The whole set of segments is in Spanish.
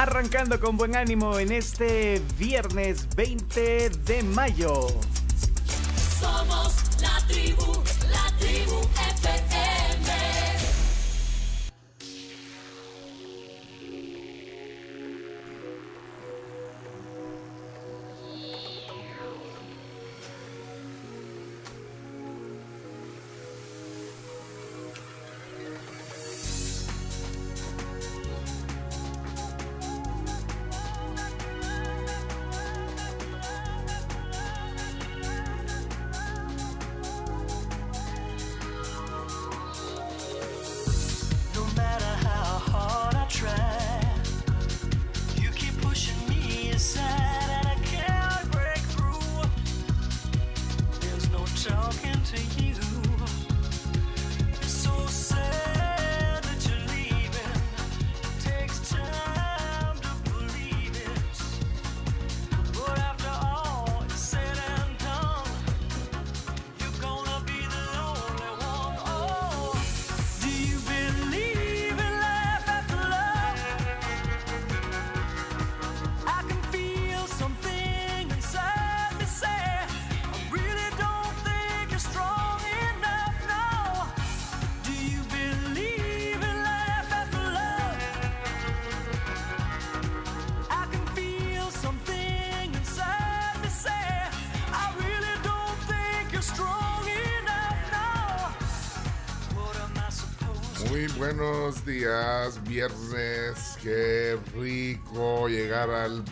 Arrancando con buen ánimo en este viernes 20 de mayo. Somos la tribu,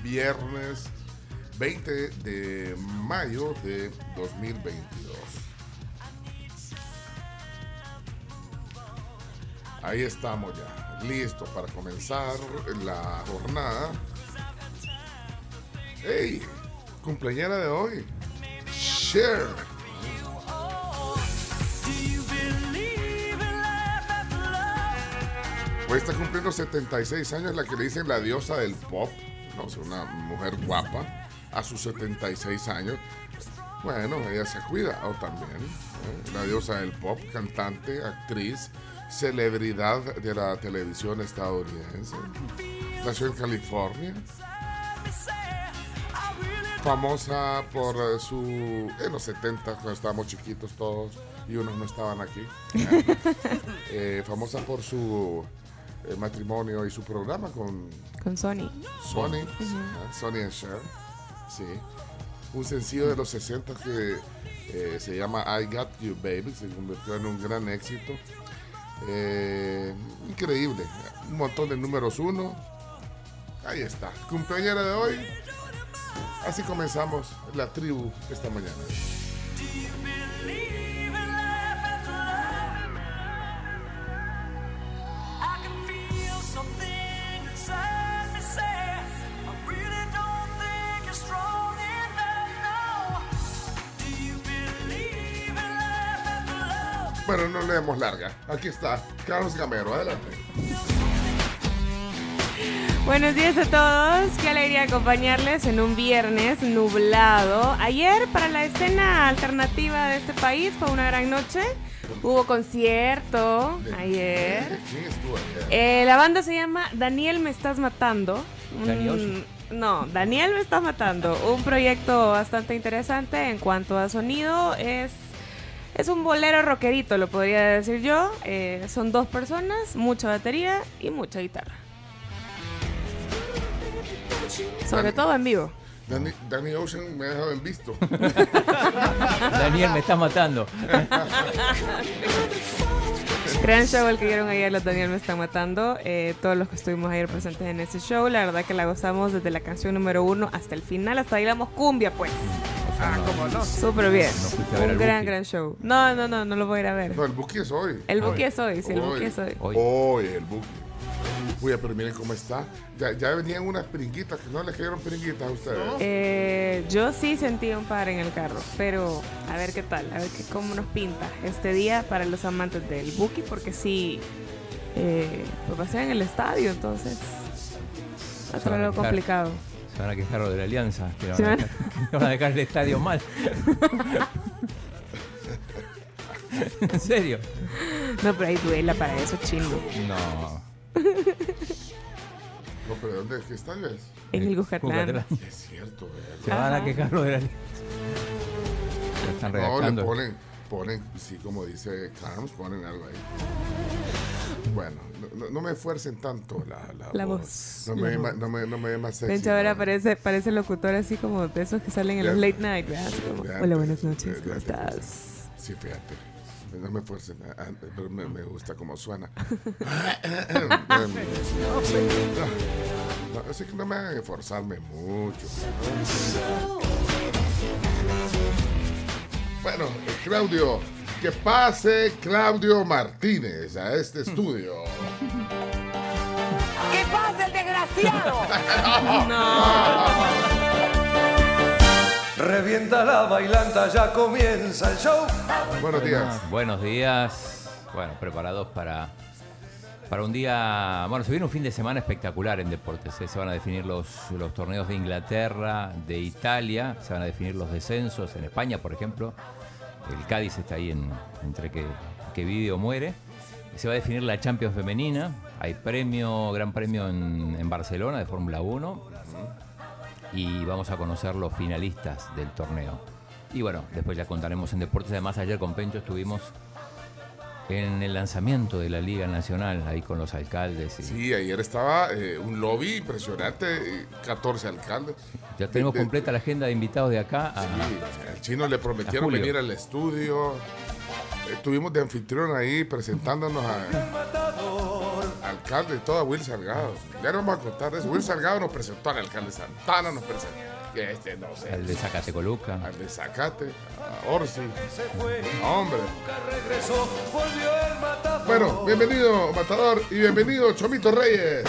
viernes 20 de mayo de 2022. Ahí estamos ya, listos para comenzar la jornada. ¡Hey! Cumpleañera de hoy. Cher. Hoy está cumpliendo 76 años la que le dicen la diosa del pop, no o sea, una mujer guapa a sus 76 años. Bueno, ella se ha cuidado también. ¿eh? La diosa del pop, cantante, actriz, celebridad de la televisión estadounidense. Nació en California. Famosa por su. en los 70, cuando estábamos chiquitos todos y unos no estaban aquí. Eh, famosa por su eh, matrimonio y su programa con Con Sony. Sony, ah, Sony and Cher. Sí. Un sencillo de los 60 que eh, se llama I Got You Baby, se convirtió en un gran éxito. Eh, increíble. Un montón de números uno. Ahí está. Cumpleañera de hoy. Así comenzamos la tribu esta mañana. Bueno, no leemos larga. Aquí está. Carlos Gamero, adelante. Buenos días a todos, qué alegría acompañarles en un viernes nublado. Ayer para la escena alternativa de este país fue una gran noche. Hubo concierto ayer. ¿Quién estuvo ayer? Eh, la banda se llama Daniel Me Estás Matando. Ocean. no, Daniel Me Estás Matando. Un proyecto bastante interesante en cuanto a sonido. Es, es un bolero rockerito, lo podría decir yo. Eh, son dos personas, mucha batería y mucha guitarra. Sobre Dani- todo en vivo. Danny, Danny Ocean me ha dejado en visto. Daniel me está matando. Gran show el que dieron ayer los Daniel Me Está Matando. Eh, todos los que estuvimos ayer presentes en ese show, la verdad que la gozamos desde la canción número uno hasta el final, hasta bailamos cumbia, pues. Ah, cómo no. Súper bien. No fuiste a ver Un gran, Buki. gran show. No, no, no, no lo voy a ir a ver. No, el Buki es hoy. El Buki es hoy, sí, el Hoy. Buki es hoy. Hoy. Hoy, el Buki. Uy, pero miren cómo está. Ya, ya venían unas piringuitas, que no les cayeron piringuitas a ustedes. Eh, yo sí sentí un par en el carro, pero a ver qué tal, a ver qué, cómo nos pinta este día para los amantes del Buki, porque sí, eh, pues va a ser en el estadio, entonces va a ser a algo complicado. Se van a quejar de la alianza. Que van, a van- dejar, que van a dejar el estadio mal. ¿En serio? No, pero hay duela para eso, chino. No. No, pero ¿dónde es que estadio es? En el Gujatlán. Cucatlán. Es cierto, ¿verdad? Se van a quejar de la alianza. Lo están No, le redactando. ponen, ponen, sí, como dice Carms, ponen algo ahí. Bueno, no, me esfuercen tanto la, la, La voz. No me, no me, no me más sexy. Ahora ¿no? parece, parece locutor así como de esos que salen en los late night, Hola, buenas noches, ¿cómo estás? Sí, fíjate. No me esfuercen, ah, ah, pero me, me gusta como suena. no, así que no me hagan esforzarme mucho. Bueno, Claudio, que pase Claudio Martínez a este estudio. ¡Que pase el desgraciado! Revienta la bailanta, ya comienza el show. Buenos días. Buenos días. Bueno, preparados para, para un día. Bueno, se viene un fin de semana espectacular en deportes. ¿eh? Se van a definir los, los torneos de Inglaterra, de Italia, se van a definir los descensos en España, por ejemplo. El Cádiz está ahí en- entre que, que vive o muere. Se va a definir la Champions femenina. Hay premio, gran premio en, en Barcelona de Fórmula 1 y vamos a conocer los finalistas del torneo. Y bueno, después ya contaremos en deportes. Además, ayer con Pencho estuvimos en el lanzamiento de la Liga Nacional, ahí con los alcaldes. Y Sí, ayer estaba eh, un lobby impresionante, eh, 14 alcaldes. ya tenemos De- de- completa la agenda de invitados de acá. a- Sí, al chino le prometieron venir al estudio. Estuvimos de anfitrión ahí presentándonos a alcalde y todo, a Will Salgado. Ya no vamos a contar de eso. Will Salgado nos presentó al alcalde Santana, nos presentó. Que Este, no sé. al de Zacatecoluca. Al de Zacate, a Orsi. Hombre. Regresó, volvió el matador. Bueno, bienvenido, Matador, y bienvenido, Chomito Reyes.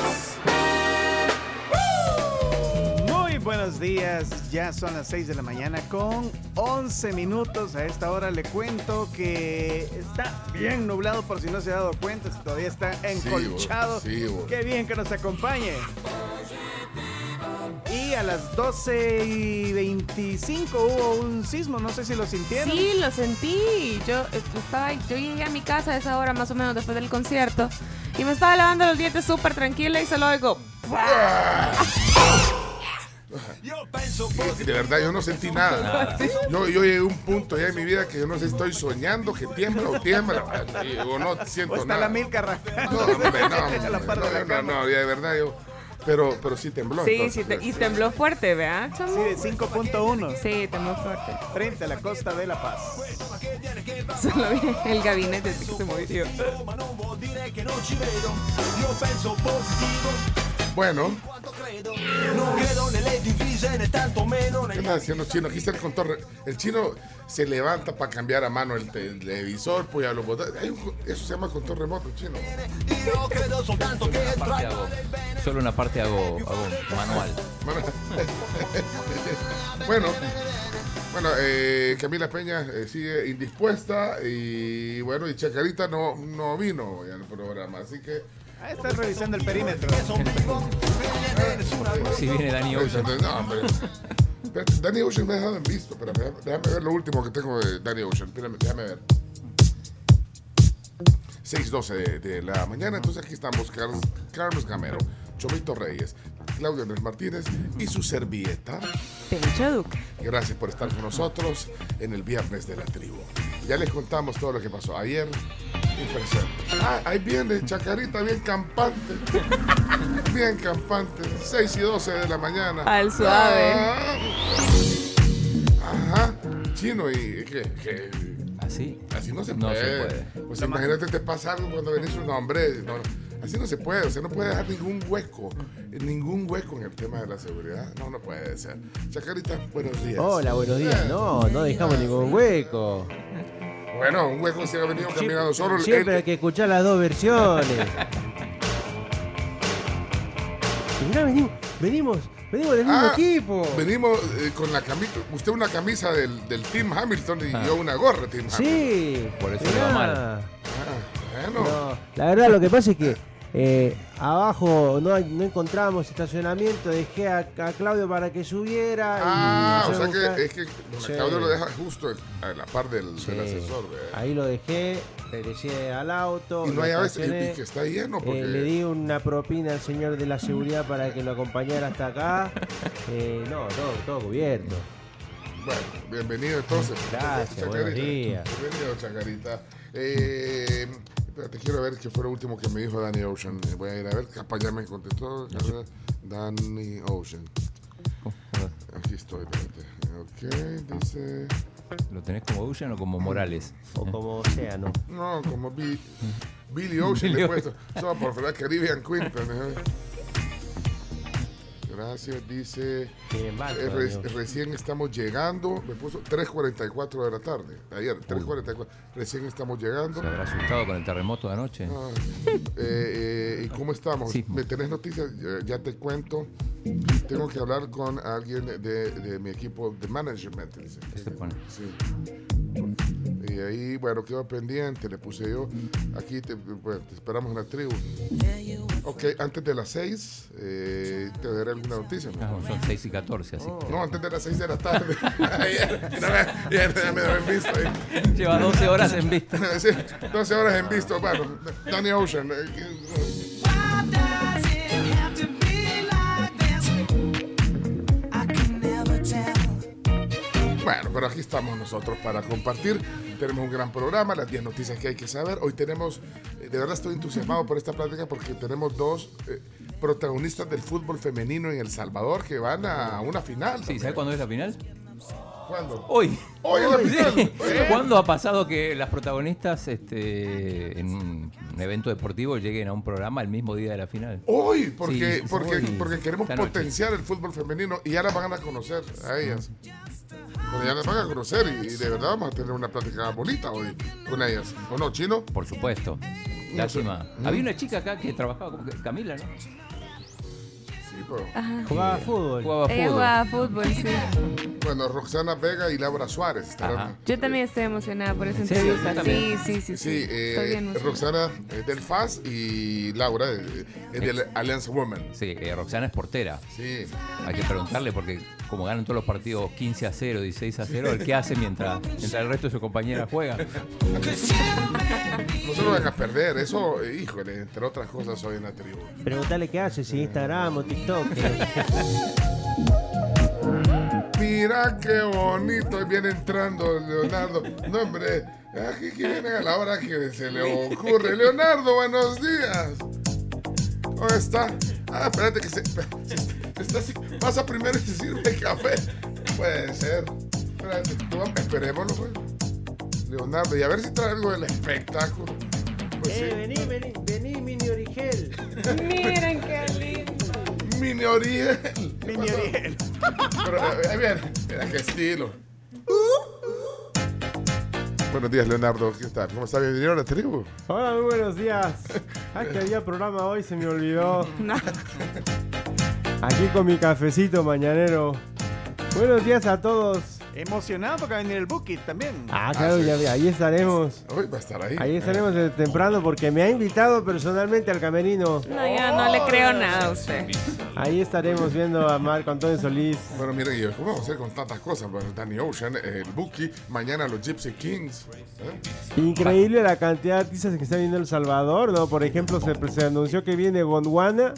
Muy buenos días, ya son las 6 de la mañana con 11 minutos. A esta hora le cuento que está bien nublado por si no se ha dado cuenta, si todavía está encolchado. sí, vos. Qué bien que nos acompañe. Y a las 12 y 25 hubo un sismo, no sé si lo sintieron. Sí, lo sentí. Yo estaba, yo llegué a mi casa a esa hora más o menos después del concierto y me estaba lavando los dientes súper tranquila y solo oigo. Y de verdad yo no sentí nada. Yo, yo llegué a un punto ya en mi vida que yo no sé si estoy soñando que tiembla o tiembla. O no siento O está nada. la milka rascando. No, hombre, no, hombre, no, no, no, de verdad yo. Pero, pero sí tembló. Sí, entonces, sí, te- y tembló fuerte, ¿verdad? chamo? Sí, de 5.1 Sí, tembló fuerte. frente a la costa de La Paz. Solo vi el gabinete así que se movió. Bueno, ¿qué estás haciendo chino? Aquí está el control. El chino se levanta para cambiar a mano el, te- el televisor, pues a los botones. Hay un- eso se llama control remoto, chino. Solo una parte hago, hago manual. Bueno, bueno, bueno, eh, Camila Peña eh, sigue indispuesta y bueno, y Chacarita no, no vino hoy al programa, así que Ah, está revisando el perímetro. Si viene Dani Ocean. No, hombre. Danny Ocean me ha dejado en visto. Espérame, déjame ver lo último que tengo de Danny Ocean. Espérame, déjame ver. 6.12 de, de la mañana. Entonces aquí estamos Carlos, Carlos Gamero, Chomito Reyes, Claudio Andrés Martínez y su servieta. Pencho Duque. Gracias por estar con nosotros en el viernes de la tribu. Ya les contamos todo lo que pasó ayer. Impresionante. Ah, ahí viene Chacarita, bien campante. Bien campante. 6 y 12 de la mañana. Al suave. Ah. Ajá. Chino, ¿y qué? qué? ¿Así? Así no se No puede. se puede. Pues imagínate te pasa algo cuando venís un hombre. no, así no se puede. O sea, no puede dejar ningún hueco. Ningún hueco en el tema de la seguridad. No, no puede ser. Chacarita, buenos días. Hola, buenos días. No, no dejamos ningún hueco. Bueno, un hueco se ha venido caminando solo. Siempre hay que escuchar las dos versiones. Mirá, venimos, venimos, venimos del mismo Ah, equipo. Venimos eh, con la camisa, usted una camisa del, del Team Hamilton y Ah. yo una gorra Team Hamilton. Sí. Por eso le va mal. Ah, bueno. No, la verdad lo que pasa es que eh, abajo no, encontramos estacionamiento, dejé a, a Claudio para que subiera. y Ah, o sea buscar. que es que Sí. Claudio lo deja justo a la par del, Sí. del asesor. Ahí lo dejé, regresé al auto. Y no hay a veces estacioné, y que está lleno eh, porque le di una propina al señor de la seguridad para que lo acompañara hasta acá. Eh, no, todo, todo cubierto. Bueno, bienvenido entonces. Gracias, Chacarita. buenos días. Bienvenido, Chacarita. Eh, espérate, quiero ver qué fue lo último que me dijo Danny Ocean. Eh, Voy a ir a ver, capaz ya me contestó. Danny Ocean. Aquí estoy, espérate. Ok, dice. ¿Lo tenés como Ocean o como Morales? O como océano. No, como Bi- Billy Ocean le he puesto. Solo por fuera Caribbean Queen. pero. Gracias, dice. Eh, re- recién estamos llegando. Me puso 3.44 de la tarde. Ayer, 3.44. Recién estamos llegando. ¿Se habrá asustado con el terremoto de anoche? Ah, eh, eh, ¿Y cómo estamos? Sismo. ¿Me tenés noticias? Ya- te cuento. Tengo que hablar con alguien de, de mi equipo de management. dice. ¿Qué se pone? Sí. Y ahí, bueno, quedó pendiente, le puse yo. Aquí te, bueno, te esperamos en la tribu. Ok, antes de las 6, eh, te daré alguna noticia. ¿no? Ah, son 6 y 14, así. No, antes de las 6 de la tarde. Ayer, ya ya- ya me habían visto ahí. Lleva 12 horas en vista. Sí, 12 horas en visto. Bueno, Danny Ocean. eh, pero aquí estamos nosotros para compartir. Tenemos un gran programa, las 10 noticias que hay que saber. Hoy tenemos, eh, de verdad estoy entusiasmado por esta plática porque tenemos dos eh, protagonistas del fútbol femenino en El Salvador que van a una final. Sí, ¿sabes cuándo es la final? ¿Cuándo? Hoy. Hoy es la final. Sí. Hoy. ¿Cuándo ha pasado que las protagonistas este, en un, evento deportivo lleguen a un programa el mismo día de la final? Hoy, porque, Sí, porque, hoy. porque queremos potenciar el fútbol femenino y las van a conocer a ellas. Ya las van a conocer y, y de verdad vamos a tener una plática bonita hoy con ellas. ¿O no, Chino? Por supuesto. Lástima. Había una chica acá que trabajaba como que- Camila, ¿no? Jugaba fútbol. Jugaba Ella fútbol. jugaba fútbol, sí. Bueno, Roxana Vega y Laura Suárez estarán. Ajá. Yo también estoy emocionada por esa entrevista. ¿Tú Sí, también? sí, sí, sí. Sí, Estoy eh. Roxana es del FAS y Laura eh, es del Alianza Women. Sí, eh, Roxana es portera. Sí. Hay que preguntarle porque como ganan todos los partidos 15 a 0, 16 a 0, ¿el qué hace mientras, mientras el resto de su compañera juega? No se lo van a perder. Eso, eh, híjole, entre otras cosas hoy en la tribu. Preguntale qué hace, si Instagram o TikTok. Mira qué bonito viene entrando Leonardo. No, hombre, aquí viene a la hora que se le ocurre. Leonardo, buenos días. ¿Dónde está? Ah, espérate que se. se- está así. Pasa primero y se sirve café. Puede ser. Espérate, tú, esperémoslo, pues. Leonardo, y a ver si trae algo del espectáculo. Pues sí. Eh, vení, vení, vení, mini origel. Miren qué lindo. Mini Oriel. Mini Oriel. Pero eh, ahí viene. Mira qué estilo. Buenos días, Leonardo. ¿Qué tal? ¿Cómo está? Bienvenido a la tribu. Hola, muy buenos días. Ah, que había programa hoy, se me olvidó. No. Aquí con mi cafecito mañanero. Buenos días a todos. Emocionado porque va a venir el Bukit también. Ah, claro, sí. ya, ahí estaremos. Hoy va a estar ahí. Ahí estaremos de temprano porque me ha invitado personalmente al camerino. No, ya no le creo nada a usted. Ahí estaremos viendo a Marco Antonio Solís. Bueno, miren, y ¿cómo vamos a hacer con tantas cosas? Bueno, Danny Ocean, el Buki, mañana los Gypsy Kings. ¿eh? Increíble la cantidad de artistas que está viendo El Salvador, ¿no? Por ejemplo, se, se anunció que viene Gondwana,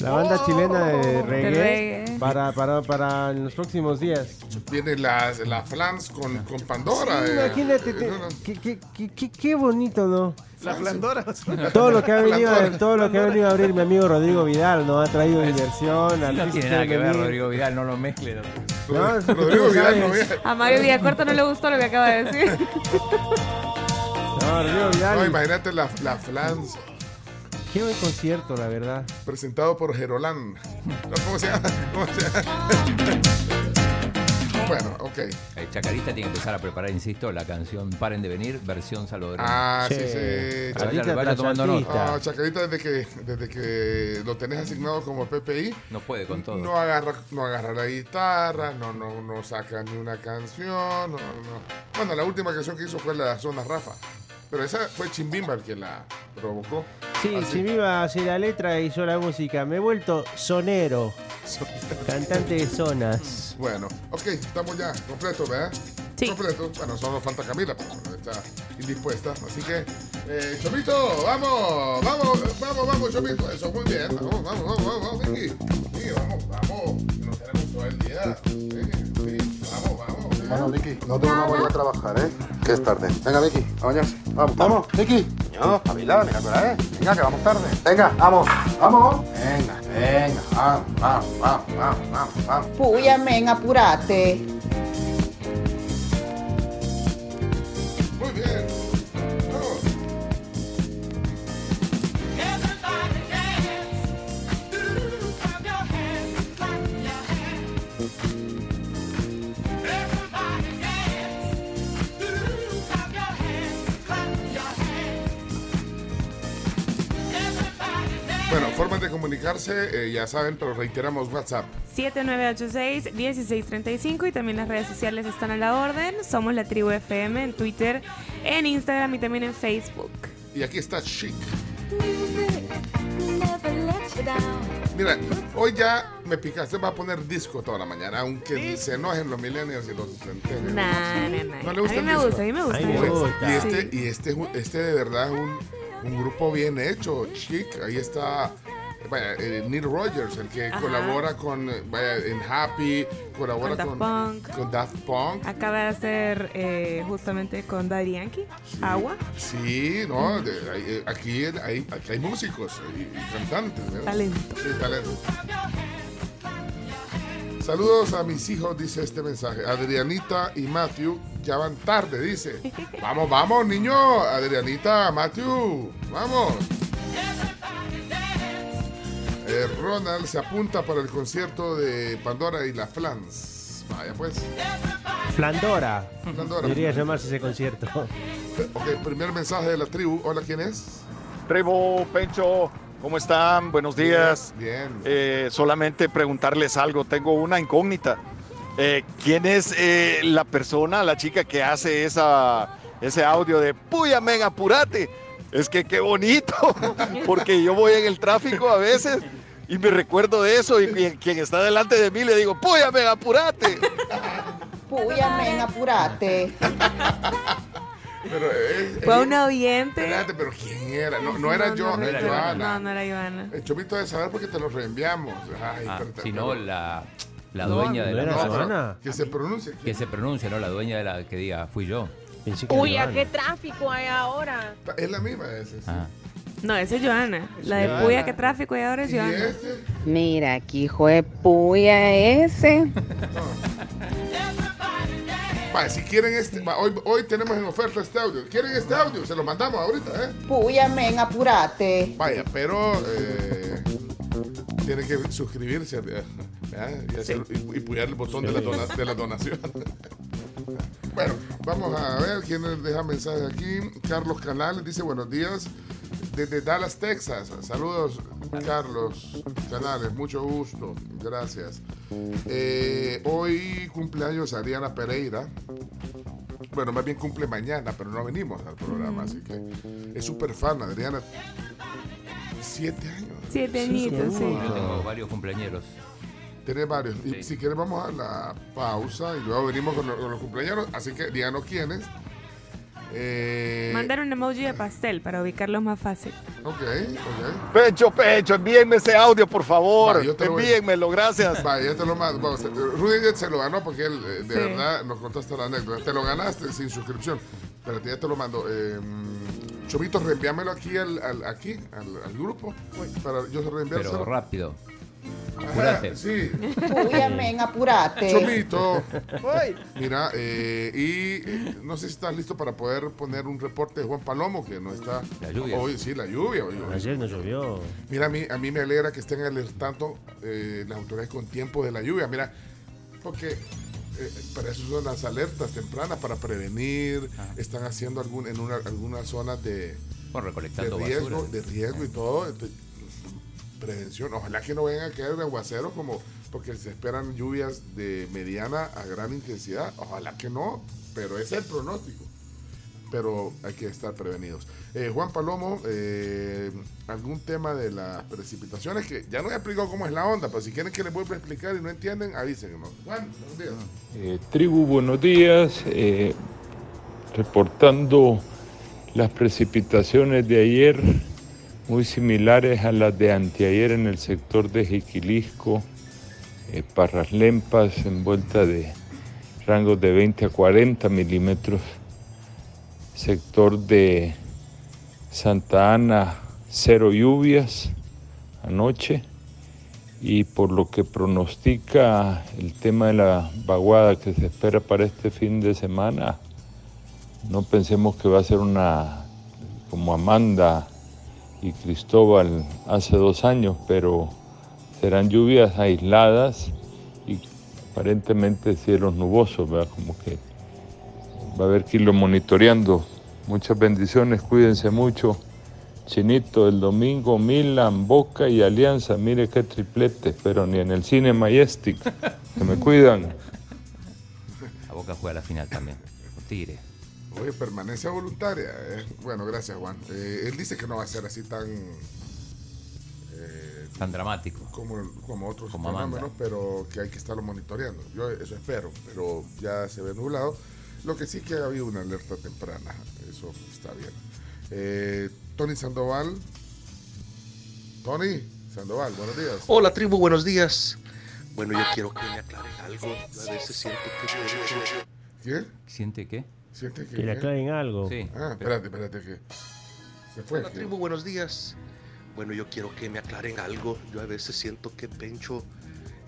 la banda chilena de reggae, reggae. Para, para, para los próximos días. Viene la, la Flans con, con Pandora. Sí, eh, imagínate, eh, te- no, no. qué, qué- qué- qué- bonito, ¿no? La Flandora. Todo lo que ha venido, Flandora. todo lo que ha venido a abrir mi amigo Rodrigo Vidal, ¿no? Ha traído diversión, No tiene nada que ver. Rodrigo Vidal, no lo mezcle. No, tú Rodrigo no Vidal no viene. A Mario Villacorta no le gustó lo que acaba de decir. No, Rodrigo Vidal. No, imagínate la, la Flans Qué buen concierto, la verdad. presentado por Gerolán. No, ¿Cómo se llama? ¿Cómo se llama? Bueno, ok. El Chacarita tiene que empezar a preparar, insisto, la canción Paren de venir, versión salvadoreña. Ah, sí, Sí. sí. Vaya- tomando nota. Ah, Chacarita, desde que, desde que lo tenés asignado como PPI, No puede con todo. no agarra, no agarra la guitarra, no, no, no saca ni una canción. No, no. Bueno, la última canción que hizo fue la Zona Rafa. Pero esa fue Chimbimba el que la provocó. Sí, Así- si me iba a hacer la letra y yo la música, me he vuelto sonero, cantante de zonas. Bueno, ok, estamos ya completos, ¿verdad? Sí. Completos. Bueno, solo falta Camila, pero bueno, está indispuesta. Así que, eh, Chomito, vamos, vamos, vamos, vamos, Chomito. Eso, muy bien. Vamos, vamos, vamos, vamos, vamos, Vicky. Vicky, vamos, vamos. que No tenemos todo el día. Sí, sí, sí. Bueno, Vicky, no tengo vamos a ir a trabajar, ¿eh? Que es tarde. Venga, Vicky, a bañarse. Vamos, vamos, Vicky. No, espabila, mira hora es. Venga, que vamos tarde. Venga, vamos, vamos. Venga, venga, vamos, vamos, vamos, vamos, vamos, men, apurate. De comunicarse, eh, ya saben, pero reiteramos WhatsApp. 7986-1635 y también las redes sociales están a la orden. Somos la tribu FM en Twitter, en Instagram y también en Facebook. Y aquí está Chic. Mira, hoy ya me picaste, va a poner disco toda la mañana, aunque se enojen los millennials y los centennials. Nah, nah, nah. ¿No le a gusta mí el me disco? gusta, a mí me gusta. A mí me gusta. Y este, Sí. y este, este de verdad es un, un grupo bien hecho, chic. Ahí está vaya, eh, Neil Rogers, el que Ajá. colabora con eh, vaya, en Happy, colabora Con con, Daft Punk. con Daft Punk. Acaba de hacer eh, justamente con Daddy Yankee, Agua, Sí, no, de- hay- aquí, hay, aquí hay músicos y, y cantantes. ¿verdad? talento. Sí, talento. Saludos a mis hijos, dice este mensaje. Adrianita y Matthew ya van tarde, dice. Vamos, vamos, niño. Adrianita, Matthew, vamos. Eh, Ronald se apunta para el concierto de Pandora y la Flans. Vaya pues. Flandora. Pandora. Debería llamarse ese concierto. Ok, primer mensaje de la tribu. Hola, ¿quién es? Trevo, Pencho, ¿cómo están? Buenos días. Bien. Eh, solamente preguntarles algo, tengo una incógnita. Eh, ¿Quién es eh, la persona, la chica que hace esa, ese audio de Puya, men, apurate? Es que qué bonito, porque yo voy en el tráfico a veces y me recuerdo de eso y quien, quien está delante de mí le digo, Puya, men, apurate. Puya, men, apurate. Pero, eh, Fue eh, un oyente. Espérate, pero ¿quién era? No, no era yo, no, era no, Joana. No, no era Joana. El chomito de saber porque te lo reenviamos. Ay, Ah, pero- si no, la, la No, dueña de ¿no la Joana? Que se pronuncie. que se pronuncie, ¿no? La dueña de la que diga, fui yo. Uy, ¿a qué tráfico hay ahora? Es la misma esa. sí. Ah. No, esa es Joana. La de. Puya, qué tráfico y ahora es Y Joana. Mira, aquí hijo de puya ese. va, si quieren este, va, hoy, hoy tenemos en oferta este audio. ¿Quieren este audio? Se lo mandamos ahorita, ¿eh? Puya, men, apurate. Vaya, pero eh, tienen que suscribirse ¿eh? ¿verdad? y, hacer- y, y pullar el botón de la, dona- de la donación. bueno, vamos a ver quién nos deja mensaje aquí. Carlos Canales dice buenos días desde Dallas, Texas. Saludos, Carlos Canales, mucho gusto, gracias. Eh, hoy cumpleaños Ariana Pereira. Bueno, más bien cumple mañana, pero no venimos al programa, así que es súper fan, Adriana. Siete años. Siete añitos, sí. Yo tengo varios cumpleaños. Tiene varios. Y si quieres vamos a la pausa y luego venimos con, los- con los cumpleaños, así que díganos quiénes. Eh, Mandar un emoji de pastel para ubicarlos más fácil. Ok, ok. Pencho, Pencho, envíenme ese audio, por favor. Va, yo te lo voy- Envíenmelo, gracias. Vaya, ya te lo mando. Vamos, Rudy ya se lo ganó porque él eh, de Sí. verdad nos contaste la anécdota. Te lo ganaste sin suscripción. Pero ya te lo mando. Eh, Chomito, reenviámelo aquí al, al- aquí, al, al grupo. Para yo reenviárselo. Pero rápido. Ajá, apúrate. Sí. Puya, men, apurate. Chomito. Mira, eh, y eh, no sé si estás listo para poder poner un reporte de Juan Palomo, que no está. La lluvia. Hoy, sí, la lluvia. hoy- hoy. Ayer no llovió. Mira, a mí, a mí me alegra que estén alertando eh, las autoridades con tiempo de la lluvia. Mira, porque Eh, para eso son las alertas tempranas, para prevenir. Ah. Están haciendo algún, en una- algunas zonas de, Bueno, de recolectando riesgo, basura. de riesgo y todo. Entonces, prevención. Ojalá que no vengan a caer de aguacero como porque se esperan lluvias de mediana a gran intensidad. Ojalá que no, pero ese es el pronóstico. Pero hay que estar prevenidos. Eh, Juan Palomo, eh, algún tema de las precipitaciones que ya no he explicado cómo es la onda, pero si quieren que les vuelva a explicar y no entienden, avísenos. Juan, buenos días. Eh, tribu, buenos días. Reportando las precipitaciones de ayer, muy similares a las de anteayer en el sector de Jiquilisco, eh, Parras Lempas, envuelta de rangos de 20 a 40 milímetros. Sector de Santa Ana, cero lluvias anoche y por lo que pronostica el tema de la vaguada que se espera para este fin de semana, no pensemos que va a ser una como Amanda y Cristóbal hace dos años, pero serán lluvias aisladas y aparentemente cielos nubosos, ¿verdad? Como que va a haber que irlo monitoreando. Muchas bendiciones, cuídense mucho. Chinito, el domingo Milan, Boca y Alianza, mire qué triplete, pero ni en el cine Majestic. Se me cuidan. La Boca juega la final también. Con Tigre. Oye, permanencia voluntaria. eh. Bueno, gracias, Juan. Eh, él dice que no va a ser así tan. eh, Tan dramático. como, como otros Como fenómenos, pero que hay que estarlo monitoreando. Yo eso espero, pero ya se ve nublado. Lo que sí que ha habido una alerta temprana, eso está bien. Eh, Tony Sandoval. Tony Sandoval, buenos días. Hola tribu, buenos días. Bueno, yo quiero que me aclaren algo. A veces siento que... ¿Qué? ¿Siente qué? ¿Siente que, Que le aclaren algo. Sí. Ah, espérate, espérate que. Se fue. Hola tribu, buenos días. Bueno, yo quiero que me aclaren algo. Yo a veces siento que Pencho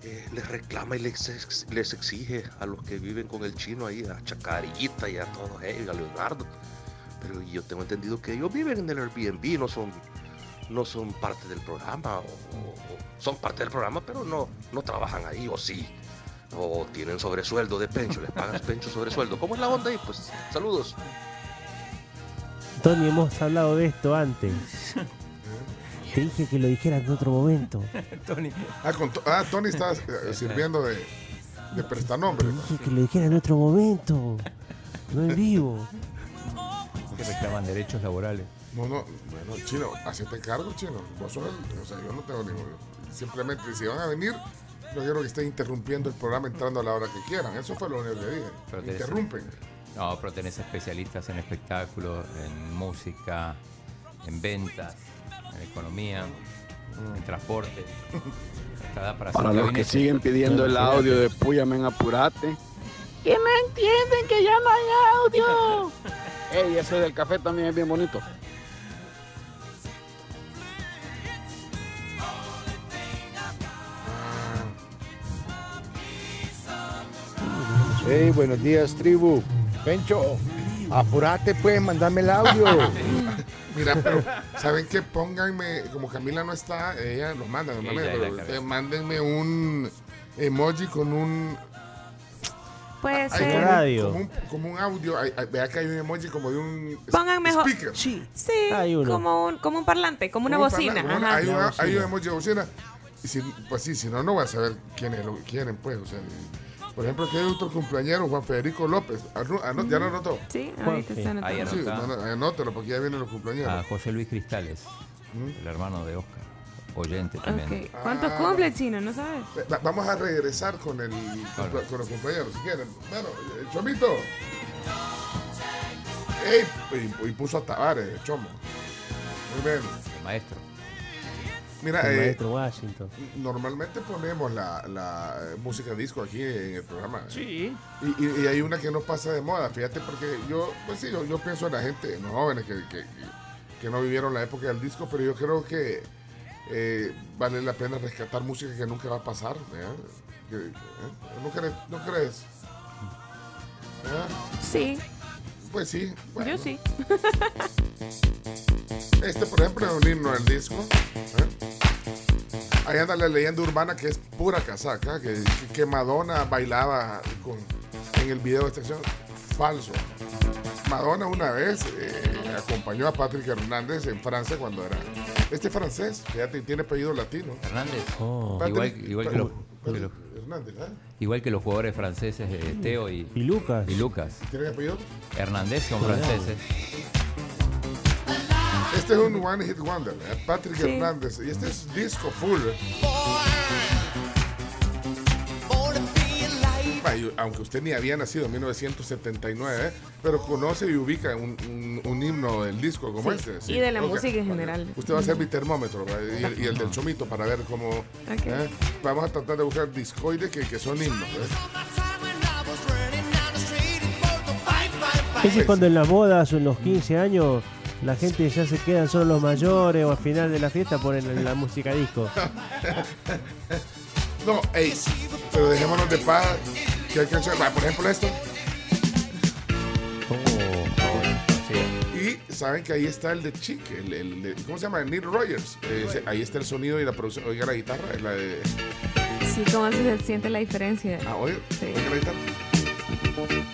eh, les reclama y les, ex- les exige a los que viven con el chino ahí, a Chacarita y a todos ellos, a Leonardo. Pero yo tengo entendido que ellos viven en el Airbnb, no son, no son parte del programa, o son parte del programa, pero no, no trabajan ahí, o sí. O tienen sobresueldo de Pencho, les pagan Pencho sobresueldo. ¿Cómo es la onda ahí? Pues saludos. Tony, hemos hablado de esto antes. Te dije que lo dijeras en otro momento. Tony. Ah, con To- ah, Tony está eh, sirviendo de, de prestanombre. Dije que lo dijeras en otro momento. No en vivo. Que reclaman derechos laborales. No, no, bueno, chino, hacete cargo, chino. Vos sos el- o sea, yo no tengo ningún. Simplemente, si van a venir, no quiero que estén interrumpiendo el programa entrando a la hora que quieran. Eso fue lo único que dije. Pero tenés- Interrumpen. No, pero tenés especialistas en espectáculos, en música, en ventas, en economía, en transporte. Para los que siguen pidiendo el audio de Puyamen Apurate. Que no entienden que ya no hay audio. Ey, ese del café también es bien bonito. Hey, buenos días, tribu. Pencho, apurate pues, mandame el audio. Mira, pero ¿saben qué? Pónganme, como Camila no está, ella los manda, es la pero ustedes mándenme un emoji con un Puede Hay ser. como, un- Radio. como un, como un audio. hay- hay- vea que hay un emoji como de un Pongan mejor. speaker. Sí, Hay uno. como un, como un parlante, como una un bocina. ajá. hay, Una una- bocina. hay un emoji de bocina. Y si, pues sí, si no, no voy a saber quiénes lo quieren, pues. O sea, por ejemplo, aquí hay otro cumpleañero, Juan Federico López. Anu- anu- ¿Ya lo anotó? Sí, ahorita sí. está anotado. Ahí Sí, anótelo porque ya vienen los cumpleaños. A José Luis Cristales, ¿Mm? el hermano de Oscar, oyente también. ¿Cuántos Ah. cumple chino? ¿No sabes? Va- Vamos a regresar con, el, con los compañeros, si quieren. Bueno, el Chomito. Ey, y, y puso a Tavares, el Chomo. Muy bien. El maestro. Mira, El eh, maestro Washington. normalmente ponemos la, la, eh, música disco aquí en el programa. ¿eh? Sí. Y, y- y hay una que no pasa de moda, fíjate, porque yo, pues sí, yo, yo pienso en la gente, en los jóvenes que, que, que no vivieron la época del disco, pero yo creo que eh, vale la pena rescatar música que nunca va a pasar. ¿eh? ¿No, crees, ¿No crees? Sí, Pues sí. bueno. yo sí. Este, por ejemplo, es un himno del disco. ¿eh? Ahí anda la leyenda urbana que es pura casaca, que, que Madonna bailaba con, en el video de esta canción, falso. Madonna una vez eh, acompañó a Patrick Hernández en Francia cuando era. Este francés, fíjate, tiene apellido latino. Hernández. Oh. Igual, igual que que los- Hernández, ¿eh? igual que los jugadores franceses eh, Teo y, Y Lucas. y Lucas. ¿Tiene apellido? Hernández son franceses. Este es un One Hit Wonder, ¿eh? Patrick Sí. Hernández. Y este es disco full. Aunque usted ni había nacido en 1979, ¿eh? pero conoce y ubica un, un- un himno del disco como Sí, este. y de la Ok. música en general. Usted va a ser mi termómetro ¿verdad? y el, y el del chomito para ver cómo. ¿eh? Vamos a tratar de buscar discoides que, que son himnos. ¿eh? Ese es cuando en las bodas o en los 15 años la gente ya se quedan solo los mayores o al final de la fiesta ponen la música disco. No, ey, pero dejémonos de paz. Que hay canciones. Va, Por ejemplo, esto. Y saben que ahí está el de Chic, el, el de- ¿cómo se llama? Neil Rogers. Eh, ahí está el sonido y la producción. Oiga la guitarra, es la de. Sí, ¿cómo se siente la diferencia? Ah, oye, Sí. oiga la guitarra. Bueno.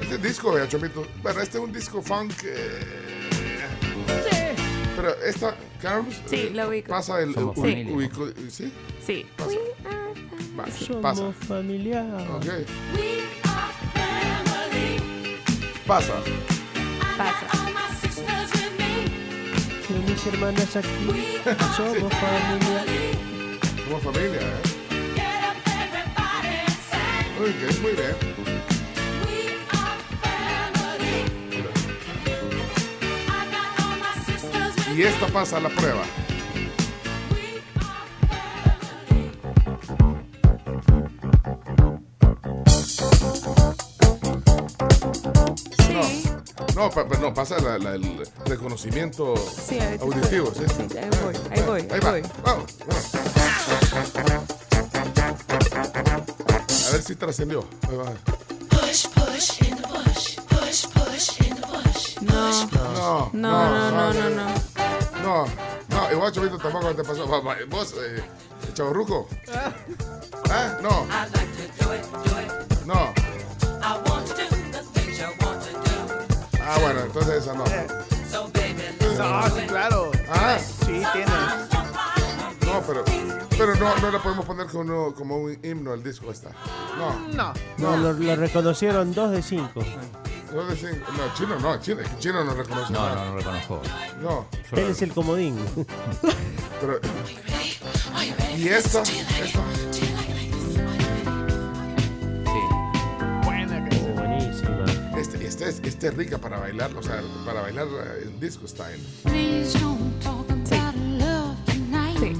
Este disco, vea, Chomito. Bueno, este es un disco funk. eh, Pero esta, Carlos, Sí, eh, ubico. pasa el. Somos ubi- familia. ubico- ¿Sí? Sí. Pasa. Va, Somos pasa. familiar. Ok. Pasa. Pasa. Con mis hermanas aquí. Somos familia. Somos familia, ¿eh? Ok, muy bien. Y esta pasa la prueba. Sí. No, pa- pa- no pasa la- la- el reconocimiento Sí, auditivo. ¿sí? sí, ahí voy, ahí voy, Ahí ahí va. voy. Vamos, vamos. A ver si trascendió. Ahí va. No. No, No, no, no, no, no. No, no, igual Chavito tampoco te pasó. Vos, eh, Chavorruco. ¿Ah? No. No. Ah, bueno, entonces esa no. No, sí, claro. Ah, Sí, tiene. no, pero, pero no, no la podemos poner como, como un himno al disco esta. No. No. No, lo, lo reconocieron dos de cinco. No, decían- no, chino no, chino, es que chino no reconoce No, nada. no, no reconozco. No, Él es el comodín. pero. Y esta, esta. Buena canción. Buenísima. Este, este, es, este es rica para bailar, o sea, para bailar eh, en disco style. Sí.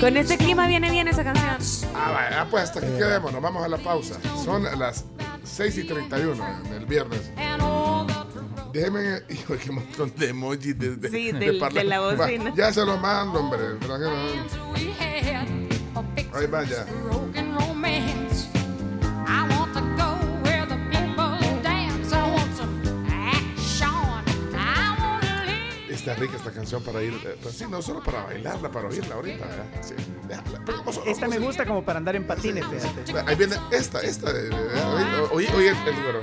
Con este clima viene bien esa canción. Ah, vaya, ah, pues hasta aquí quedemos, nos vamos a la pausa. Son las 6 y 31 en el viernes. Déjenme, hijo, qué montón de emojis de, de, Sí, de del- de la Va, bocina. ya se lo mando, hombre. tranquilo. Ahí vaya. Está rica esta canción para ir, eh, pues sí, no solo para bailarla, para oírla ahorita. ¿eh? Sí, déjala, Esta me gusta como para andar en patines, fíjate. Ahí viene esta, esta. de- Oye, oye, el, el número.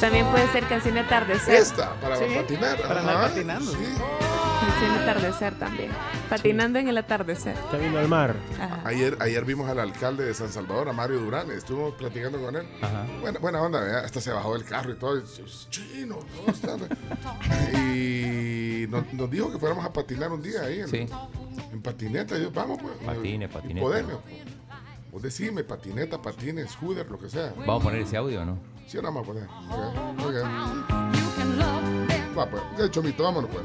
También puede ser canción de atardecer. Esta, para Sí, patinar. para andar patinando. sí. Canción de atardecer también. Patinando en el atardecer. Camino al mar. Ajá. Ayer, ayer vimos al alcalde de San Salvador, a Mario Durán, estuvimos platicando con él. Ajá. Buena, buena onda, ¿verdad? hasta se bajó del carro y todo. y, Chino, ¿cómo estás? y nos, nos dijo que fuéramos a patinar un día ahí en, Sí. en patineta. Y yo, vamos, pues. Patine, patineta. podemos. Vos decime, patineta, patines, scooter, lo que sea. ¿Vamos a poner ese audio o no? Sí, o no vamos a poner. Ok, ok. Pues, chomito, vámonos, pues.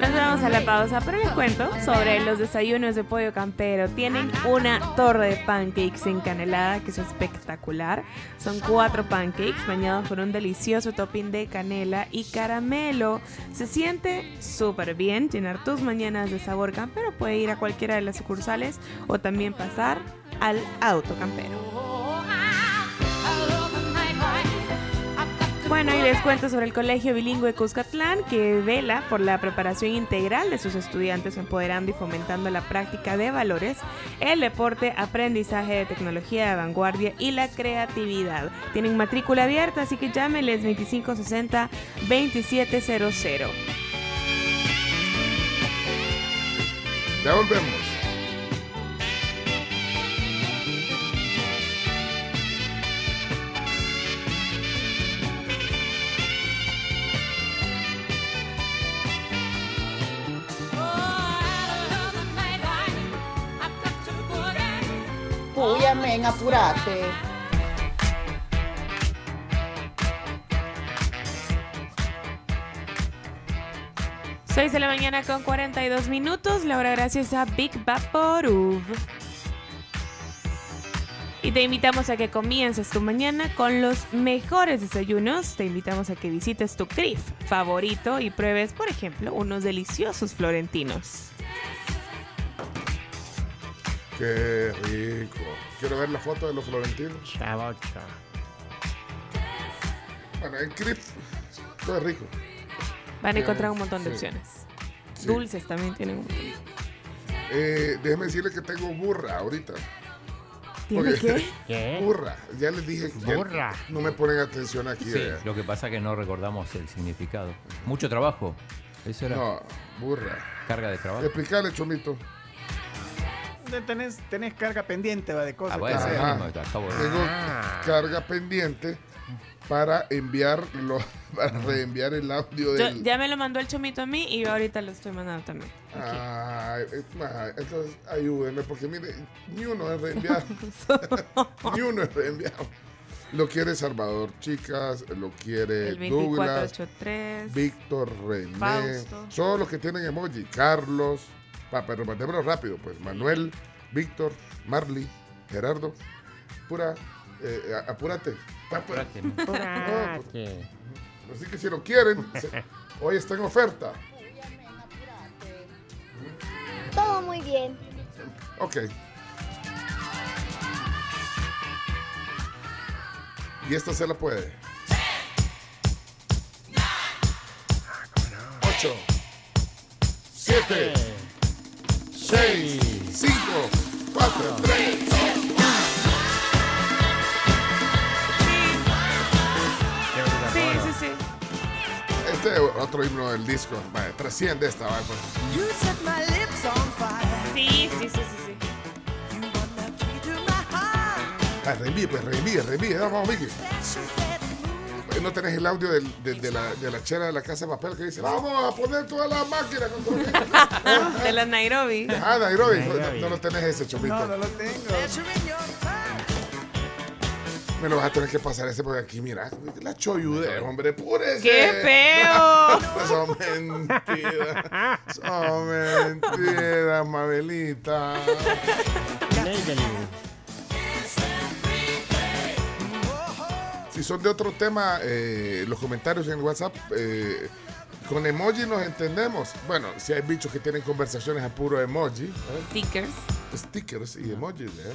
Nos vamos a la pausa, pero les cuento sobre los desayunos de pollo campero. Tienen una torre de pancakes encanelada que es espectacular. Son cuatro pancakes bañados con un delicioso topping de canela y caramelo. Se siente súper bien llenar tus mañanas de sabor campero. Puede ir a cualquiera de las sucursales o también pasar al auto campero. Bueno, y les cuento sobre el Colegio Bilingüe Cuscatlán, que vela por la preparación integral de sus estudiantes, empoderando y fomentando la práctica de valores, el deporte, aprendizaje de tecnología de vanguardia y la creatividad. Tienen matrícula abierta, así que llámenles 2560-2700. Ya volvemos. Puya, men, apurate. 6 de la mañana con 42 minutos, la hora gracias a Big Vaporub. Y te invitamos a que comiences tu mañana con los mejores desayunos. Te invitamos a que visites tu CRIF favorito y pruebes, por ejemplo, unos deliciosos florentinos. Qué rico. Quiero ver la foto de los florentinos. Bueno, en Crip todo es rico. Van a encontrar un montón de sí. opciones. Sí. Dulces también tienen un montón. Eh, déjeme decirle que tengo burra ahorita. ¿Tiene Porque- qué? Burra. Ya les dije que Burra. no me ponen atención aquí. Sí, lo que pasa es que no recordamos el significado. Mucho trabajo. Eso era No, burra. carga de trabajo. Explicarle, Chomito. Tenés, tenés carga pendiente, va, de cosas Ah, bueno, que hacer. Ajá. Ajá. mismo, acabo de- Tengo carga pendiente para enviarlo, para reenviar el audio Yo- del. ya me lo mandó el chomito a mí y yo ahorita lo estoy mandando también. Ma, entonces ayúdenme, porque mire, ni uno es reenviado. ni uno es reenviado. Lo quiere Salvador Chicas, lo quiere El Douglas, 2483. Víctor, René. Fausto. Son los que tienen emoji. Carlos, pa, pero mandémoslo rápido, pues. Manuel, Víctor, Marley, Gerardo. Pura, eh, apúrate. Apúrate, ¿no? Ah, pues, Así que si lo quieren, se- hoy está en oferta. Todo muy bien. Ok. Y esta se la puede. 8, 7, 6, 5, 4, 3, Sí, sí, sí. Este es otro himno del disco. Vale, trasciende esta. vale, pues. Sí, sí, sí, sí, sí. Ah, reenvíe, pues reenvíe, reenvíe. Vamos, Vicky. No tenés el audio del- de, de la, de la chera de la casa de papel que dice: Vamos a poner toda la máquina con todo el- De la Nairobi. Ah, Nairobi. No, no- no lo tenés ese chomito. No, no lo tengo. Me lo vas a tener que pasar ese porque aquí, mira, la choyude, hombre, púrese. ¡Qué feo! Son mentiras. Son mentiras, Mabelita. Si son de otro tema, eh, los comentarios en WhatsApp, eh, con emoji nos entendemos. Bueno, si hay bichos que tienen conversaciones a puro emoji, ¿eh? Stickers. stickers y emojis, ¿eh?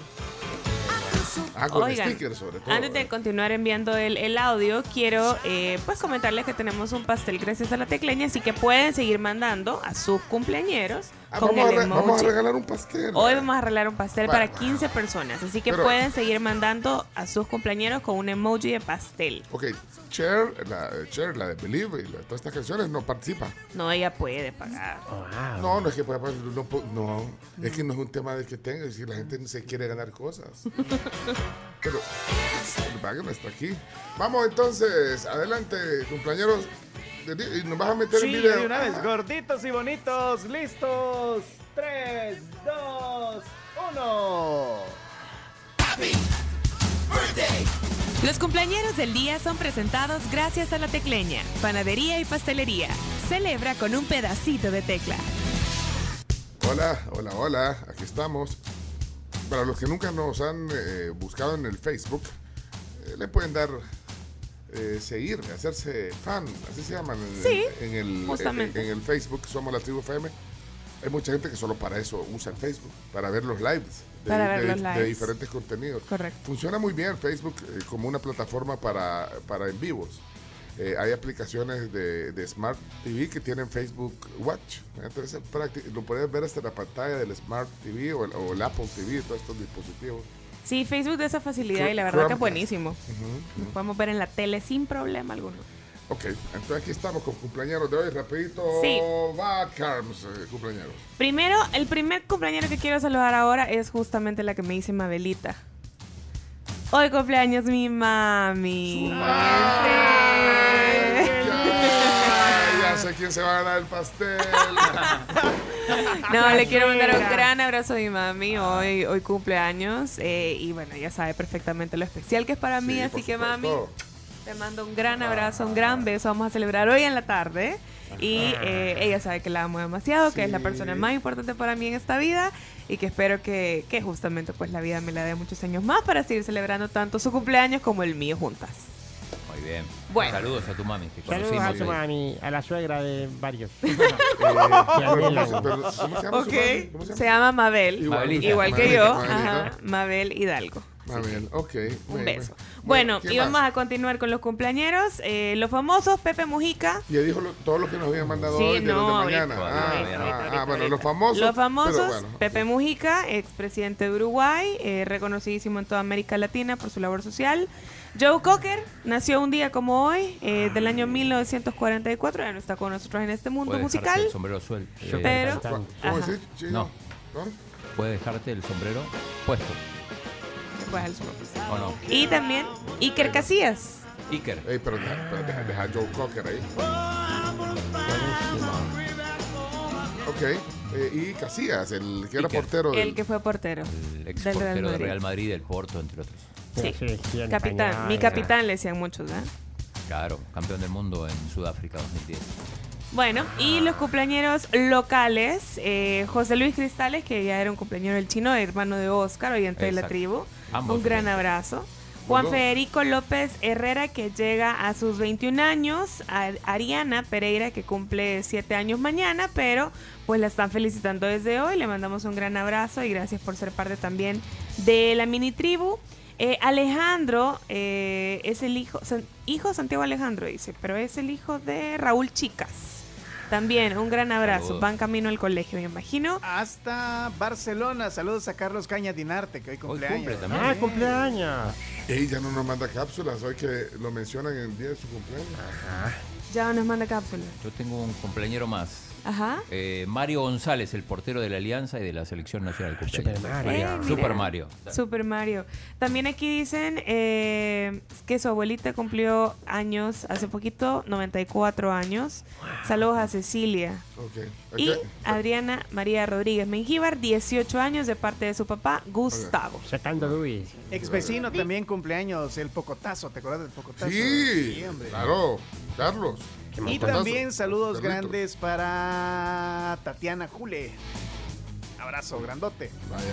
Ah, con Oigan, stickers sobre todo. Antes de continuar enviando el, el audio, quiero eh, pues comentarles que tenemos un pastel gracias a la tecleña, así que pueden seguir mandando a sus cumpleañeros con vamos, a el re- vamos a emoji. regalar un pastel. Hoy vamos a arreglar un pastel Bueno. para 15 personas, así que Pero- pueden seguir mandando a sus cumpleaños con un emoji de pastel. Ok, Cher, la, Cher, la de Believe y la- todas estas canciones no participa. No, ella puede pagar. No, no es que pueda pasar, no, no, es que no es un tema de que tenga, es que la gente se quiere ganar cosas. Pero el no está aquí. Vamos entonces, adelante, compañeros. Y nos vas a meter Sí, en de video. una vez, gorditos y bonitos, listos. 3, 2, 1. Los cumpleaños del día son presentados gracias a la tecleña, panadería y pastelería. Celebra con un pedacito de tecla. Hola, hola, hola, aquí estamos. Para los que nunca nos han eh, buscado en el Facebook, eh, le pueden dar eh, seguir, hacerse fan, así se llaman en, Sí, en el, en, el Facebook, somos la tribu FM. Hay mucha gente que solo para eso usa el Facebook, para ver los lives de, Para ver de- los de lives. diferentes contenidos. Correcto. Funciona muy bien Facebook eh, como una plataforma para, para en vivos. eh, hay aplicaciones de, de Smart TV que tienen Facebook Watch. Entonces lo puedes ver hasta la pantalla del Smart TV o el, o el Apple TV, todos estos dispositivos. Sí, Facebook de esa facilidad y la verdad que es buenísimo. Ujú. podemos ver en la tele sin problema alguno. Ok, entonces aquí estamos con cumpleaños de hoy. Rapidito, Sí. va Carms, eh, cumpleaños. Primero, el primer cumpleañero que quiero saludar ahora es justamente la que me dice Mabelita. Hoy cumpleaños mi mami. Ay, ya sé quién se va a ganar el pastel. No, le quiero mandar un gran abrazo a mi mami. Hoy, hoy cumpleaños. eh, y bueno, ella sabe perfectamente lo especial que es para mí. Sí, así que, mami, te mando un gran abrazo, un gran beso. Vamos a celebrar hoy en la tarde. Y eh, ella sabe que la amo demasiado, que es la persona más importante para mí en esta vida. Y que espero que, que justamente pues la vida me la dé muchos años más para seguir celebrando tanto su cumpleaños como el mío juntas. Muy bien. Bueno. Saludos a tu mami, que Saludos a, tu hoy. mami, a la suegra de varios. Eh, ¿Cómo se llama se se llama Mabel, Igual. igual, Mabelita. que yo, Mabelita. ajá, Mabel Hidalgo. Mabel, ok. Un beso. bien. Bueno, ¿quién y vamos más? a continuar con los cumpleañeros. Eh, los famosos, Pepe Mujica. Ya dijo lo- todo lo que nos habían mandado Sí, hoy de los de mañana. ahorita, Ah, ahorita, ah, ahorita, ah, ahorita, bueno, ahorita. los famosos. Los famosos, bueno, Pepe Mujica, expresidente de Uruguay, eh, reconocidísimo en toda América Latina por su labor social. Joe Cocker nació un día como hoy, eh, del año 1944, ya no está con nosotros en este mundo Puede musical. el sombrero suelto. Súper Pero- cantante. ¿Cómo Ajá. decís, chino? No. ¿No? Puede dejarte el sombrero puesto, Pues, al sur. ¿o no? Y también Iker Casillas. Iker. Ey, pero deja, pero deja, deja a Joe Cocker ahí. Ok. eh, y Casillas, el que era Iker. portero del... El que fue portero. El ex Del portero del Madrid. Real Madrid, del Porto, entre otros. Sí. Capitán, española. mi capitán le decían muchos, ¿verdad? Claro, campeón del mundo en Sudáfrica 2010. Bueno, y los cumpleaños locales, eh, José Luis Cristales, que ya era un cumpleañero del chino, hermano de Oscar, oyente de la tribu. Ambos un gran abrazo. Juan. Federico López Herrera, que llega a sus 21 años. A Ariana Pereira, que cumple 7 años mañana, pero pues la están felicitando desde hoy. Le mandamos un gran abrazo y gracias por ser parte también de la mini tribu. Eh, Alejandro eh, es el hijo, san- hijo Santiago Alejandro, dice, pero es el hijo de Raúl Chicas. También un gran abrazo. Saludos. Van camino al colegio, me imagino. Hasta Barcelona. Saludos a Carlos Caña Dinarte, que hoy Hoy cumpleaños. cumple también. Ah, cumpleaños. Ey, ya no nos manda cápsulas, hoy que lo mencionan en el día de su cumpleaños. Ya nos manda cápsula. Yo tengo un cumpleañero más. Ajá. Eh, Mario González, el portero de la Alianza y de la Selección Nacional Cumpleaños. Super Mario. Eh. Super Mario. Super Mario. También aquí dicen eh, que su abuelita cumplió años hace poquito, 94 años. Saludos a Cecilia. Ok. Y. Adriana María Rodríguez Mengíbar, 18 años de parte de su papá, Gustavo. Sacando Luis. Ex vecino también cumpleaños, el Pocotazo. ¿Te acuerdas del Pocotazo? Sí, hombre. claro, Carlos. Y también saludos grandes para Tatiana Jule. Abrazo grandote. Vaya,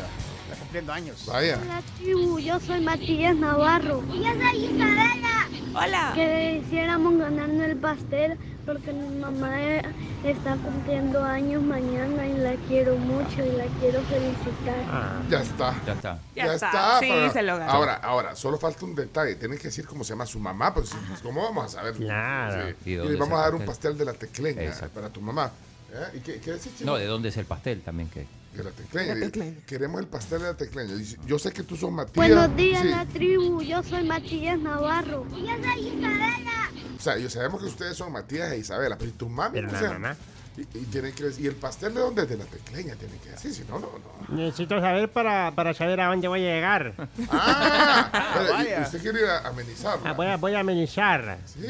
Está cumpliendo años. vaya. Hola tribu, yo soy Matías Navarro. Y yo soy Isabela. Hola. Quisiéramos ganarnos el pastel porque mi mamá eh, está cumpliendo años mañana y la quiero mucho y la quiero felicitar. Ah, Ya está. Ya está. Ya está. Sí, para- se lo ganó. Ahora, ahora, solo falta un detalle. Tienen que decir cómo se llama su mamá, si- pues, ¿cómo vamos a saber? Claro. Sí. ¿Y le vamos a dar un pastel? de la tecleña Exacto. para tu mamá. ¿Eh? ¿Y qué, qué decís? No, ¿de dónde es el pastel también? que De la tecleña. La tecleña. Queremos el pastel de la tecleña. Yo sé que tú sos Matías. Buenos días, Sí. la tribu. Yo soy Matías Navarro. Y yo soy Isabela. O sea, yo sabemos que ustedes son Matías e Isabela, pero ¿y tu mami? Pero cómo la se llama? mamá. Y, y tienen que decir, ¿y el pastel de dónde es? De la tecleña, tienen que decir, si no, no, no. Necesito saber para, para saber a dónde voy a llegar. Ah, pero, y- vaya. usted quiere ir a amenizarla. Ah, voy, a, voy a amenizar. Sí.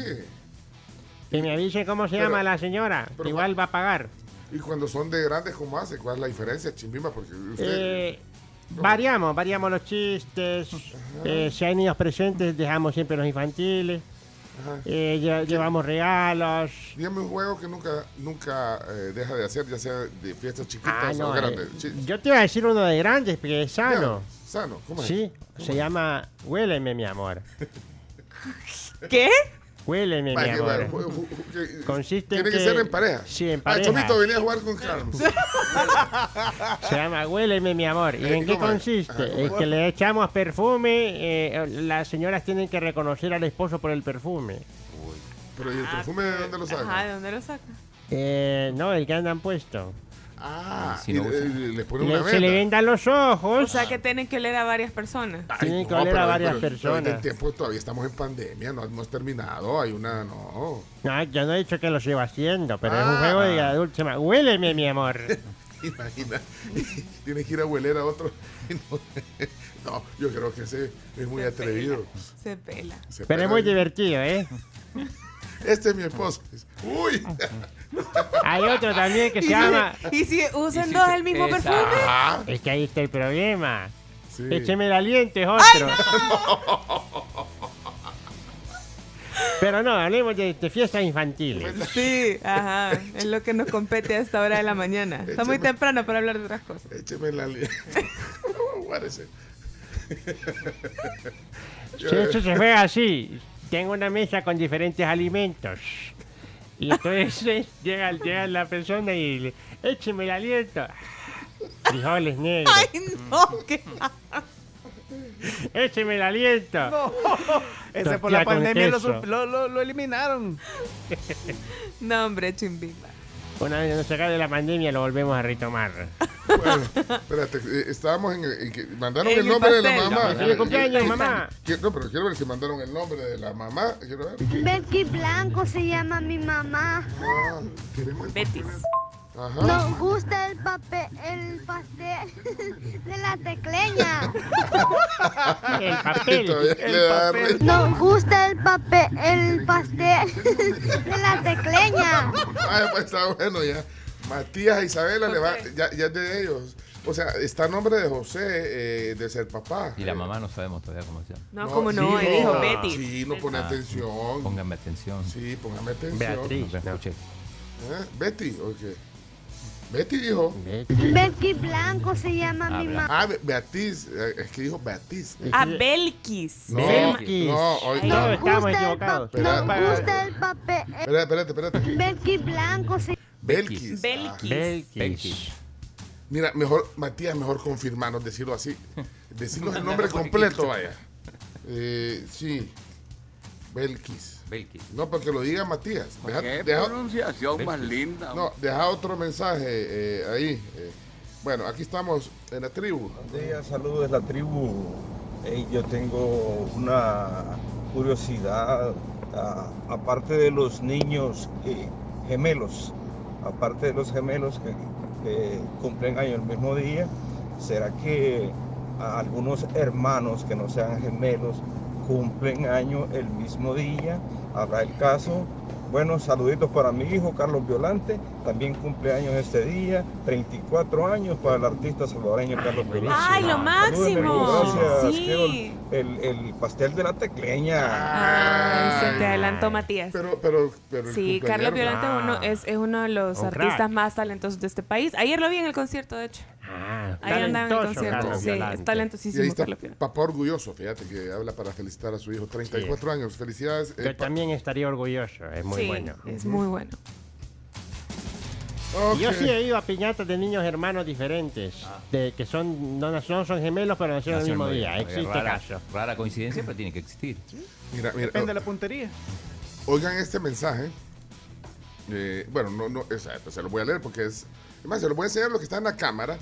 Que me avise cómo se Pero- llama la señora. Igual va a pagar. Y cuando son de grandes, ¿cómo hace? ¿Cuál es la diferencia, Chimbimba? Porque usted... Eh, variamos, variamos los chistes. Eh, si hay niños presentes, dejamos siempre los infantiles. Eh, lle- llevamos regalos. Dígame un juego que nunca, nunca eh, deja de hacer, ya sea de fiestas chiquitas Ah, o no, grandes. eh, Chi- yo te iba a decir uno de grandes, porque es sano. Ya, Sano, ¿cómo es? Sí, se llama Huéleme, mi amor. ¿Qué? Huéleme, mi amor. que- Consiste en Tiene que, que- ser en pareja. Sí, en Ah, pareja. Chomito, venía a jugar con Carlos. Se llama Huéleme, mi amor. ¿Y Eh, en qué consiste? ¿cómo Es que le echamos perfume. eh, las señoras tienen que reconocer al esposo por el perfume. Pero ¿y el perfume de dónde lo saca? Ajá, ¿de dónde lo saca? Eh, no, el que andan puesto. Ah, Si no y le pone Le- una se le venda. vendan los ojos. O sea que tienen que oler a varias personas. Ay, tienen que no, oler a pero- varias pero- pero personas. en tiempo todavía estamos en pandemia, no hemos terminado. Hay una, no. No, yo no he dicho que lo sigo haciendo, pero es un Ah. juego de adulto. Huéleme, mi amor. Imagina, tienes que ir a hueler a otro. No, yo creo que ese es muy Se atrevido. Se pela. Se Pero es pega muy divertido, ¿eh? Este es mi esposo. Uy. Hay otro también que ¿Y se si- llama... ¿Y si usan si dos el mismo esa- perfume? Ah, Es que ahí está el problema. sí. Écheme el aliento, es otro. Pero no, hablemos de, de fiestas infantiles. Sí, ajá. Es lo que nos compete a esta hora de la mañana. Está muy Échame- temprano para hablar de otras cosas. Écheme li- Guárdese. Si eso se juega así, tengo una mesa con diferentes alimentos. Y entonces llega, llega la persona y le, écheme el aliento. Frijoles negros, Ay, no, qué écheme el aliento. No, ese por la pandemia lo, lo- lo eliminaron. No, hombre, chimbimba. Una vez que nos saca de la pandemia lo volvemos a retomar. Bueno, espérate, eh, estábamos en, en que mandaron En el el nombre de la mamá. No, feliz cumpleaños, mamá. Quiero- No, pero quiero ver si mandaron el nombre de la mamá. Quiero ver. Becky Blanco se llama mi mamá. Ah, papel. Ajá. Nos gusta el papel, el pastel de la tecleña. El papel. Papel. Nos gusta el papel, el pastel de la tecleña. Ay, pues está bueno ya. Matías e Isabela le va, ya, ya es de ellos. O sea, está a nombre de José, eh, de ser papá. Y la mamá no sabemos todavía cómo se llama. No, como no, sí, él dijo no. Betty. Sí, no pone Ah, atención. Pónganme atención. Sí, póngame atención. Beatriz. No escuché. ¿Eh? Betty, ¿o qué? Betty dijo. Becky Blanco se llama mi mamá. Ah, Be- Beatriz, eh, es que dijo Beatriz. A Belkis. No, Belkis. no, hoy no. Nos estamos gusta, el equivocados. pa- nos gusta el papel. Espérate, espérate, espérate. Becky Blanco se Belkis. Belkis. Belkis. Belkis. Mira, mejor, Matías, mejor confirmarnos, decirlo así. Decirnos el nombre completo, vaya. Eh, sí. Belkis. Belkis. No, porque lo diga Matías. Deja, Qué deja- pronunciación más linda. no, deja otro mensaje eh, ahí. eh. Bueno, aquí estamos en la tribu. Buenos días, saludos de la tribu. Yo tengo una curiosidad, aparte de los niños eh, gemelos, aparte de los gemelos que, que cumplen año el mismo día, ¿será que a algunos hermanos que no sean gemelos cumplen año el mismo día? ¿Habrá el caso? Bueno, saluditos para mi hijo Carlos Violante, también cumple años este día, 34 años para el artista salvadoreño Carlos Violante. ¡Ay, lo Saludos, máximo! Gracias. Sí. Quiero el, el pastel de la tecleña. Ay, se te adelantó Matías. Pero, pero, pero. Sí, Carlos Violante Ah. uno, es, es uno de los Un artistas crack. más talentosos de este país. Ayer lo vi en el concierto, de hecho. Ah, Ahí andaba en el talentoso, concierto. Carlos Sí, Violante. es Y ahí talentosísimo está Carlos Violante. papá orgulloso, fíjate que habla para felicitar a su hijo, 34 años. Felicidades. eh, Yo pa- también estaría orgulloso, es muy sí, bueno. es muy bueno. Ok. Yo sí he ido a piñatas de niños hermanos diferentes, de que son no, no son gemelos pero nacieron el mismo día. Existe rara, caso. Rara coincidencia, pero tiene que existir. Mira, mira, Depende de la puntería. Oigan este mensaje. Eh, bueno, no, no, exacto, se lo voy a leer porque es. Además, se lo voy a enseñar lo que está en la cámara.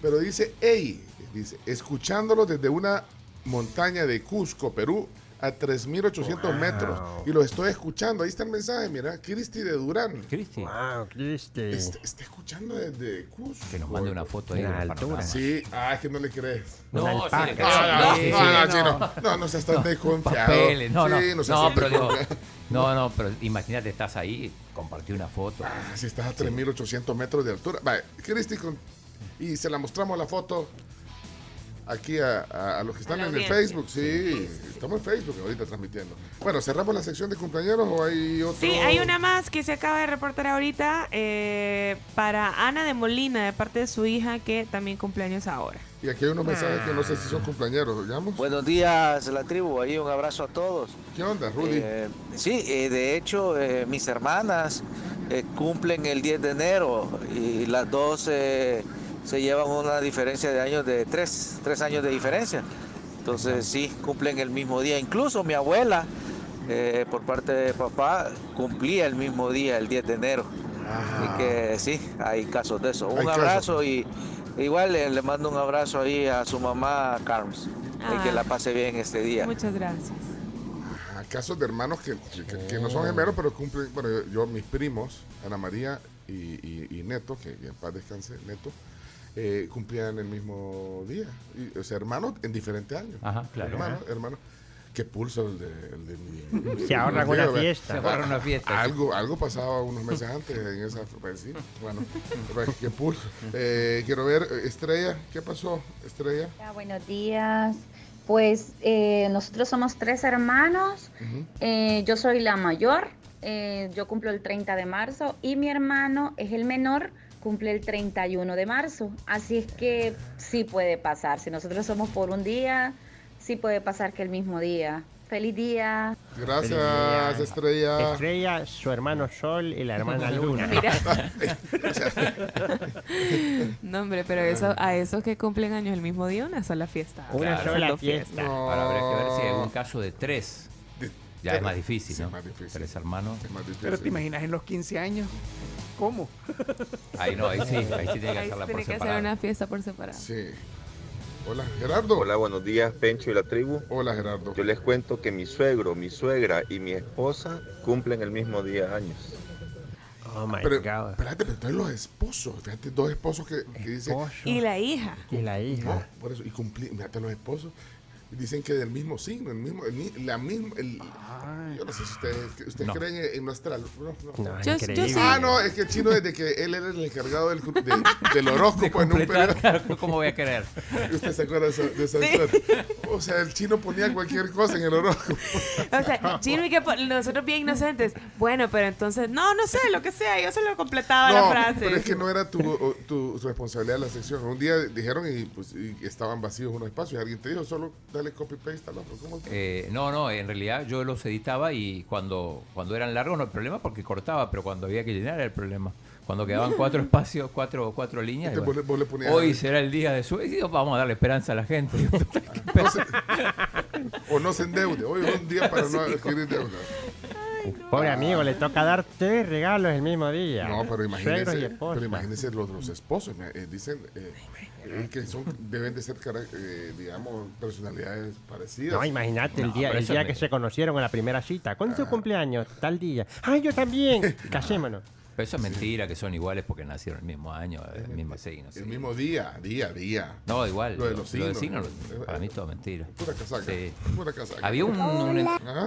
Pero dice, hey, dice, escuchándolo desde una montaña de Cusco, Perú, a 3.800 metros. Y lo estoy escuchando. Ahí está el mensaje, mira. Cristi de Durán. Cristi. Wow, Cristi. Está, está escuchando desde Cusco. Que nos mande una foto ahí. En del altura. Sí, ah, es que no le crees. No, sí. No, no, Sí, no, sí, no, no. no, no, no seas tan desconfiado. Papeles, no, no. Sí, No, seas tan pero digo, no, no, pero imagínate, estás ahí, compartí una foto. Ah, si estás a 3.800 metros de altura. Vale, Cristi, y se la mostramos la foto aquí a, a- a los que están en el. Facebook. Sí, estamos en Facebook ahorita transmitiendo. Bueno, ¿cerramos la sección de cumpleaños o hay otro? Sí, hay una más que se acaba de reportar ahorita eh, para Ana de Molina, de parte de su hija, que también cumpleaños ahora. Y aquí hay unos mensajes que no sé si son cumpleaños, ¿digamos? Buenos días, la tribu. Ahí un abrazo a todos. ¿Qué onda, Rudy? Eh, sí, eh, de hecho, eh, mis hermanas eh, cumplen el 10 de enero y las dos eh, se llevan una diferencia de años de tres, tres años de diferencia. Entonces, sí, cumplen el mismo día. Incluso mi abuela eh, por parte de papá cumplía el mismo día, el 10 de enero. Así que sí, hay casos de eso. Un abrazo y igual le, le mando un abrazo ahí a su mamá Carms. Y que Ah. la pase bien este día. Muchas gracias. Ajá, casos de hermanos que, que- que no son gemelos, pero cumplen. Bueno, yo, yo, mis primos, Ana María y, y- y Neto, que, que en paz descanse, Neto, eh, cumplían el mismo día. Y, o sea, hermanos en diferentes años. Ajá, claro. Hermanos, hermanos. Qué pulso el de, el de mi. mi- Se ahorran mi- una fiesta. Se ahorran una fiesta, Algo, algo pasaba unos meses antes en esa. Pues sí, bueno, pues, qué pulso. Eh, quiero ver, Estrella, ¿qué pasó, Estrella? Buenos días. Pues eh, nosotros somos tres hermanos. Eh, yo soy la mayor. eh, yo cumplo el 30 de marzo y mi hermano es el menor. Cumple el 31 de marzo. Así es que sí puede pasar. Si nosotros somos por un día, sí puede pasar que el mismo día. Feliz día. Gracias, Estrella. Estrella, su hermano Sol y la hermana Luna. No, hombre, pero eso, a esos que cumplen años el mismo día, una sola fiesta. Una Son sola fiesta. Ahora habría que ver si hay un caso de tres. Ya es más difícil, ¿no? es más difícil. Tres hermanos. Es más difícil. Pero te imaginas en los 15 años. ¿Cómo? Ahí no, ahí sí, ahí sí tiene que hacerla por tiene que hacer separado. una fiesta por separado. Sí. Hola, Gerardo. Hola, buenos días, Pencho y la tribu. Hola, Gerardo. Yo les cuento que mi suegro, mi suegra y mi esposa cumplen el mismo día años. Oh my Pero, God. espérate, pero entonces los esposos, fíjate, dos esposos que, que dicen. Y la hija. Y la hija. No, por eso, y cumplir, fíjate, los esposos dicen que del mismo signo, el mismo, el, la misma, el, yo no sé si ustedes, ustedes No. creen en nuestra, no, no. No, Yo- yo increíble. sí. Ah, no, es que el chino desde que él era el encargado del, de- del horóscopo en un periodo. ¿Cómo voy a querer? ¿Usted se acuerda de esa, de esa historia? O sea, el chino ponía cualquier cosa en el horóscopo. O sea, Chino y que nosotros bien inocentes. Bueno, pero entonces, no, no sé, lo que sea, yo solo completaba la No, frase. pero es que no era tu, tu responsabilidad la sección. Un día dijeron y, pues, y estaban vacíos unos espacios y alguien te dijo, solo dale copy-paste al otro. ¿Cómo? Eh, no, no, en realidad yo los editaba y cuando, cuando eran largos no hay problema porque cortaba, pero cuando había que llenar era el problema. Cuando quedaban cuatro espacios, cuatro, cuatro líneas. Este, bueno, vos le- vos le ponías hoy ahí. será el día de su y vamos a darle esperanza a la gente. No se- o no se endeude. Hoy es un día para no adquirir deuda. Pobre amigo, le toca dar tres regalos el mismo día. No, pero imagínense, pero imagínense los, los esposos. me- eh, dicen eh, que son, deben de ser, eh, digamos, personalidades parecidas. No, imagínate el día, el día me- que se conocieron en la primera cita. ¿Cuándo es tu cumpleaños? Tal día. ¡Ay, yo también! Casémonos. Pero eso es mentira, que son iguales porque nacieron el mismo año, el mismo signo. sí. El mismo día, día, día. No, igual. Lo de los signos. signos, para mí todo mentira. Pura casaca. Sí. Pura casaca. Había un,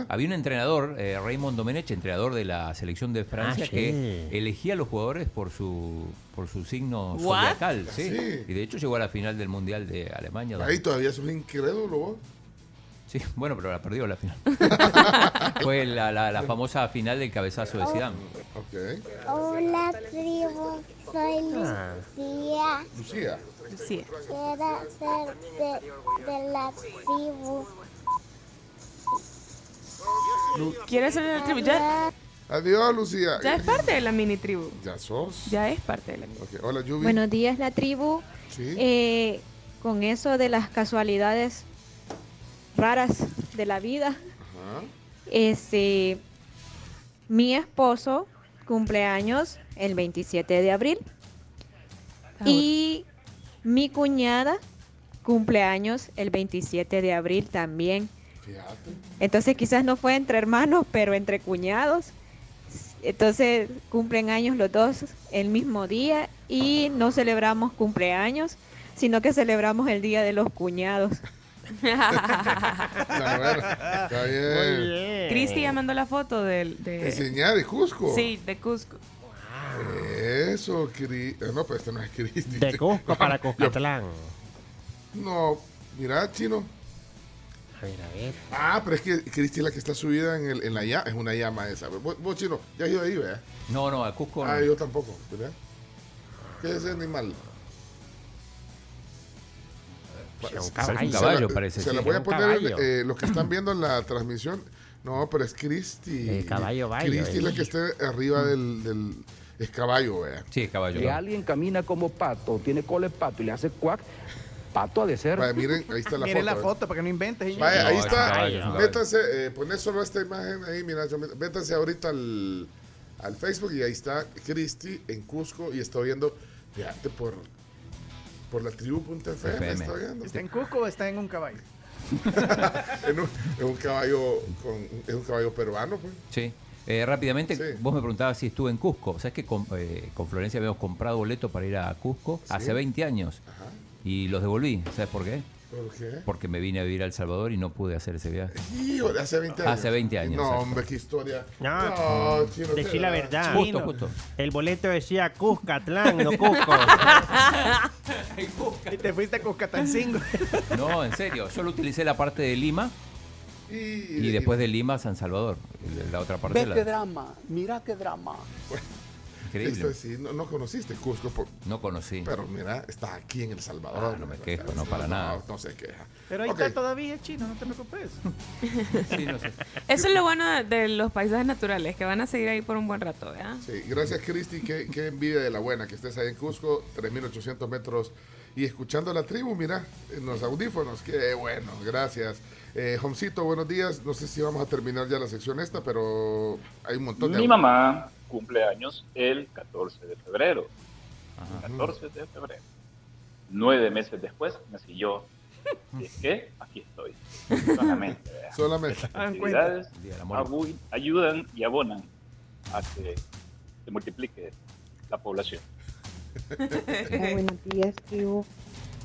había un entrenador, eh, Raymond Domenech, entrenador de la selección de Francia, Ah, sí. que elegía a los jugadores por su por su signo What? zodiacal. Sí. Sí. Y de hecho llegó a la final del Mundial de Alemania. Ahí todavía sos incrédulo vos. Sí, bueno, pero la perdió la final. Fue la, la- la famosa final del cabezazo de Zidane. Ok. Hola, tribu. Soy Ah. Lucía. Lucía. Sí. Quiero ser de, de la tribu. ¿Quieres ser de la tribu? Ya, Adiós, Lucía. ya es parte de la mini tribu. Ya sos. Ya es parte de la mini Ok, Hola, Yubi. Buenos días, la tribu. Sí. Eh, con eso de las casualidades raras de la vida, Ajá. este, mi esposo cumpleaños el 27 de abril y mi cuñada cumpleaños el 27 de abril también. Fíjate. Entonces quizás no fue entre hermanos, pero entre cuñados. Entonces cumplen años los dos el mismo día y no celebramos cumpleaños, sino que celebramos el día de los cuñados. Está Muy bien. bien. Cristi ya mandó la foto del, de... Enseñar de Cusco. Sí, de Cusco. Eso, Cri... eh, No, pero este no es Cristi. De Cusco para Yo- Cuscatlán. No, mira, chino. A ver, a ver. Ah, pero es que Cristi es la que está subida en, el, en la llama. Es una llama esa. Vos, vos, chino, ya has ido ahí, ¿verdad? No, no, a Cusco no. Ah, yo tampoco, ¿verdad? ¿Qué es ese animal? Es un Se- caballo. se Un caballo la- parece, Se sí. la voy a poner, eh, los que están viendo la transmisión. No, pero es Cristi. El caballo Cristi es la eh. que está arriba del, del... Es caballo, ¿verdad? Sí, es caballo. Si ¿no? alguien camina como pato, tiene cola de pato y le hace cuac, pato ha de ser. Vaya, miren, ahí está la foto. la ¿eh? foto para que no inventes. señor. Vaya, ahí No, está. caballo, Métanse, eh, poné solo esta imagen ahí, mira, yo met- métanse ahorita al, al Facebook y ahí está Cristi en Cusco y está viendo, fíjate, por, por la tribu.fm FM. está viendo. ¿Está en Cusco o está en un caballo? en, un, en un caballo con, es un caballo peruano, pues. Sí. Eh, rápidamente, vos me preguntabas si estuve en Cusco. ¿Sabes que con, eh, con Florencia habíamos comprado boleto para ir a Cusco hace 20 años? Y los devolví. ¿Sabes por qué? ¿Por qué? Porque me vine a vivir a El Salvador y no pude hacer ese viaje. Híjole, hace 20 años. Hace 20 años. No, exacto. hombre, qué historia. No, No, chino, decí la da. verdad. Justo, justo. El boleto decía Cuscatlán, no Cusco. y te fuiste a Cuscatancingo. No, en serio. Solo utilicé la parte de Lima y después de Lima San Salvador. La otra parte Ve la- qué drama, mira qué drama. Increíble. Esto sí, no, no conociste Cusco, por- No conocí. pero mira, estás aquí en El Salvador. Ah, no me quejo, no para nada. No, no se queja. Pero ahí Ok. está todavía chino, no te preocupes. Eso es lo bueno de, de los paisajes naturales, que van a seguir ahí por un buen rato, ¿verdad? Sí, gracias Cristi, qué, qué envidia de la buena que estés ahí en Cusco, 3.800 metros y escuchando la tribu, mira, en los audífonos, qué bueno, gracias. Eh, Homcito, buenos días, no sé si vamos a terminar ya la sección esta, pero hay un montón de... Mi mamá cumple años el 14 de febrero. 14 de febrero. Nueve meses después nací yo. Y es que aquí estoy. Solamente. ¿verdad? Solamente. Las actividades abu- ayudan y abonan a que se multiplique la población. Hola, buenos días, tribu.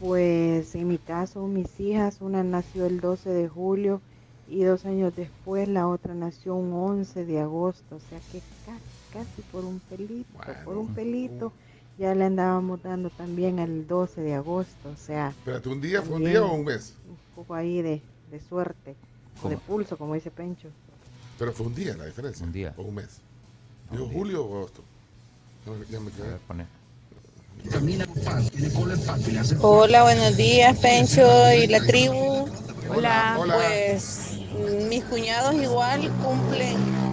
Pues en mi caso, mis hijas, una nació el 12 de julio y dos años después la otra nació un 11 de agosto. O sea que casi, casi por un pelito, por un pelito, ya le andábamos dando también el 12 de agosto. O sea, Espérate, ¿un día fue un día o un mes? Un poco ahí de, de suerte, o de pulso, como dice Pencho. Pero fue un día la diferencia. Un día. O un mes. ¿Dijo julio o agosto? Ya me quedé. Hola, buenos días, Pencho y la tribu. Hola. Hola. Pues mis cuñados igual cumplen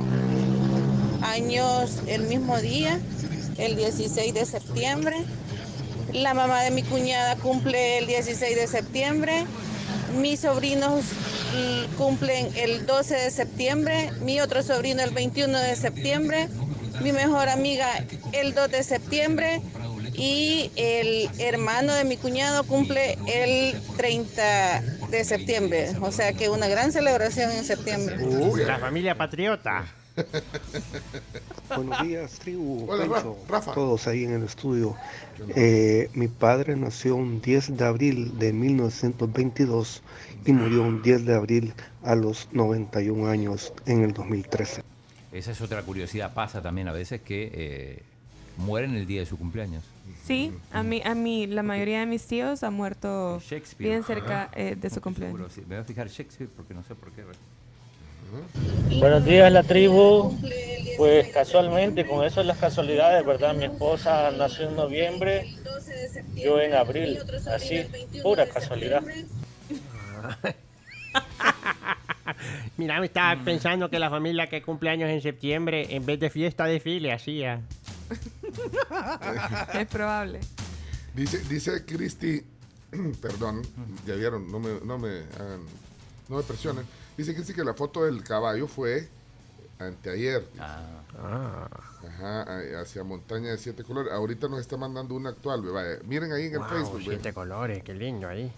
años el mismo día, el 16 de septiembre. La mamá de mi cuñada cumple el 16 de septiembre. Mis sobrinos mm, cumplen el 12 de septiembre. Mi otro sobrino el 21 de septiembre. Mi mejor amiga el 2 de septiembre. Y el hermano de mi cuñado cumple el 30 de septiembre. O sea que una gran celebración en septiembre. La familia patriota. Buenos días, tribu. Hola, Pencho, Rafa. Todos ahí en el estudio. Eh, mi padre nació un 10 de abril de 1922 y murió un 10 de abril a los 91 años en el 2013. Esa es otra curiosidad. Pasa también a veces que eh, mueren el día de su cumpleaños. Sí, a mí, a mí, la mayoría de mis tíos han muerto Shakespeare. bien cerca eh, de su cumpleaños. sí. Me voy a fijar Shakespeare porque no sé por qué. Buenos días, la tribu. Pues casualmente, con eso las casualidades, ¿verdad? Mi esposa nació en noviembre, yo en abril. Así, pura casualidad. Mira, me estaba pensando que la familia que cumple años en septiembre, en vez de fiesta, desfile, hacía. es probable. Dice, dice Cristi, perdón, ya vieron, no me, no me hagan, no me presionen. Dice Cristi que la foto del caballo fue anteayer. Ajá, a- hacia montaña de siete colores. Ahorita nos está mandando una actual, ve, vaya. Miren ahí en el Wow, Facebook. ve. siete colores, qué lindo ahí.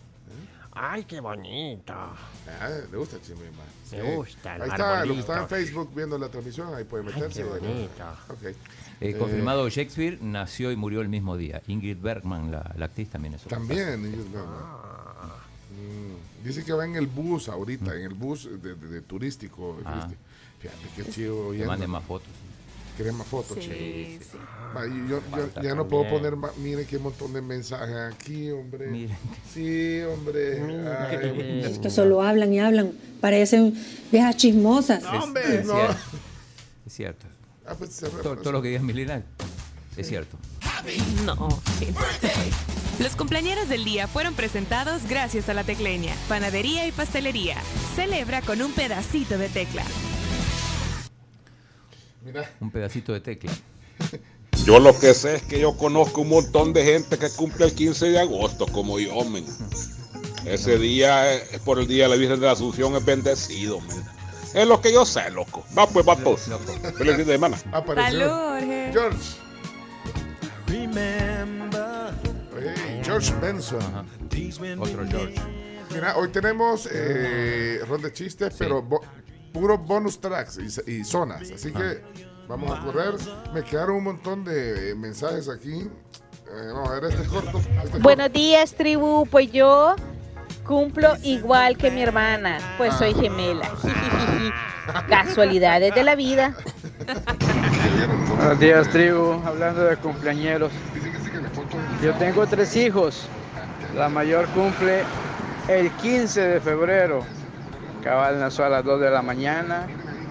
Ay, qué bonito. Ah, le gusta el chisme, ma. Me gusta, Ahí el está, los que están en arbolito. Facebook viendo la transmisión, ahí pueden Ay, meterse. qué bonito. Ok. Eh, Eh, confirmado Shakespeare nació y murió el mismo día. Ingrid Bergman, la, la actriz, también es otra. También, Ingrid Bergman. Mm, Dice que va en el bus ahorita, en el bus de, de- de turístico. Ah. Fíjate qué chido. Que manden más fotos. ¿Querés más fotos? Sí, Sí, sí. Va, y yo, yo Falta ya no puedo poner más. Miren qué montón de mensajes aquí, hombre. Miren. Sí, hombre. Ay, Es que solo hablan y hablan. Parecen viejas chismosas. hombre, Es no. cierto. Es cierto. Ah, pues, se todo, todo lo que digas Milena es cierto. No. Los cumpleaños del día fueron presentados gracias a la Tecleña, Panadería y Pastelería. Celebra con un pedacito de tecla. Un pedacito de tecla. Yo lo que sé es que yo conozco un montón de gente que cumple el 15 de agosto, como yo, men. Ese día es por el día de la Virgen de la Asunción es bendecido, men. Es lo que yo sé, loco. Va pues, va pues. Feliz fin de semana. Apareció Salud, Jorge. George. Oye, George Benson. Otro George. Mira, hoy tenemos eh, ronda de chistes, pero bo- puros bonus tracks y, y zonas. Así que vamos a correr. Me quedaron un montón de eh, mensajes aquí. Eh, vamos a ver, este es corto. este es corto. Buenos días, tribu. Pues yo cumplo igual que mi hermana, pues soy gemela. Casualidades de la vida. Buenos días, tribu. Hablando de cumpleañeros. Yo tengo tres hijos. La mayor cumple el 15 de febrero. Cabal nació a las 2 de la mañana.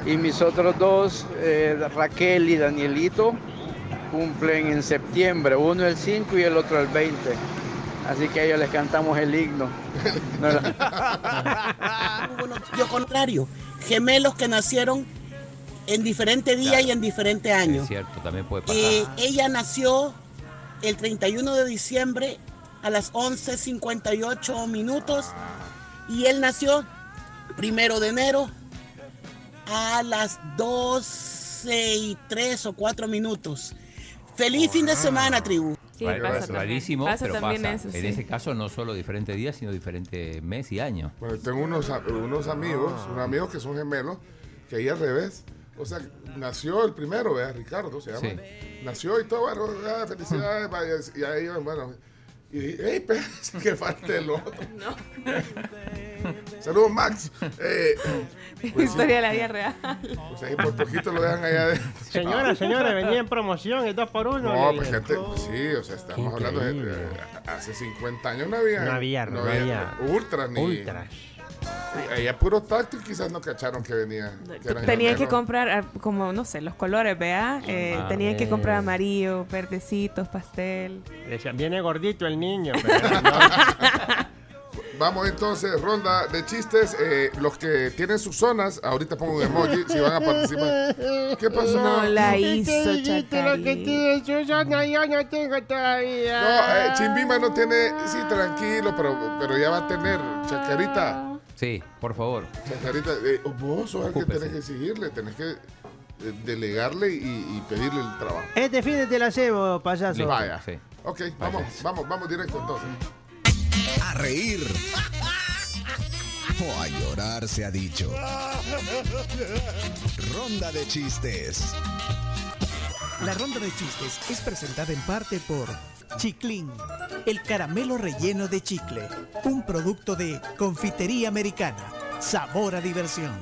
Y mis otros dos, eh, Raquel y Danielito, cumplen en septiembre. Uno el 5 y el otro el 20. Así que a ellos les cantamos el himno. No, no. Yo contrario, gemelos que nacieron en diferente día y en diferente año. Es cierto, también puede pasar. Eh, ella nació el 31 de diciembre a las 11.58 minutos y él nació primero de enero a las 12 y 3 o 4 minutos. Feliz fin de semana, tribu. Sí, Ra- pasa rarísimo, Pasa pero también pasa. eso, en sí. ese caso no solo diferente día, sino diferente mes y año. Bueno, tengo unos, unos amigos, unos amigos que son gemelos, que ahí al revés. O sea, nació el primero, ¿verdad? Ricardo se llama. Sí. Nació y todo, bueno, ah, felicidades, vaya, y ahí, bueno. Y dije, ¡ey, que falte el otro! Saludos, Max. Eh, pues sí, Historia de la vida real. pues ahí por poquito lo dejan allá de... Señora, señora, venía en promoción, el 2 por 1 No, pues gente, sí, o sea, estamos hablando de, hace 50 años no había, No había, no había. ultras ni Ultras. Ella puro tacto y quizás no cacharon que venía. que Tenían que comprar, ah, como, no sé, los colores, vea. Eh, Ah, tenían que eh. comprar amarillo, verdecitos, pastel. Decían, viene gordito el niño, pero no. Vamos entonces, ronda de chistes. Eh, los que tienen sus zonas, ahorita pongo un emoji si van a participar. ¿Qué pasó? No la hizo, Lo que Chacarita. tiene Susana, yo no tengo todavía. No, eh, Chimbima no tiene, sí, tranquilo, pero, pero ya va a tener. Chacarita, Sí, por favor. Chacarita, eh, vos sos el que tenés que exigirle, tenés que eh, delegarle y, y pedirle el trabajo. Este fin de te la cebo, payaso. Vaya. Sí. Ok, vamos, vamos, vamos directo entonces. A reír. O a llorar se ha dicho. Ronda de chistes. La ronda de chistes es presentada en parte por Chiclín, el caramelo relleno de chicle, un producto de confitería americana. Sabor a diversión.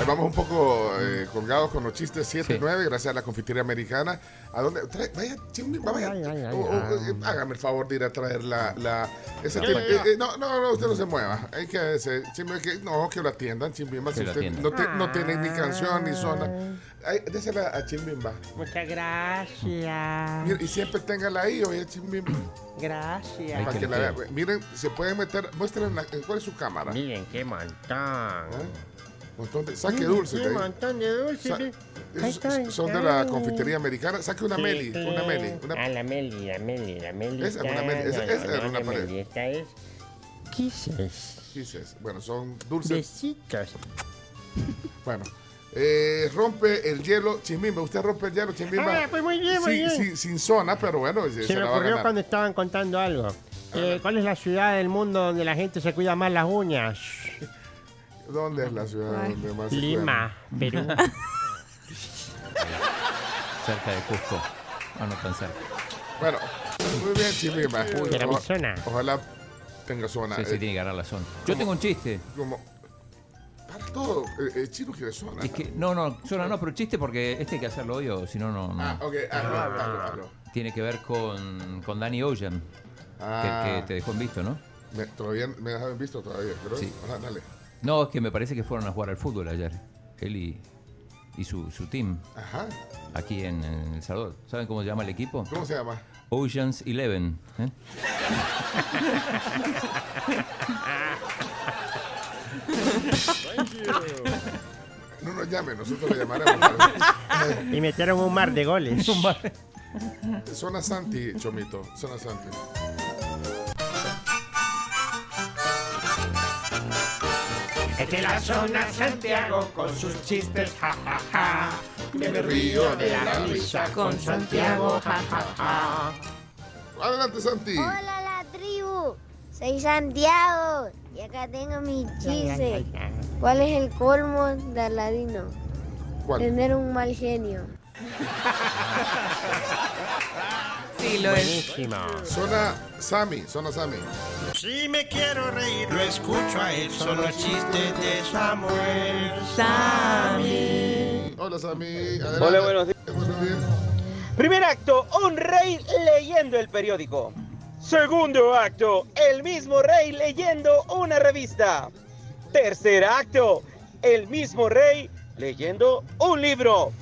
Ahí vamos un poco eh, colgados con los chistes 7 y 9, gracias a la confitería americana. ¿A dónde? Trae- vaya, Chimbimba, vaya. Ay, ay, ay, O- o, ay. eh, hágame el favor de ir a traer la. la ese tipo- eh, no, no, no, usted no se mueva. Hay que, se, Chimbi- que no, que lo atiendan, Chimbimba. Si usted no, te- no tiene ni canción ni zona. Ay, désela a Chimbimba. Muchas gracias. Mira, y siempre téngala ahí, oye, Chimbimba. Gracias. Para que la vea. Miren, se pueden meter. Muestren la- cuál es su cámara. Miren, qué montón. Montón de- saque dulces de ahí. montón de. Sa- Ahí está, son de la confitería americana. Saque una Sí, Meli, una Meli. Una... Ah, la Meli, la Meli, la Meli. Esa es una Meli, esa- esa era una la pared. Meli, Esta es Kisses. Kisses. Bueno, son dulces. Besitos. Bueno. Eh, rompe el hielo, Chimbimba. Usted rompe el hielo, Chimbimba. Ah, pues muy bien, muy Sí, bien. sí, sin zona, pero bueno, se, Se me la va a ocurrió ganar. cuando estaban contando algo. Eh, ¿Cuál es la ciudad del mundo donde la gente se cuida más las uñas? ¿Dónde es la ciudad Ay. donde más se Lima, Perú. Cerca de Cusco. Ah, no tan cerca. Bueno, muy bien, Chimbimba. Era mi Oja- zona. Ojalá tenga zona. Sí, sí, Eh, tiene que ganar la zona. Yo tengo un chiste. como, para todo, eh, eh, Chino quiere zona. Es que, no, no, zona no, pero chiste porque este hay que hacerlo hoy o si no, no. no. Ah, ok, hazlo, hazlo, hazlo. Tiene que ver con, con Danny Ocean, Ah. que, que te dejó en visto, ¿no? Me, todavía me dejaron visto todavía, pero Sí. ajá, dale. No, es que me parece que fueron a jugar al fútbol ayer. Él y, y su, su team. Ajá. Aquí en, en El Salvador. ¿Saben cómo se llama el equipo? ¿Cómo se llama? Oceans Eleven. ¿eh? No nos llame, nosotros le llamaremos. Y metieron un mar de goles. Zona Santi, Chomito. Zona Santi. Desde la zona Santiago con sus chistes, ja, ja, ja. Me río de la risa con Santiago, ja, ja, ja. Adelante, Santi. Hola la tribu, soy Santiago y acá tengo mi chiste. ¿Cuál es el colmo de Aladino? ¿Cuál? Tener un mal genio. Sí, lo Buenísimo. Zona Sami, zona Sami. Si me quiero reír, lo escucho a él. Son los chistes de Samuel Sami. Hola, Sami. Adelante. Hola, buenos días. Buenos días. Primer acto, un rey leyendo el periódico. Segundo acto, el mismo rey leyendo una revista. Tercer acto, el mismo rey leyendo un libro.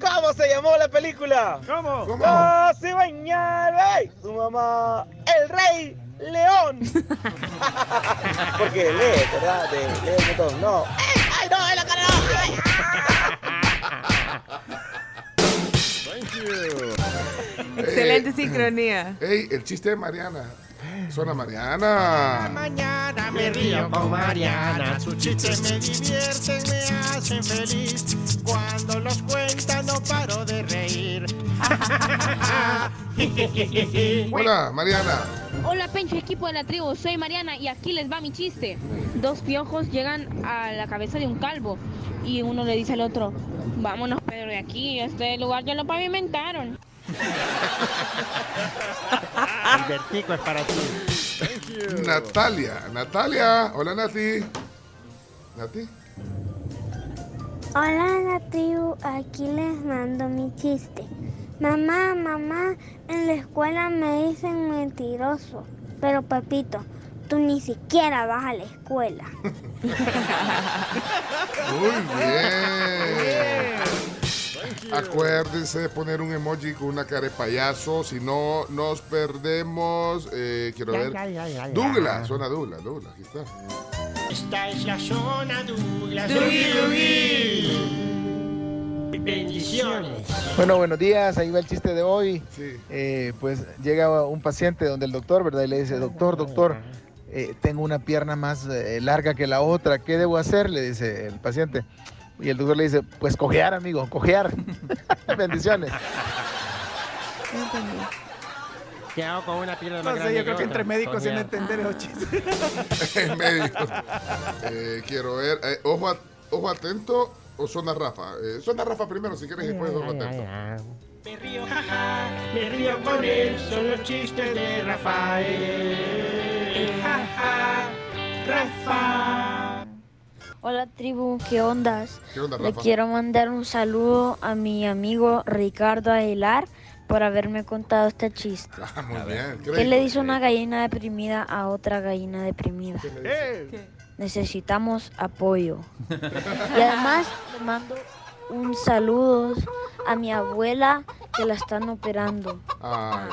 ¿Cómo se llamó la película? ¿Cómo? ¿Cómo? ¡No se bañar, rey! Su mamá, el rey león. Porque lee, ¿verdad? De, lee un montón. No. ¡Ay, ay, no! ¡En la cara no! ¡Ay! Thank you. Excelente Eh, sincronía. Ey, el chiste de Mariana. Zona Mariana. Mañana me río con Mariana. Sus chistes me divierten, me hacen feliz. Cuando los cuenta no paro de reír. Hola, Mariana. Hola Pencho, equipo de la tribu, soy Mariana y aquí les va mi chiste. Dos piojos llegan a la cabeza de un calvo y uno le dice al otro, vámonos Pedro de aquí, este lugar ya lo pavimentaron. El vertico es para ti. Natalia. Natalia. Hola, Nati. Nati. Hola la tribu, aquí les mando mi chiste. Mamá, mamá, en la escuela me dicen mentiroso. Pero papito, tú ni siquiera vas a la escuela. Muy bien. Acuérdense de poner un emoji con una cara de payaso, si no nos perdemos. Eh, quiero Ya, ver. ya, ya, ya, ya. Douglas, zona Douglas, Douglas, aquí está. Esta es la zona Douglas. Dougie, Dougie. Bendiciones. Bueno, buenos días, ahí va el chiste de hoy. Eh, pues llega un paciente donde el doctor, ¿verdad? Y le dice, doctor, doctor, eh, tengo una pierna más eh, larga que la otra, ¿qué debo hacer? Le dice el paciente. Y el doctor le dice, pues cojear, amigo, cojear. Bendiciones. ¿Qué hago con una pierna más No grande sé, yo creo que entre médicos se entender esos chistes. En medio. Eh, quiero ver. eh, ojo, a- ojo atento o zona Rafa. Eh, zona Rafa primero, si quieres, y después ojo atento. Me río, jaja, me río con él, son los chistes de Rafael. Jaja, Rafa. Hola tribu, ¿qué ondas? ¿Qué onda, Le Rafa? quiero mandar un saludo a mi amigo Ricardo Aguilar por haberme contado este chiste. Ah, muy bien. ¿Qué le dice una gallina deprimida a otra gallina deprimida? Necesitamos apoyo. Y además le mando un saludo a mi abuela que la están operando. Ay.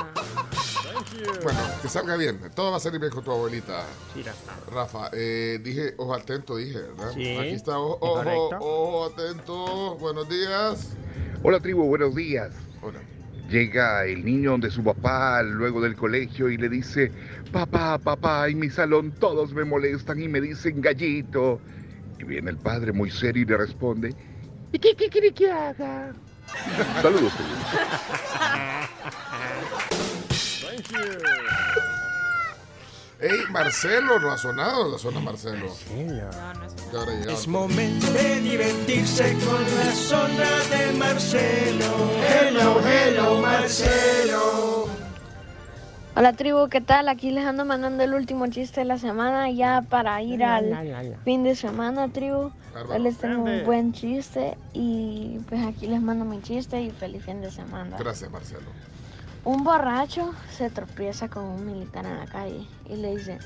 Bueno, que salga bien. Todo va a salir bien con tu abuelita. Rafa, eh, dije, ojo atento, dije, ¿verdad? Sí, Aquí está, ojo, ojo, ojo atento. Buenos días. Hola tribu, buenos días. Hola. Llega el niño donde su papá luego del colegio y le dice, papá, papá, en mi salón todos me molestan y me dicen gallito. Y viene el padre muy serio y le responde, ¿y qué, qué quiere que haga? Saludos. Ey, Marcelo no ha sonado la zona Marcelo. Que ahora llegaba. Es momento de divertirse con la zona de Marcelo. Hello, hello, Marcelo. Hola tribu, ¿qué tal? Aquí les ando mandando el último chiste de la semana ya para ir Ya, al ya, ya, ya. fin de semana, tribu. Hoy les tengo un buen chiste y pues aquí les mando mi chiste y feliz fin de semana. Gracias, Marcelo. Un borracho se tropieza con un militar en la calle y le dice,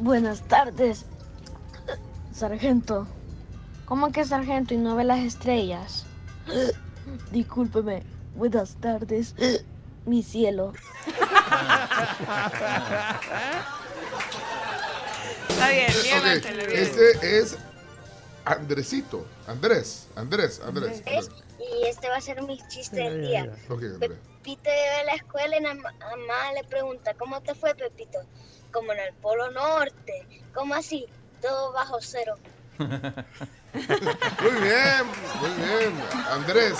buenas tardes, sargento. ¿Cómo que sargento y no ve las estrellas? Discúlpeme, buenas tardes, mi cielo. Está bien, bien, Ok, Marcelo, bien. Este es Andresito. Andrés, Andrés, Andrés. Andrés. Y este va a ser mi chiste del día. Ok, Andrés. Pepito llega a la escuela y la ma- mamá le pregunta, ¿cómo te fue, Pepito? Como en el Polo Norte. ¿Cómo así? todo bajo cero. Muy bien, muy bien. Andrés.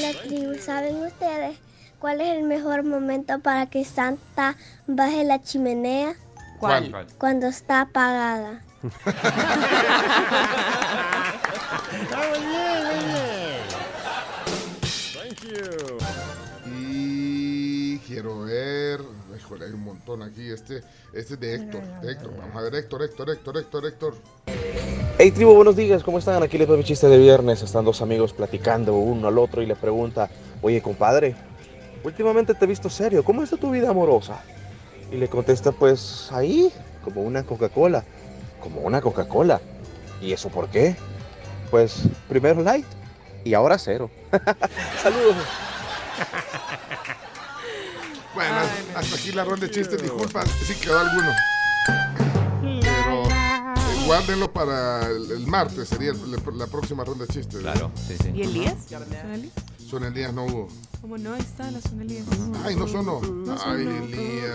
La tribu, ¿saben ustedes cuál es el mejor momento para que Santa baje la chimenea? ¿Cuál? Cuando está apagada. Y quiero ver. Híjole, hay un montón aquí. Este, este es de Héctor. de Héctor. Vamos a ver, Héctor, Héctor, Héctor, Héctor, Héctor. Hey tribu, buenos días, ¿cómo están? Aquí les doy mi chiste de viernes. Están dos amigos platicando uno al otro y le pregunta, oye compadre, últimamente te he visto serio, ¿cómo está tu vida amorosa? Y le contesta, pues ahí, como una Coca-Cola, como una Coca-Cola. ¿Y eso por qué? Pues primero light y ahora cero. Saludos. Bueno, hasta aquí la ronda de chistes. Disculpa si quedó alguno. Pero eh, guárdenlo para el, el martes, sería el- la próxima ronda de chistes. Claro, sí, sí. ¿Y Elías? ¿Son Elías? No hubo. ¿Cómo no? Ahí está la son Elías. Ay, no sonó. No Ay, sonó. Elías.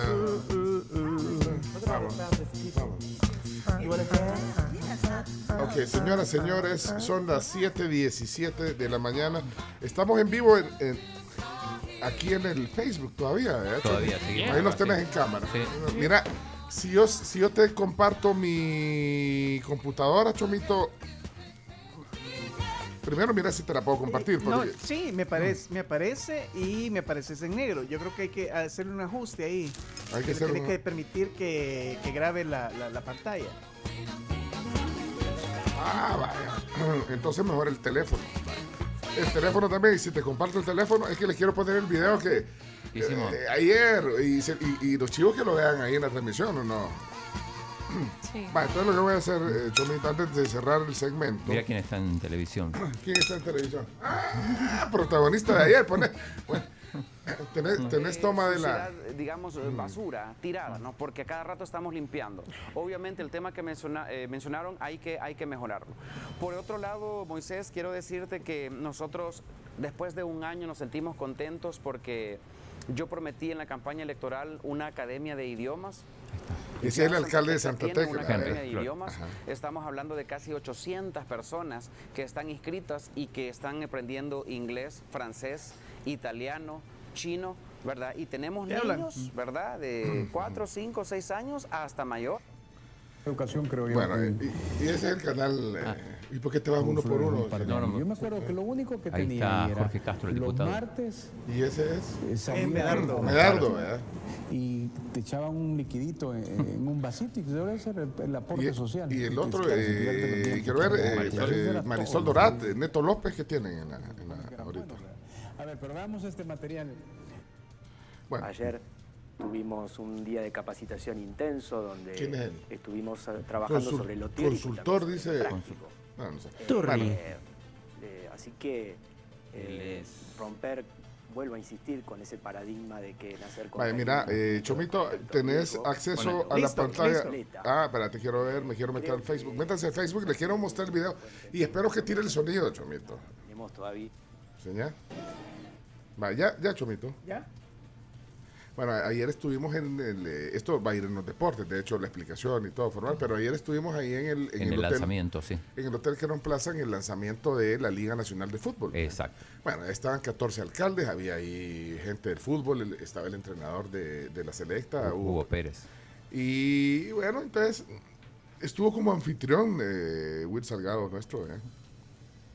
Vamos, vamos. Ok, señoras, señores, son las 7:17 de la mañana. Estamos en vivo en- en- aquí en el Facebook todavía. ¿eh? Todavía, sí. Ahí nos tenés en cámara. Mira, si yo, si yo te comparto mi computadora, Chomito, primero mira si te la puedo compartir. No, porque- sí, me parece, me aparece y me apareces en negro. Yo creo que hay que hacer un ajuste ahí. Hay que Le hacer tiene un- que permitir que, que grabe la, la- la pantalla. Ah, vaya. Entonces mejor el teléfono. El teléfono también, y si te comparto el teléfono, es que les quiero poner el video que Hicimos. eh, ayer y, se- y- y los chicos que lo vean ahí en la transmisión o no. Sí. Va, entonces lo que voy a hacer, eh, Chomito, antes de cerrar el segmento. Mira quién está en televisión. ¿Quién está en televisión? Ah, protagonista de ayer, pone. Bueno, tenés, tenés toma de la. suciedad, digamos, eh, basura tirada, ¿no? Porque a cada rato estamos limpiando. Obviamente el tema que menciona- eh, mencionaron hay que, hay que mejorarlo. Por otro lado, Moisés, quiero decirte que nosotros después de un año nos sentimos contentos porque yo prometí en la campaña electoral una academia de idiomas. Ese es el alcalde de Santa Tecla. De idiomas. Ajá. Estamos hablando de casi 800 personas que están inscritas y que están aprendiendo inglés, francés, italiano, chino, ¿verdad? Y tenemos ¿Qué hablan? niños, ¿verdad? De 4, 5, 6 años hasta mayor. Educación, creo yo. Bueno, y, y ese es el canal. eh, ¿Y por qué te vas uno por uno? No, no, yo me acuerdo que lo único que Ahí tenía está era Jorge Castro, el los diputado. martes ¿Y ese es? eh, salía Medardo. Medardo, ¿verdad? Y te echaban un liquidito en, en un vasito y debe ser el, el aporte Y, social. y el Que otro, eh, quiero ver, eh, Marisol. eh, Marisol. Dorat, eh, Neto López, ¿qué tienen en la, en la- ahorita? A ver, pero veamos este material. Ayer tuvimos un día de capacitación intenso donde ¿Quién es él? estuvimos eh, trabajando Consul- sobre teórico. y consultor, dice. práctico. Ah, no sé. Turri. Bueno, Eh, eh, así que eh, romper, vuelvo a insistir con ese paradigma de que nacer con Vaya, mira, eh, Chomito, tenés acceso a la Listo, pantalla. listo. Ah, espérate, quiero ver, me quiero meter al Facebook. Métanse al Facebook, les quiero mostrar el video. Y espero que tire el sonido, Chomito. tenemos todavía ¿Señal? Vaya, ya, Chomito. ¿Ya? Bueno, ayer estuvimos en el. eh, esto va a ir en los deportes, de hecho, la explicación y todo formal, pero ayer estuvimos ahí en el. En el hotel, lanzamiento, sí. En el Hotel Querón Plaza, en el lanzamiento de la Liga Nacional de Fútbol. Exacto. Bueno, estaban 14 alcaldes, había ahí gente del fútbol, el- estaba el entrenador de, de la selecta, Hugo. Hugo Pérez. Y bueno, entonces estuvo como anfitrión eh, Will Salgado nuestro, ¿eh?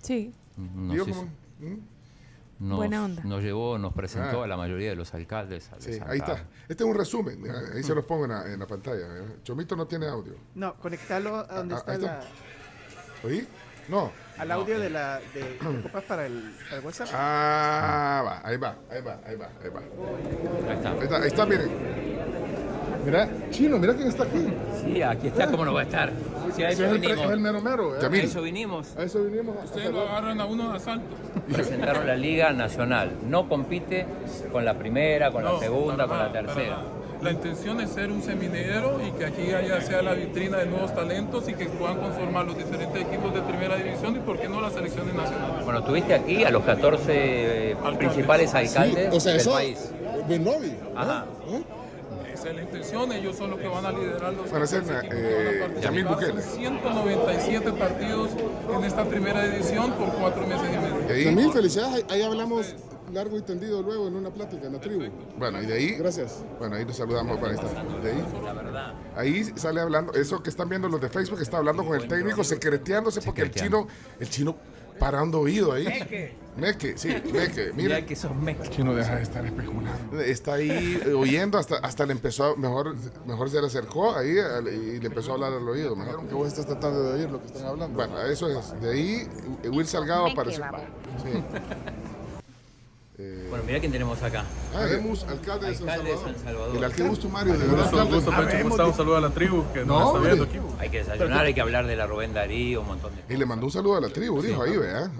Sí. Digo, hizo- como- ¿Mm? Nos- Buena onda. nos llevó, nos presentó Ah. a la mayoría de los alcaldes. a Sí, ahí está. Este es un resumen, ahí se los pongo en la, en la pantalla. ¿eh? Chomito no tiene audio. No, conectalo a donde Ah, está, ahí está. la, ¿Oí? No. al audio de la de, de copas para el, para el WhatsApp. Ah, va, ahí va, ahí va, ahí va, ahí va. Ahí está. Ahí está, ahí está, miren. Mira, chino, mira quién está aquí. Sí, aquí está, ¿cómo no va a estar? Sí, a eso es el, vinimos. es el mero mero. ¿eh? A eso vinimos. A eso vinimos. Ustedes lo agarran a uno de asalto. Presentaron la Liga Nacional. No compite con la primera, con la segunda, con la nada, tercera. La intención es ser un seminero y que aquí haya sea la vitrina de nuevos talentos y que puedan conformar los diferentes equipos de primera división y por qué no las selecciones nacionales. Bueno, tuviste aquí a los 14 principales alcaldes Sí, o sea, del eso- país. Buen novio. Ajá. Ese esa es la intención, ellos son los que van a liderar los Van a ser, equipos que eh, Yamil. Bukele. 197 partidos en esta primera edición por cuatro meses y medio. También felicidades, ahí, ahí hablamos largo y tendido luego en una plática en la tribu. Bueno, y de ahí. Gracias. Bueno, ahí nos saludamos. Está. De ahí. Ahí sale hablando, eso que están viendo los de Facebook, está hablando con el técnico, secreteándose porque el chino, el chino parando oído ahí. Meque, sí, Meque. Mira, Mira que sos meque. Chino deja de estar especulando. Está ahí eh, oyendo, hasta, hasta le empezó, a- mejor, mejor se le acercó ahí y le empezó a hablar al oído. Mejor. Que vos estás tratando de oír lo que están hablando. Bueno, eso es. De ahí, eh, Will Salgado Meque, apareció. Sí. Eh, Bueno, mira quién tenemos acá. Ah, alcalde de San Alcalde de Salvador. San Salvador. El alcalde Gusto Mario, de Gusto, verdad. gusto, alcalde. Pecho, ¿cómo Habemos está? Un de- saludo a la tribu que No, nos está viendo aquí. Hay que desayunar, hay que hablar de la Rubén Darío, un montón de Y le mandó un saludo a la tribu, dijo ahí, vea.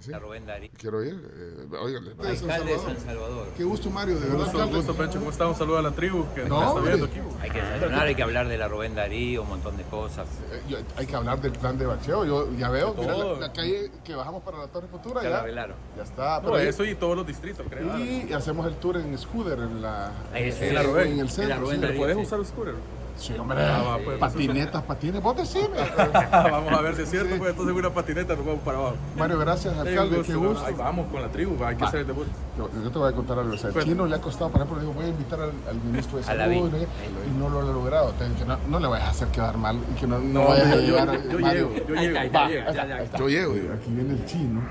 Eh, sí. La Rubén Darío. Quiero ir. Eh, oiga, Alcalde de San Salvador. Qué gusto, Mario, de verdad. Gusto, alcalde. gusto, Pecho, ¿cómo está? Un saludo a la tribu que No, nos está viendo aquí. Hay que desayunar, hay que hablar de la Rubén Darío, un montón de cosas. Eh, hay que hablar del plan de bacheo. Yo ya veo, mira la, la calle que bajamos para la Torre Futura. Ya Ya. Ya está. No, eso y todos los distritos, creo. y hacemos el tour en scooter en la, Ahí sí, en, la Rubén. en el En centro. la Rubén sí. Darío, ¿Puedes sí. usar scooter? Sí, hombre. Ah, va, pues, patinetas, patines. Vos decime. Vamos a ver si es cierto, pues entonces una patineta nos vamos para abajo. Mario, gracias, alcalde. Qué gusto. Ahí vamos con la tribu, hay que Va. hacer el debut. Yo, yo te voy a contar algo. O sea, el chino le ha costado, por ejemplo, le digo, voy a invitar al, al ministro de Salud. ¿no? y no lo ha logrado. Te- no, no le vayas a hacer quedar mal y que no, no, No, vayas a yo- llegar. yo- a- yo Mario. llego, yo Ahí llego, está, yo va, llego, ahí ya, está, ya, ahí está. ya. Yo llego. digo, Aquí viene el chino.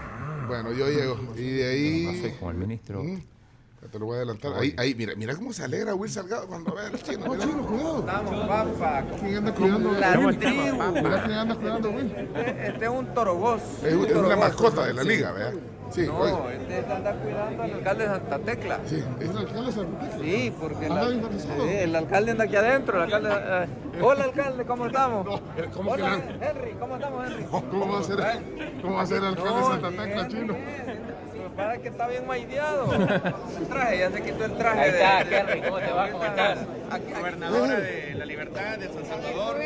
Bueno, yo llego. Y de ahí. No sé, como el ministro. Mm, te lo voy a adelantar. Ahí, ahí, mira, mira cómo se alegra Will Salgado cuando ve al chino. Mira, chino, cuidado. Estamos, papá. ¿Quién anda cuidando La tribu. Mira quién anda cuidando Will. Este, es un torogoz. Es, es una mascota de la liga, ¿verdad? Sí, no, oye. este anda cuidando al alcalde de Santa Tecla. Sí, es el alcalde de Santa Tecla. Sí, porque la- disfrazado. sí, el alcalde anda aquí adentro. El alcalde, eh, hola, alcalde, ¿cómo estamos? ¿cómo que hola, no? Henry, ¿cómo estamos, Henry? ¿Cómo va a ser, cómo va a ser el alcalde de No, Santa Tecla, bien, chino? Es que está bien maideado. El traje, ya se quitó el traje. Ahí está, de, Henry, ¿cómo te va? ¿Cómo estás? Aquí, Gobernadora de la Libertad de San Salvador.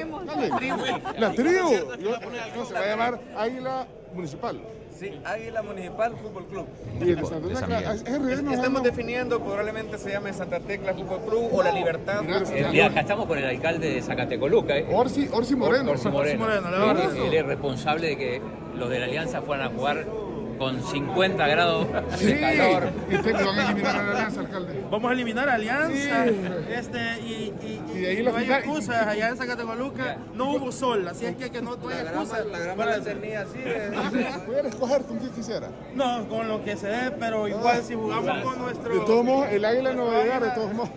La tribu. Yo- no, se va a llamar Águila Municipal. Sí, Águila Municipal Fútbol Club. Y el de Santa Tecla, Estamos definiendo, probablemente se llame Santa Tecla Fútbol Club o La Libertad Fútbol Eh, mira, acá estamos con el alcalde de Zacatecoluca. ¿eh? Orsi, Orsi Moreno. Orsi Moreno. Orsi Moreno, Él- dar él es responsable de que los de la Alianza fueran a jugar con 50 grados de calor. Y te van a eliminar a la alianza, alcalde. Vamos a eliminar a Alianza. Sí. Este, y, y, y, Y de ahí no hay final- excusas. Allá en Zacatecoluca no hubo sol, así es que, que no hay excusas. La grama la tenía así. Escoger con quien quisiera. No, con lo que se dé, pero igual si jugamos con nuestro. De todos modos, el águila no va a llegar, de todos modos.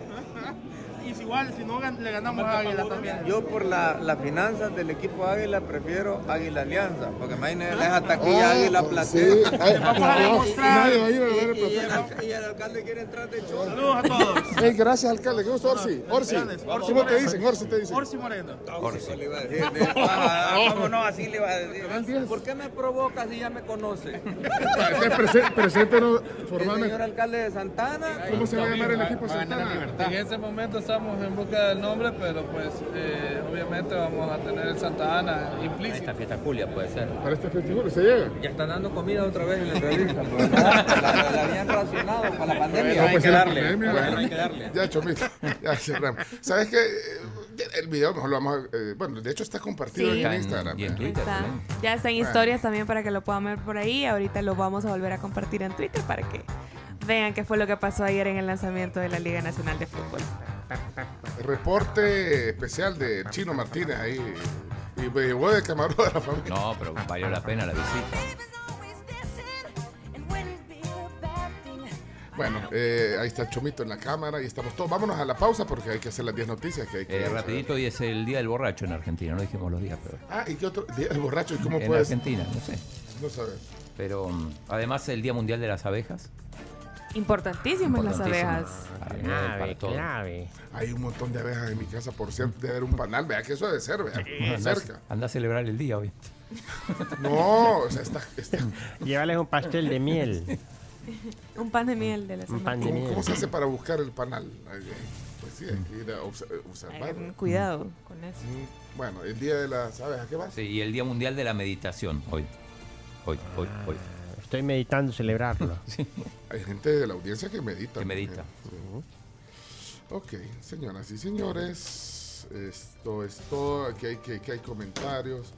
Igual, si no le ganamos a Águila también. Yo por la- las finanzas del equipo Águila prefiero Águila Alianza, porque imagínense esa taquilla Ah, Águila sí. Platea. Ay, Vamos a demostrar. Nadie va a ir a ver el Y, y y el alcalde quiere entrar de show. Saludos a todos. Ey, gracias, alcalde. ¿Qué gusto, Orsi? Orsi. Orsi ¿Cómo te dicen? Orsi te dicen. Orsi Moreno. Orsi. Le iba a decir, de paja, ¿Cómo no? Así le iba a decir. ¿Por qué me provoca si ya me conoce? Preséntenos El señor formalmente. alcalde de Santana. ¿Cómo se va a llamar el equipo de Santana? En este momento estamos en busca del nombre, pero pues eh, obviamente vamos a tener el Santa Ana implícito. Esta fiesta Julia puede ser. Para este festival, ¿se llega? Ya están dando comida otra vez en la entrevista. no, la, la habían racionado para la pandemia. No, pues, hay que la darle. pandemia, Bueno, hay que darle. Ya, Chomito, ya cerramos. ¿Sabes qué? Eh, El video mejor lo vamos a... eh, bueno, de hecho está compartido Sí. en- Instagram. y en ¿eh? Twitter. Está. Ya está en Bueno. historias también para que lo puedan ver por ahí. Ahorita lo vamos a volver a compartir en Twitter para que vean qué fue lo que pasó ayer en el lanzamiento de la Liga Nacional de Fútbol. Reporte especial de Chino Martínez ahí. Y me llevó de camarógrafo de la familia. No, pero valió la pena la visita. Bueno, eh, ahí está el Chomito en la cámara y estamos todos. Vámonos a la pausa porque hay que hacer las 10 noticias que hay que... Eh, rapidito, hoy es el día del borracho en Argentina. No dijimos los días, pero. Ah, ¿y qué otro? Día del borracho. ¿Y cómo en puedes...? Argentina, no sé. No sabes. Pero mm, además el Día Mundial de las Abejas. Importantísimas las abejas. Para, para Clave, todo. clave. Hay un montón de abejas en mi casa, por cierto, de haber un panal. Vea que eso debe ser, vea. Anda, Cerca. anda a celebrar el día hoy. No, o sea, está... está- Llévales un pastel de miel. Un pan de miel de la Un semana. pan de ¿Cómo, miel. cómo se hace para buscar el panal? Pues sí, hay que ir a obs- observar. Cuidado con eso. Mm, Bueno, el día de las abejas, ¿qué más? Sí, y el Día Mundial de la Meditación hoy. Hoy, hoy, hoy. Estoy meditando celebrarlo. Sí. Hay gente de la audiencia que medita. Que medita. Ujú. Ok, señoras y señores, esto es todo. Aquí hay, que, que hay comentarios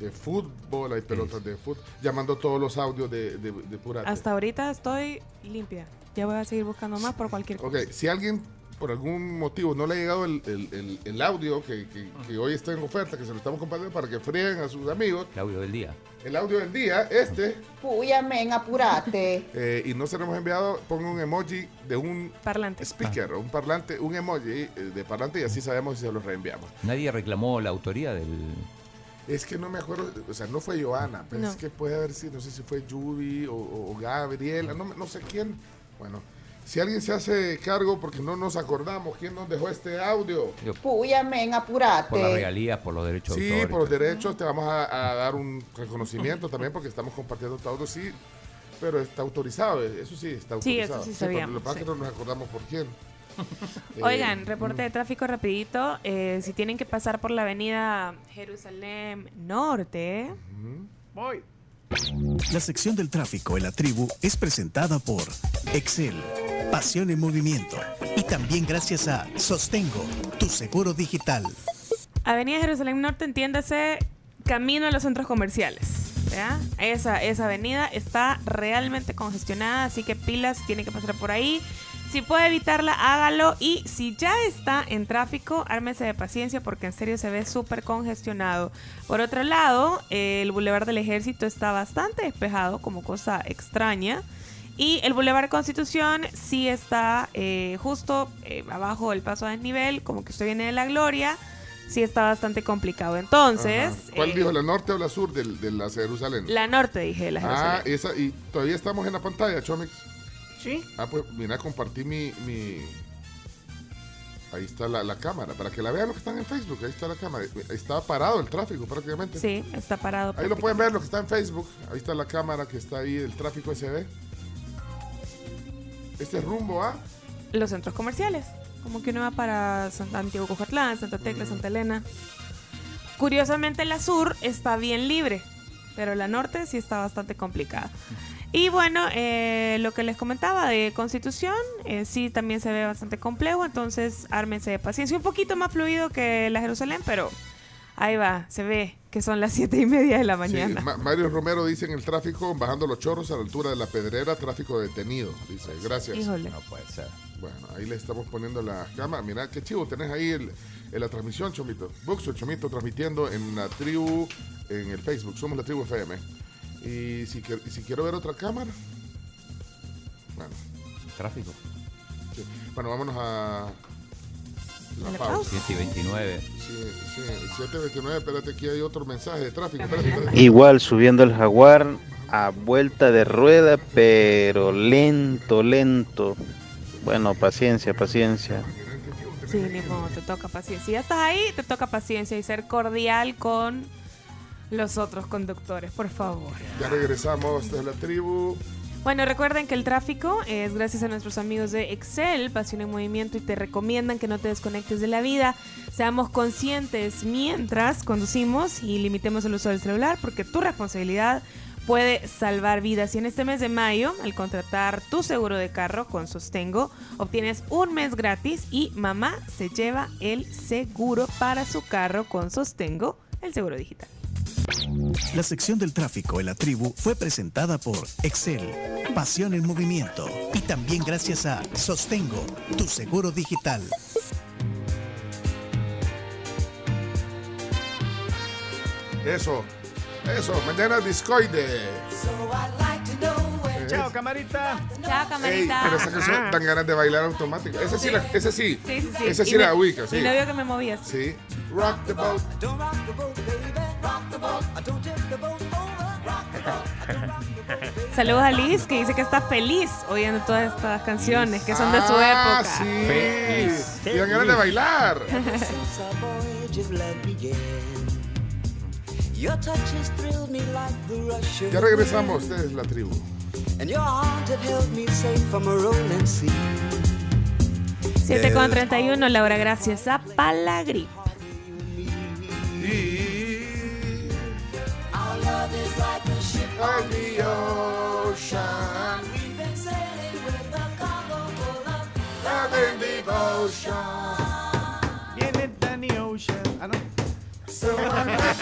de fútbol, hay pelotas de fútbol. Llamando todos los audios de, de, de Purate. Hasta ahorita estoy limpia. Ya voy a seguir buscando más por cualquier cosa. Ok, si alguien por algún motivo no le ha llegado el, el- el- el audio que, que- que hoy está en oferta, que se lo estamos compartiendo para que fríen a sus amigos, El audio del día. el audio del día, este, Puya, men, apurate. eh, y no se lo hemos enviado, ponga un emoji de un Parlante. speaker, un parlante, un emoji eh, de parlante y así sabemos si se lo reenviamos. Nadie reclamó la autoría del. Es que no me acuerdo, o sea, no fue Joana, pero No. es que puede haber sido, no sé si fue Judy o, o Gabriela, no, me- no sé quién. Bueno, si alguien se hace cargo porque no nos acordamos quién nos dejó este audio. Puya, men, apurate. Por las regalías, por los derechos de Sí, autor. por los todo. derechos te vamos a, a dar un reconocimiento también porque estamos compartiendo tu audio, sí, pero está autorizado, eh, eso sí está Sí, eso autorizado. sí sabíamos, Lo que pasa es sí. que no nos acordamos por quién. Eh, Oigan, reporte de tráfico rapidito. Eh, si tienen que pasar por la avenida Jerusalén Norte. Voy. La sección del tráfico en la tribu es presentada por Excel, Pasión en Movimiento y también gracias a Sostengo, tu seguro digital. Avenida Jerusalén Norte, entiéndase, camino a los centros comerciales. Esa, esa avenida está realmente congestionada, así que pilas, tiene que pasar por ahí. Si puede evitarla, hágalo. Y si ya está en tráfico, ármese de paciencia porque en serio se ve súper congestionado. Por otro lado, eh, el Boulevard del Ejército está bastante despejado, como cosa extraña. Y el Boulevard Constitución sí está eh, justo eh, abajo del paso a desnivel, como que usted viene de la Gloria. Sí está bastante complicado. Entonces, Ajá. ¿Cuál eh, dijo, la norte o la sur del- de la Jerusalén? la norte, dije, de la Ah, Jerusalén. esa, y todavía estamos en la pantalla, Chomix. Sí. Ah, pues mira, compartí mi, mi... Ahí está la, la cámara, para que la vean los que están en Facebook. Ahí está la cámara. Está parado el tráfico prácticamente. Sí, está parado. Ahí lo pueden ver los que están en Facebook. Ahí está la cámara que está ahí, el tráfico SB. Este es rumbo a... Los centros comerciales. Como que uno va para Santa Antiguo Cojatlán, Santa Tecla, Santa Elena. Curiosamente la sur está bien libre, pero la norte sí está bastante complicada. Y bueno, eh, lo que les comentaba de Constitución, eh, sí también se ve bastante complejo, entonces ármense de paciencia. Un poquito más fluido que la Jerusalén, pero ahí va, se ve que son las siete y media de la Sí, mañana. Ma- Mario Romero dice en el tráfico, bajando los chorros a la altura de la pedrera, tráfico detenido. Dice, gracias. Híjole. No puede ser. Bueno, ahí le estamos poniendo la cámara. Mira qué chivo, tenés ahí el, en la transmisión, Chomito. Buxo, Chomito, transmitiendo en la tribu, en el Facebook. Somos la tribu FM. Y si, y si quiero ver otra cámara, bueno, Tráfico. sí. bueno, vámonos a la ¿A la pausa. 7 y 29. Sí, sí, 729, espérate, aquí hay otro mensaje de tráfico. Espérate, espérate. Igual subiendo el jaguar a vuelta de rueda, pero lento, lento. Bueno, paciencia, paciencia. Sí, modo, te toca paciencia. Si ya estás ahí, te toca paciencia y ser cordial con los otros conductores, por favor. Ya regresamos de la tribu. Bueno, recuerden que el tráfico es gracias a nuestros amigos de Excel, Pasión en Movimiento, y te recomiendan que no te desconectes de la vida. Seamos conscientes mientras conducimos y limitemos el uso del celular, porque tu responsabilidad puede salvar vidas. Y en este mes de mayo, al contratar tu seguro de carro con Sostengo, obtienes un mes gratis y mamá se lleva el seguro para su carro con Sostengo, el seguro digital. La sección del tráfico en la tribu fue presentada por Excel, Pasión en Movimiento y también gracias a Sostengo, tu seguro digital. Eso, eso, mañana discoide. Chao, camarita. Chao, Ey, pero esa canción dan ganas de bailar automática. Esa sí, la, esa sí. Sí, sí, sí. Esa sí Y la me- ubica, sí. Y no vio que me movías. Sí. Rock the boat. Saludos a Liz que dice que está feliz oyendo todas estas canciones que son de su Ah, época. sí. Y dan ganas de bailar. Ya regresamos, esta es la tribu. And your heart had held me safe from a rolling sea. 7 con 31, Laura, gracias a Palagrip. love is like a ship on the ocean. We've been sailing with a cargo full of love devotion. Yeah, it the ocean. I don't. So I'm not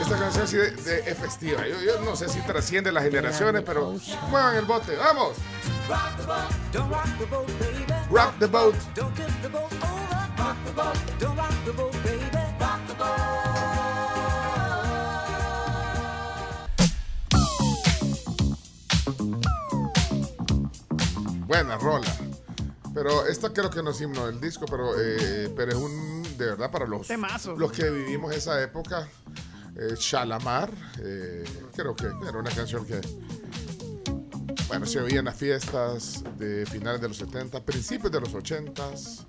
Esta canción así de, de, es festiva. Yo, yo, no sé si trasciende las generaciones, pero muevan el bote. ¡Vamos! Rock the boat. don't rock the boat, baby. Rock the boat. Don't give the boat over. Rock the boat, don't Rock the boat. Buena rola. Pero esta creo que no es himno del disco, pero, eh, pero es un, de verdad, para los, Temazo. los que vivimos esa época. Eh, Shalamar, eh, creo que era una canción que, bueno, se oía en las fiestas de finales de los 70, principios de los 80s.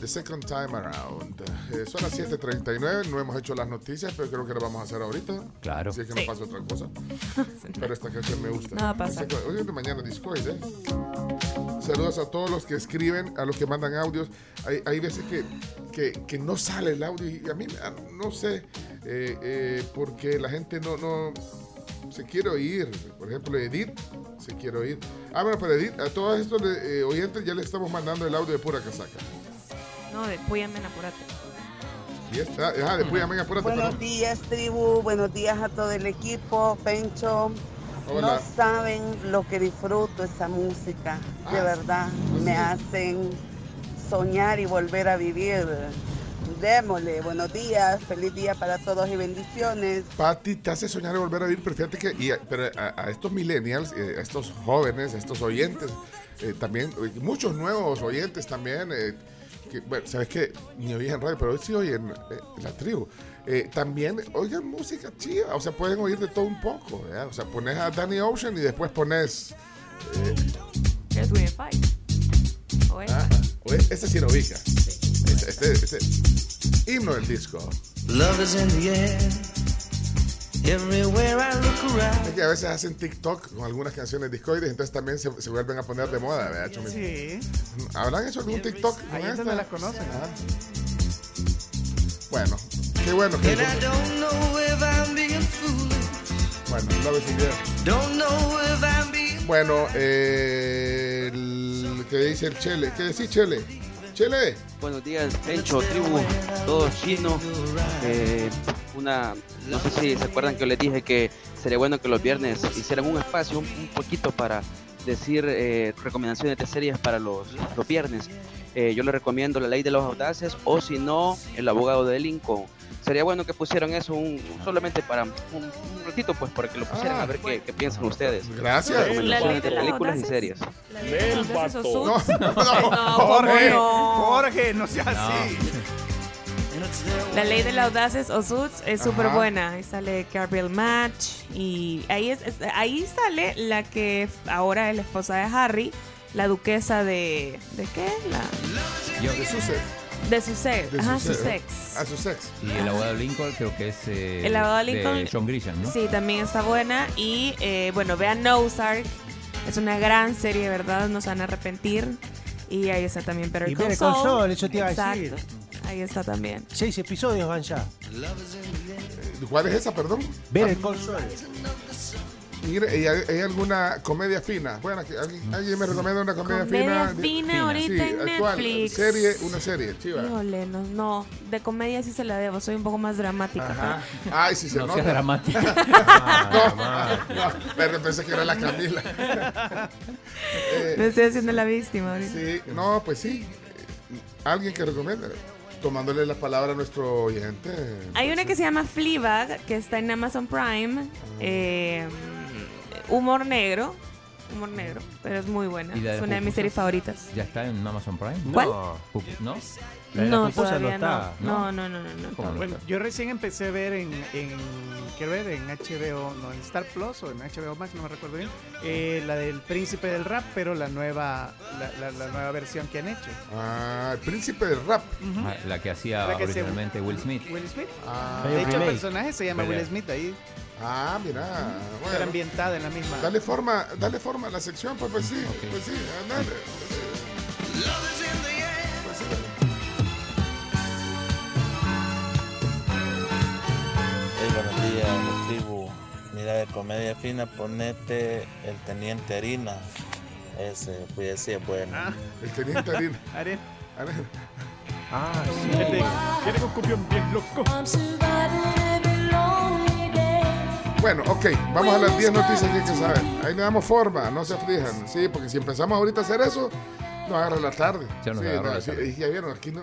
The Second Time Around. Eh, son las 7:39, no hemos hecho las noticias, pero creo que lo vamos a hacer ahorita. Claro. Así que no Sí. pasa otra cosa. Pero esta canción me gusta. Nada pasa. Hoy es de mañana Discord, ¿eh? Saludos a todos los que escriben, a los que mandan audios. Hay, hay veces que, que, que no sale el audio y a mí da- no sé, eh, eh, porque la gente no, no se quiere oír. Por ejemplo, Edith se quiere oír. Ah, bueno, pero Edith, a todos estos eh, oyentes ya le estamos mandando el audio de pura casaca. No, de Puyamen, apurate. Y está, ah, de Puya Mega, apúrate, Buenos perdón. días, tribu. Buenos días a todo el equipo. Pencho. Hola. No saben lo que disfruto esa música. De Ah, verdad, sí. me hacen soñar y volver a vivir. Démosle. Buenos días. Feliz día para todos y bendiciones. Pati te hace soñar y volver a vivir, pero fíjate que y a, pero a, a estos millennials, eh, a estos jóvenes, a estos oyentes, eh, también, eh, muchos nuevos oyentes también, eh, que, bueno, sabes que ni oían radio, pero hoy sí oyen eh, la tribu. Eh, también oigan música chida, o sea, pueden oír de todo un poco, ¿verdad? o sea, pones a Danny Ocean y después pones... eh, Es Win Fight. O esa. ah, es- este sí lo ubica. Este, este, este- himno del disco. Love is in the air. Es que a veces hacen TikTok con algunas canciones discoides, entonces también se, se vuelven a poner de moda, ¿verdad, Chomi? Sí. ¿Habrán hecho algún TikTok con Ahí es esta? donde las conocen. Ah. Bueno, qué bueno que... Bueno, I'm being. Bueno, eh, el que dice el Chele. ¿Qué decís, Chele? Buenos días, Pencho, tribu, todos chinos. Eh, una, no sé si se acuerdan que yo les dije que sería bueno que los viernes hicieran un espacio un, un poquito para decir eh, recomendaciones de series para los, los viernes. Eh, yo les recomiendo La Ley de los Audaces o si no, El Abogado de Lincoln. Sería bueno que pusieran eso un, solamente para un, un ratito, pues, para que lo pusieran Ah, a ver qué, qué piensan ustedes. Gracias. Recomendaciones La Ley de películas y series. La ley de los audaces o No, Suits. no, No, Jorge, ¿cómo no? Jorge, no seas No. así. La ley de los audaces o Suits es súper buena. Ahí sale Gabriel Match y ahí es, es- ahí sale la que ahora es la esposa de Harry, la duquesa de ¿de qué? La Yo- De Sussex. De Sussex, De ajá, Sussex. Sussex. A Sussex. y el abogado Lincoln creo que es eh, El abogado de Lincoln, John Grisham, ¿no? Sí, también está buena y eh, bueno, vean Ozark. Es una gran serie, ¿verdad? No se van a arrepentir. Y ahí está también Better Y Call Better Call Saul. Eso te iba a Exacto. decir. Ahí está también. Seis episodios van ya. ¿Cuál es esa, perdón? Ver el Saul. Mire, ¿y hay, hay alguna comedia fina? Bueno, que ¿alguien, alguien me recomienda una comedia, Comedia fina? fina ahorita Sí, en ¿cuál? Netflix. Serie, una serie, chiva. Híjole, no, no, de comedia sí se la debo, soy un poco más dramática. Ajá. Ay, sí se No nota. seas dramática. no, no, pero pensé que era la Camila. Eh, Me estoy haciendo la víctima ahorita. sí, no, pues sí. Alguien que recomienda. Tomándole la palabra a nuestro oyente. Hay una que se llama Fleabag, que está en Amazon Prime. eh, humor negro. Humor negro, pero es muy buena. ¿Y la de Es una de mis pupusas? series favoritas. ¿Ya está en Amazon Prime? ¿Cuál? ¿No? No, todavía no. está, No, no, no, no. no. ¿Cómo no Bueno, yo recién empecé a ver en, en quiero ver, en HBO, no, en Star Plus o en HBO Max, no me recuerdo bien, eh, la del Príncipe del Rap, pero la nueva, la, la- la nueva versión que han hecho. Ah, el príncipe del rap. Ah, La que hacía La que se- originalmente Will Smith. Will Smith. Ah, de hecho, el personaje se llama. Will Smith ahí. Ah mira. Era Bueno, ambientada en la misma. dale forma, dale forma a la sección, pues, pues sí, pues sí, dale. Pues sí. Hey, buenos días, tribu. Mira, de comedia fina, ponete el teniente Harina. Ese, pues sí es bueno. Ah, El teniente Harina. Harina. Ah, sí. Tiene un cumbión bien loco. Bueno, ok, vamos a las 10 noticias que hay que saber. Ahí le damos forma, no se aflijan. Sí, porque si empezamos ahorita a hacer eso, nos agarra la tarde. Ya nos Sí, no, la sí, tarde. ya vieron, aquí no.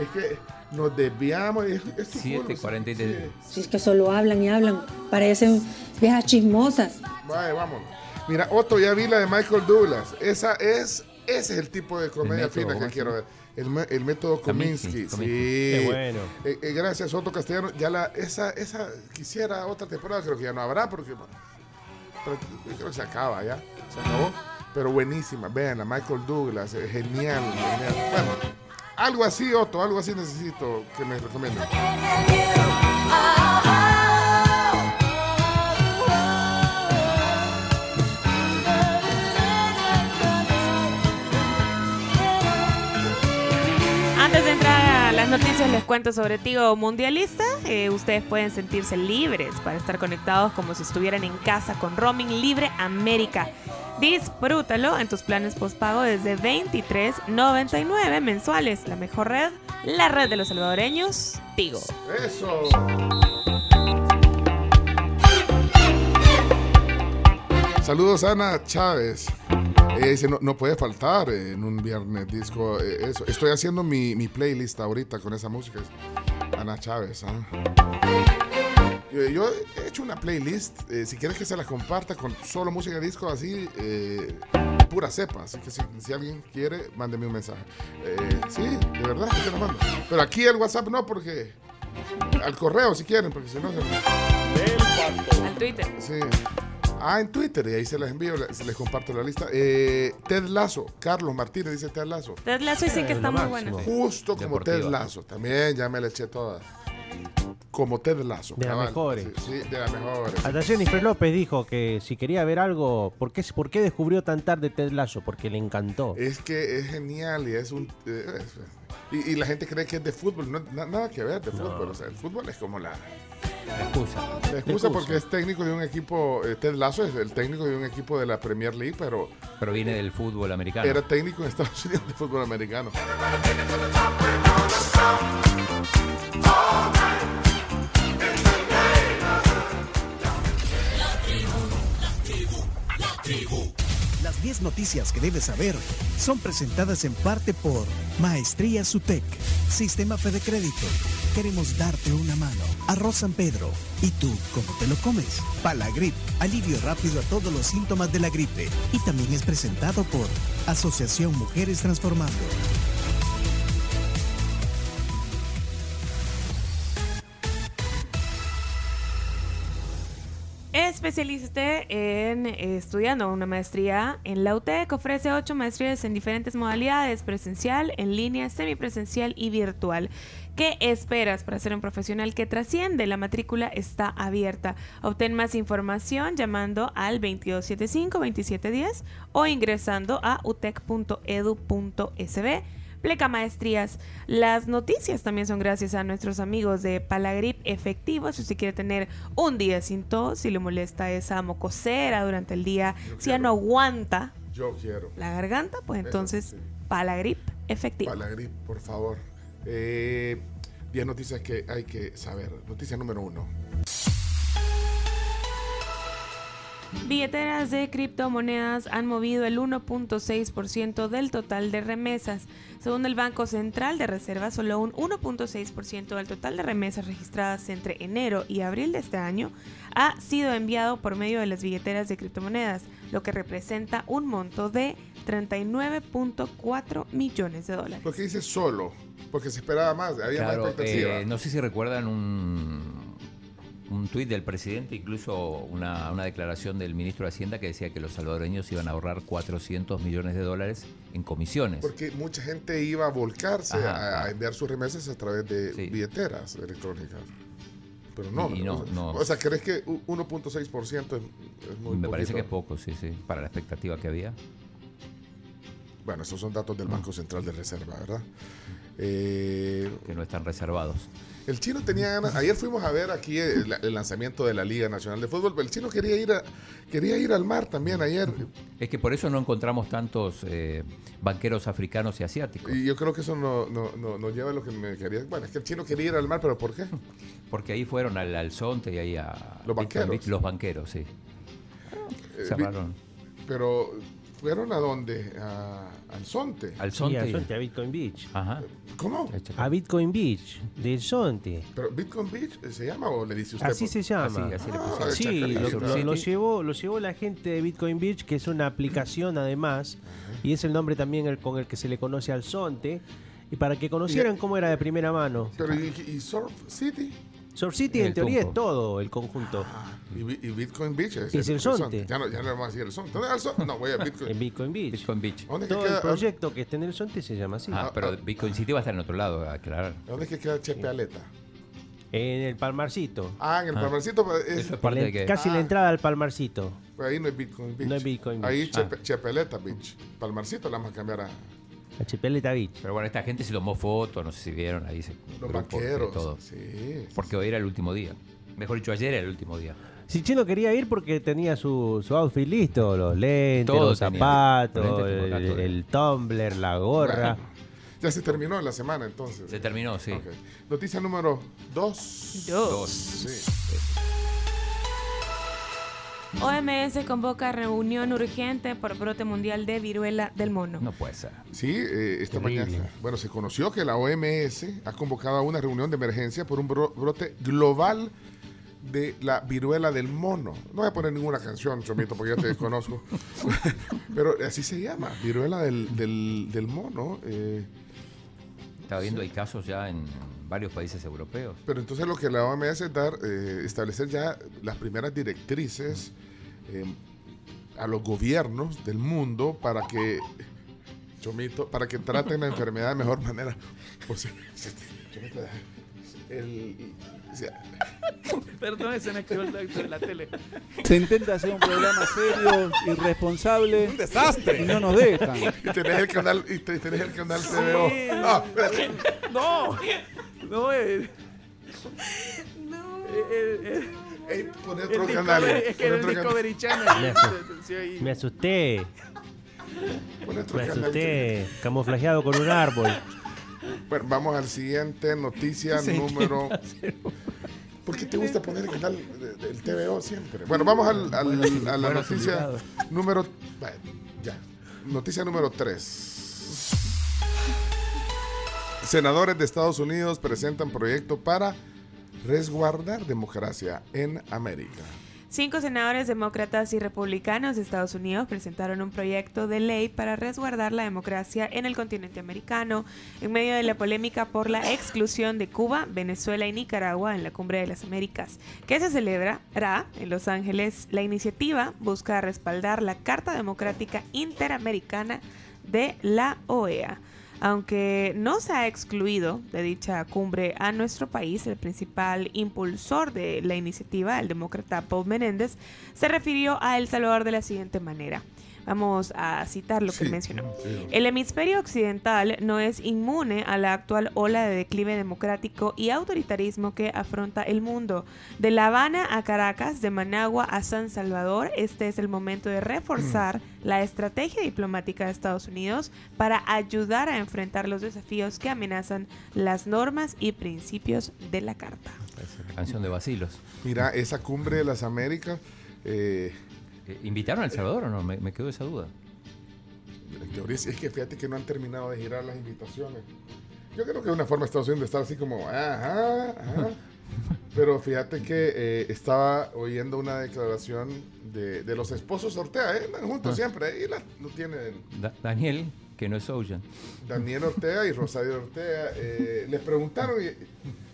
Es que nos desviamos. esto fue- 7.43. Si es que solo hablan y hablan, parecen viejas chismosas. Vaya, vámonos. Mira, Otto, ya vi la de Michael Douglas. Esa es, ese es el tipo de comedia fina ¿cómo que quiero ver. El, el método Kominsky. Sí. Qué bueno. Eh, eh, gracias, Otto Castellano. Ya la, esa, esa quisiera otra temporada, creo que ya no habrá porque creo que se acaba ya. Se acabó. Pero buenísima. Vean, la Michael Douglas. eh, Genial, genial. Bueno, algo así, Otto, algo así necesito que me recomienden. Noticias, les cuento sobre Tigo Mundialista. Eh, ustedes pueden sentirse libres para estar conectados como si estuvieran en casa con Roaming Libre América. Disfrútalo en tus planes postpago desde 23.99 mensuales. La mejor red, la red de los salvadoreños, Tigo. Eso. Saludos Ana Chávez. Ella dice, no, no puede faltar en un viernes disco. eh, eso. Estoy haciendo mi, mi playlist ahorita con esa música. Ana Chávez. ¿ah? Yo, yo he hecho una playlist. eh, si quieres que se la comparta con solo música disco así, eh, pura cepa. Así que si, si alguien quiere, mándeme un mensaje. Eh, sí, de verdad, que te lo mando. Pero aquí el WhatsApp no, porque... Al correo si quieren, porque si no... se- Al Twitter. Sí. Ah, en Twitter, y ahí se les envío, se les comparto la lista. Eh, Ted Lazo, Carlos Martínez dice Ted Lazo. Ted Lasso dicen que está muy bueno. Justo como Deportiva. Ted Lazo. También ya me le eché toda. Como Ted Lazo. De las mejores. Sí, sí, de las mejores. Hasta Jennifer López dijo que si quería ver algo, ¿por qué, por qué descubrió tan tarde Ted Lasso? Porque le encantó. Es que es genial y es un. eh, es- y, y la gente cree que es de fútbol. No, na- nada que ver de fútbol. O sea, el fútbol es como la. La excusa. La excusa porque es técnico de un equipo. eh, Ted Lazo es el técnico de un equipo de la Premier League, pero. Pero viene del fútbol americano. Era técnico en Estados Unidos de fútbol americano. Las 10 noticias que debes saber son presentadas en parte por Maestría Sutec, Sistema Fede Crédito. Queremos darte una mano. Arroz San Pedro. ¿Y tú cómo te lo comes? Palagrip, alivio rápido a todos los síntomas de la gripe. Y también es presentado por Asociación Mujeres Transformando. Especialízate en eh, estudiando una maestría en la UTEC. Ofrece ocho maestrías en diferentes modalidades: presencial, en línea, semipresencial y virtual. ¿Qué esperas para ser un profesional que trasciende? La matrícula está abierta. Obtén más información llamando al 2275-2710 o ingresando a utec.edu.sb. Pleca Maestrías. Las noticias también son gracias a nuestros amigos de Palagrip Efectivo. Si usted quiere tener un día sin tos, si le molesta esa mocosera durante el día, si ya no aguanta Yo quiero. la garganta, pues Eso, entonces sí. Palagrip Efectivo. Palagrip, por favor. Eh, 10 noticias que hay que saber. Noticia número uno. Billeteras de criptomonedas han movido el 1.6% del total de remesas. Según el Banco Central de Reserva, solo un 1.6% del total de remesas registradas entre enero y abril de este año ha sido enviado por medio de las billeteras de criptomonedas, lo que representa un monto de 39.4 millones de dólares. ¿Por qué dice solo? Porque se esperaba más, había Claro, más expectativa. eh, no sé si recuerdan un, un tuit del presidente, incluso una, una declaración del ministro de Hacienda que decía que los salvadoreños iban a ahorrar 400 millones de dólares en comisiones. Porque mucha gente iba a volcarse Ajá, a, enviar sus remesas a través de billeteras electrónicas. Pero no, Y- y no, o sea, no. o sea, ¿crees que u- 1.6% es, es muy Me parece que es poco, sí, sí, para la expectativa que había. Bueno, estos son datos del Banco Central de Reserva, ¿verdad? Eh, Que no están reservados. El chino tenía ganas. Ayer fuimos a ver aquí el, el lanzamiento de la Liga Nacional de Fútbol, pero el chino quería ir a, quería ir al mar también ayer. Es que por eso no encontramos tantos eh, banqueros africanos y asiáticos. Y yo creo que eso no, no, no, nos lleva a lo que me quería. Bueno, es que el chino quería ir al mar, pero ¿por qué? Porque ahí fueron al, al Zonte y ahí a... Los banqueros. Los banqueros, sí. Eh, Cerraron. Pero fueron a dónde? A, al Zonte. Al Sí, Zonte. al Zonte, a Bitcoin Beach. Ajá. ¿Cómo? A Bitcoin Beach, del Zonte. ¿Pero Bitcoin Beach eh, se llama o le dice usted? Así por- se llama. Así, así le Ah, pusieron. Sí, lo, llevó, lo llevó la gente de Bitcoin Beach, que es una aplicación además, y es el nombre también el, con el que se le conoce al Zonte, y para que conocieran cómo era de primera mano. Pero ¿y, y Surf City? Surf City El en teoría es todo el conjunto. Y, Bi- y Bitcoin Beach es, Es el Zonte. Ya no, ya no le vamos a decir el Zonte. ¿Dónde es el Zonte? No, voy a Bitcoin. En Bitcoin Beach. Bitcoin Beach. ¿Dónde es que Todo el proyecto que está en el Zonte se llama así. Ah, pero Bitcoin City va a estar en otro lado, aclarar. ¿Dónde es que queda Chepe Aleta? En el Palmarcito. Ah, en el Ah. Palmarcito. es- Eso es En parte la- de que... Casi la Ah. entrada al Palmarcito. pues ahí no es Bitcoin Beach. No es Bitcoin Ahí Beach. Chepe, Chepeleta Beach. Palmarcito la vamos a cambiar a La Chipeleta Beach. Pero bueno, esta gente se tomó fotos, no sé si vieron ahí. Se, los y banqueros. todo. Sí. Porque hoy era el último día. Mejor dicho, ayer era el último día. Si Chino quería ir porque tenía su, su outfit listo, los lentes, Todo los zapatos, el, el tumbler, la gorra. Bueno, ya se terminó la semana entonces. Se terminó, sí. Ok. Noticia número 2. Dos. Sí. OMS convoca reunión urgente por brote mundial de viruela del mono. No puede ser. Sí, eh, esta Terrible. mañana. Bueno, se conoció que la OMS ha convocado a una reunión de emergencia por un bro- brote global de la viruela del mono. No voy a poner ninguna canción, Chomito, porque ya te desconozco. Pero así se llama, viruela del, del, del mono. eh, Estaba viendo, hay casos ya en varios países europeos. pero entonces lo que la OMS es dar, eh, establecer ya las primeras directrices eh, a los gobiernos del mundo para que, Chomito, para que traten la enfermedad de mejor manera. posible. Chomito, el- o sea, Perdón, se me activó el de la tele. Se intenta hacer un programa serio, irresponsable. Un desastre. Y no nos dejan. y tenés el canal, y te- tenés el canal TVO. Sí. No, espérate. No, no, eh. Eh, eh, eh. Ey, pon El otro Discovery- canal. Es que era el. Discovery Channel. Me ahí. Me asusté, Pon otro me canal. asusté, camuflajeado con un árbol. Bueno, vamos al siguiente noticia Sí, número. ¿Por qué te gusta poner el canal de- del TVO siempre? Bueno, vamos al- al- a la noticia número. bueno, ya. Noticia número 3. Senadores de Estados Unidos presentan proyecto para resguardar democracia en América. Cinco senadores demócratas y republicanos de Estados Unidos presentaron un proyecto de ley para resguardar la democracia en el continente americano en medio de la polémica por la exclusión de Cuba, Venezuela y Nicaragua en la Cumbre de las Américas, que se celebrará en Los Ángeles. La iniciativa busca respaldar la Carta Democrática Interamericana de la OEA. Aunque no se ha excluido de dicha cumbre a nuestro país, el principal impulsor de la iniciativa, el demócrata Paul Menéndez, se refirió a El Salvador de la siguiente manera. Vamos a citar lo que mencionó. El hemisferio occidental no es inmune a la actual ola de declive democrático y autoritarismo que afronta el mundo. De La Habana a Caracas, de Managua a San Salvador, este es el momento de reforzar la estrategia diplomática de Estados Unidos para ayudar a enfrentar los desafíos que amenazan las normas y principios de la Carta. La canción de Basilos. Mira, esa cumbre de las Américas. Eh, ¿Invitaron a El Salvador o no? Me, me quedó esa duda. En teoría sí, es que fíjate que no han terminado de girar las invitaciones. Yo creo que es una forma de Estados Unidos de estar así como, ajá, ajá. Pero fíjate que eh, estaba oyendo una declaración de, de los esposos Ortega, ¿eh? Juntos Ah. siempre, ahí la, lo tienen Da- Daniel, que no es Ocean. Daniel Ortega y Rosario Ortega. eh, les preguntaron y,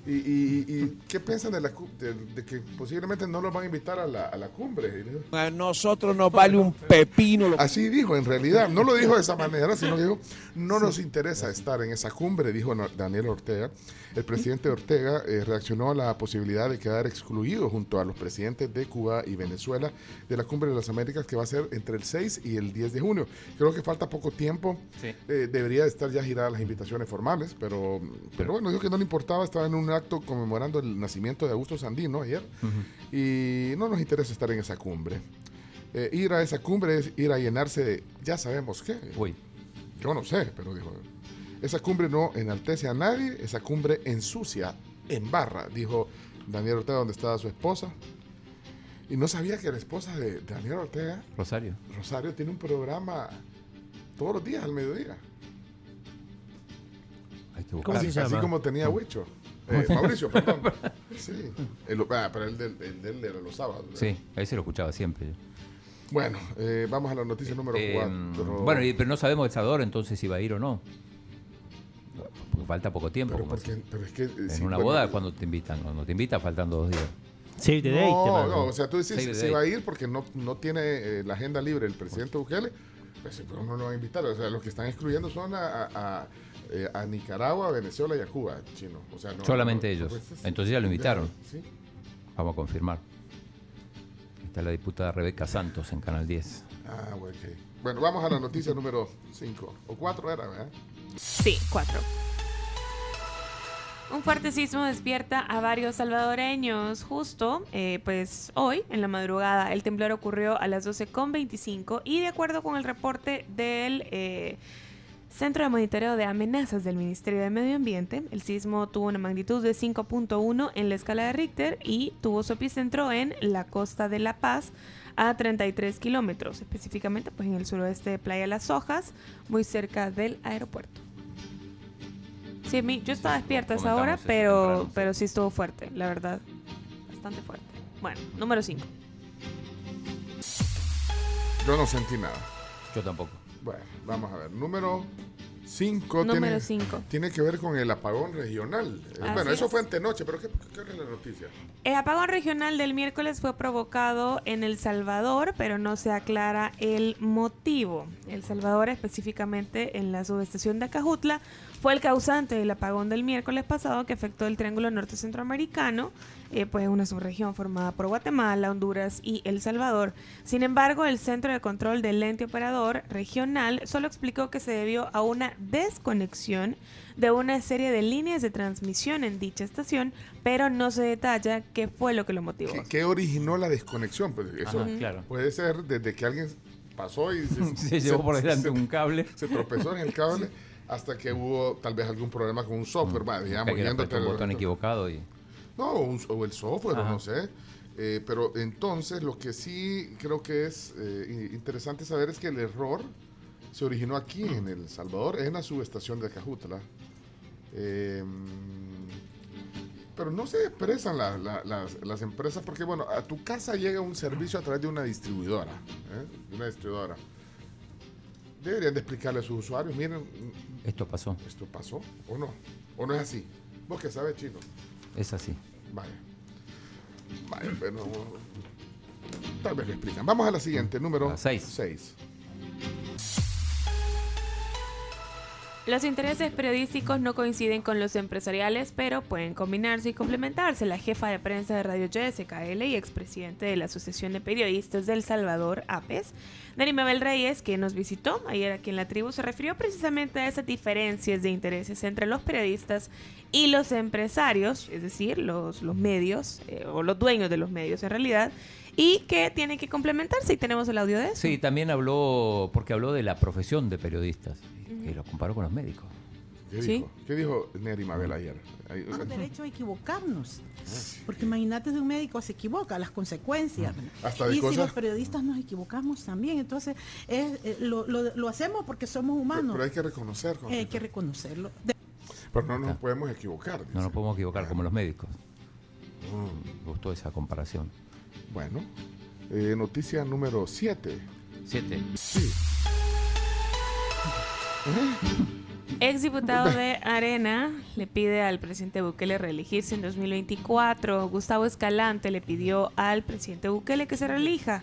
y- y- y qué piensan de, la, de, de que posiblemente no los van a invitar a la, a la cumbre. A nosotros nos vale un pepino. lo- Así dijo, en realidad. No lo dijo de esa manera, sino que dijo, no nos interesa estar en esa cumbre, dijo Daniel Ortega. El presidente Ortega eh, reaccionó a la posibilidad de quedar excluido junto a los presidentes de Cuba y Venezuela de la cumbre de las Américas que va a ser entre el 6 y el 10 de junio. Creo que falta poco tiempo. Sí. Eh, debería estar ya giradas las invitaciones formales, pero, pero bueno, dijo que no le importaba, estaba en una acto conmemorando el nacimiento de Augusto Sandino ayer y no nos interesa estar en esa cumbre. Eh, ir a esa cumbre es ir a llenarse de ya sabemos qué. Uy. Yo no sé, pero dijo, esa cumbre no enaltece a nadie, esa cumbre ensucia, embarra, dijo Daniel Ortega donde estaba su esposa. Y no sabía que la esposa de Daniel Ortega, Rosario. Rosario, tiene un programa todos los días al mediodía. Hay que ¿Cómo así, se llama? así como tenía Huicho. Eh, Mauricio, perdón. Sí. El- ah, pero el del, el del era los sábados. ¿verdad? Sí, ahí se lo escuchaba siempre. Bueno, eh, vamos a la noticia número Eh, 4. bueno, y- pero no sabemos El Salvador entonces si va a ir o no. Falta poco tiempo. Pero, como porque, pero es que... eh, en sí, una bueno, boda, cuando te invitan? Cuando te invitan, faltando dos días. Save the date. No, mando. no, o sea, tú the si va a ir porque no, no tiene eh, la agenda libre el presidente Bukele, pues pero no lo va a invitar. O sea, los que están excluyendo son a, a- a, eh, a Nicaragua, a Venezuela y a Cuba, chino. O sea, no, Solamente no, ellos. pues, Entonces ya lo invitaron. Sí. Vamos a confirmar. Está la diputada Rebeca Santos en Canal 10. Ah, bueno, ok. Bueno, vamos a la noticia número 5. O 4 era, ¿verdad? Sí, cuatro. Un fuerte sismo despierta a varios salvadoreños. Justo, eh, pues hoy, en la madrugada, el temblor ocurrió a las 12.25 y de acuerdo con el reporte del eh, Centro de Monitoreo de Amenazas del Ministerio de Medio Ambiente, el sismo tuvo una magnitud de 5.1 en la escala de Richter y tuvo su epicentro en la costa de La Paz a 33 kilómetros, específicamente pues en el suroeste de Playa Las Hojas, muy cerca del aeropuerto. Sí, mí- yo estaba despierta a esa hora, pero, temprano, pero sí estuvo fuerte, la verdad. Bastante fuerte. Bueno, número 5. Yo no sentí nada. Yo tampoco. Bueno, vamos a ver. Número 5 Número tiene, cinco. tiene que ver con el apagón regional. Así bueno, eso es. fue antenoche, pero ¿qué, qué es la noticia? El apagón regional del miércoles fue provocado en El Salvador, pero no se aclara el motivo. El Salvador, específicamente en la subestación de Acajutla, fue el causante del apagón del miércoles pasado que afectó el Triángulo Norte Centroamericano, eh, pues una subregión formada por Guatemala, Honduras y El Salvador. Sin embargo, el Centro de Control del Ente Operador Regional solo explicó que se debió a una desconexión de una serie de líneas de transmisión en dicha estación, pero no se detalla qué fue lo que lo motivó. ¿Qué, qué originó la desconexión? Pues eso Ajá, claro. puede ser desde que alguien pasó y se, Se llevó por delante un cable. Se tropezó en el cable hasta que hubo tal vez algún problema con un software, va, digamos, Mm. que yéndote un botón equivocado y... No, o, un- o el software, Ajá. no sé. Eh, pero entonces lo que sí creo que es eh, interesante saber es que el error se originó aquí en El Salvador, en la subestación de Acajutla. Eh, pero no se expresan la- la- las, las empresas porque, bueno, a tu casa llega un servicio a través de una distribuidora. ¿eh? Una distribuidora. Deberían de explicarle a sus usuarios, miren, Esto pasó. esto pasó o no. O no es así. Vos que sabes, chino. Es así. Vaya. Vaya, pero. Tal vez lo explican. Vamos a la siguiente, número 6. Los intereses periodísticos no coinciden con los empresariales, pero pueden combinarse y complementarse. La jefa de prensa de Radio YSKL y expresidente de la Asociación de Periodistas del Salvador, APES, Dani Mabel Reyes, que nos visitó ayer aquí en la tribu, se refirió precisamente a esas diferencias de intereses entre los periodistas y los empresarios, es decir, los, los medios, eh, o los dueños de los medios en realidad, y que tienen que complementarse. Y tenemos el audio de eso. Sí, también habló, porque habló de la profesión de periodistas, y lo comparó con los médicos. ¿Qué Sí. dijo? ¿Qué dijo Neri Mabel ayer? Tenemos derecho a equivocarnos. Porque imagínate de un médico se equivoca, las consecuencias. Hasta de y si los periodistas nos equivocamos también, entonces es, eh, lo, lo- lo hacemos porque somos humanos. Pero hay que reconocer. Eh, hay que reconocerlo. De- Pero no nos podemos equivocar. No nos podemos equivocar como los médicos. Me gustó esa comparación. Bueno, eh, noticia número 7. Siete. Sí. Ex diputado de Arena le pide al presidente Bukele reelegirse en 2024. Gustavo Escalante le pidió al presidente Bukele que se reelija.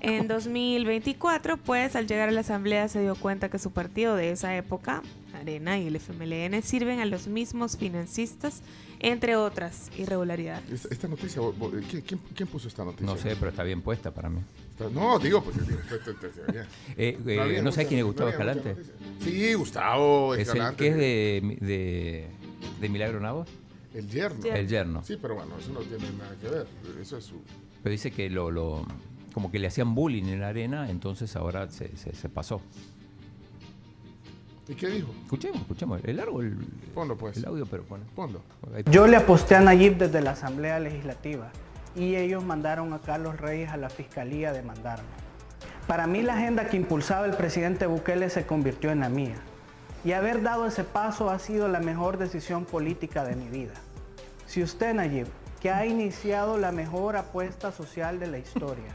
En 2024, pues al llegar a la asamblea se dio cuenta que su partido de esa época, Arena y el FMLN, sirven a los mismos financistas, entre otras irregularidades. Esta, esta noticia, vos- vos- ¿quién, quién, quién puso esta noticia? No sé, pero está bien puesta para mí. No, digo, bien. Eh, No eh, ¿No mucha- quién es Gustavo Escalante? Sí, Gustavo Es el Escalante. que es de, de, de Milagro Navos. El yerno. El yerno. Sí, pero bueno, eso no tiene nada que ver. Eso es su. Pero dice que lo, lo- como que le hacían bullying en la arena, entonces ahora se, se- se pasó. ¿Y qué dijo? Escuchemos, escuchemos. El largo, el, Ponlo, pues. el audio, pero pone. Ponlo. Yo le aposté a Nayib desde la Asamblea Legislativa y ellos mandaron a Carlos Reyes a la Fiscalía a demandarme. Para mí la agenda que impulsaba el presidente Bukele se convirtió en la mía. Y haber dado ese paso ha sido la mejor decisión política de mi vida. Si usted, Nayib, que ha iniciado la mejor apuesta social de la historia,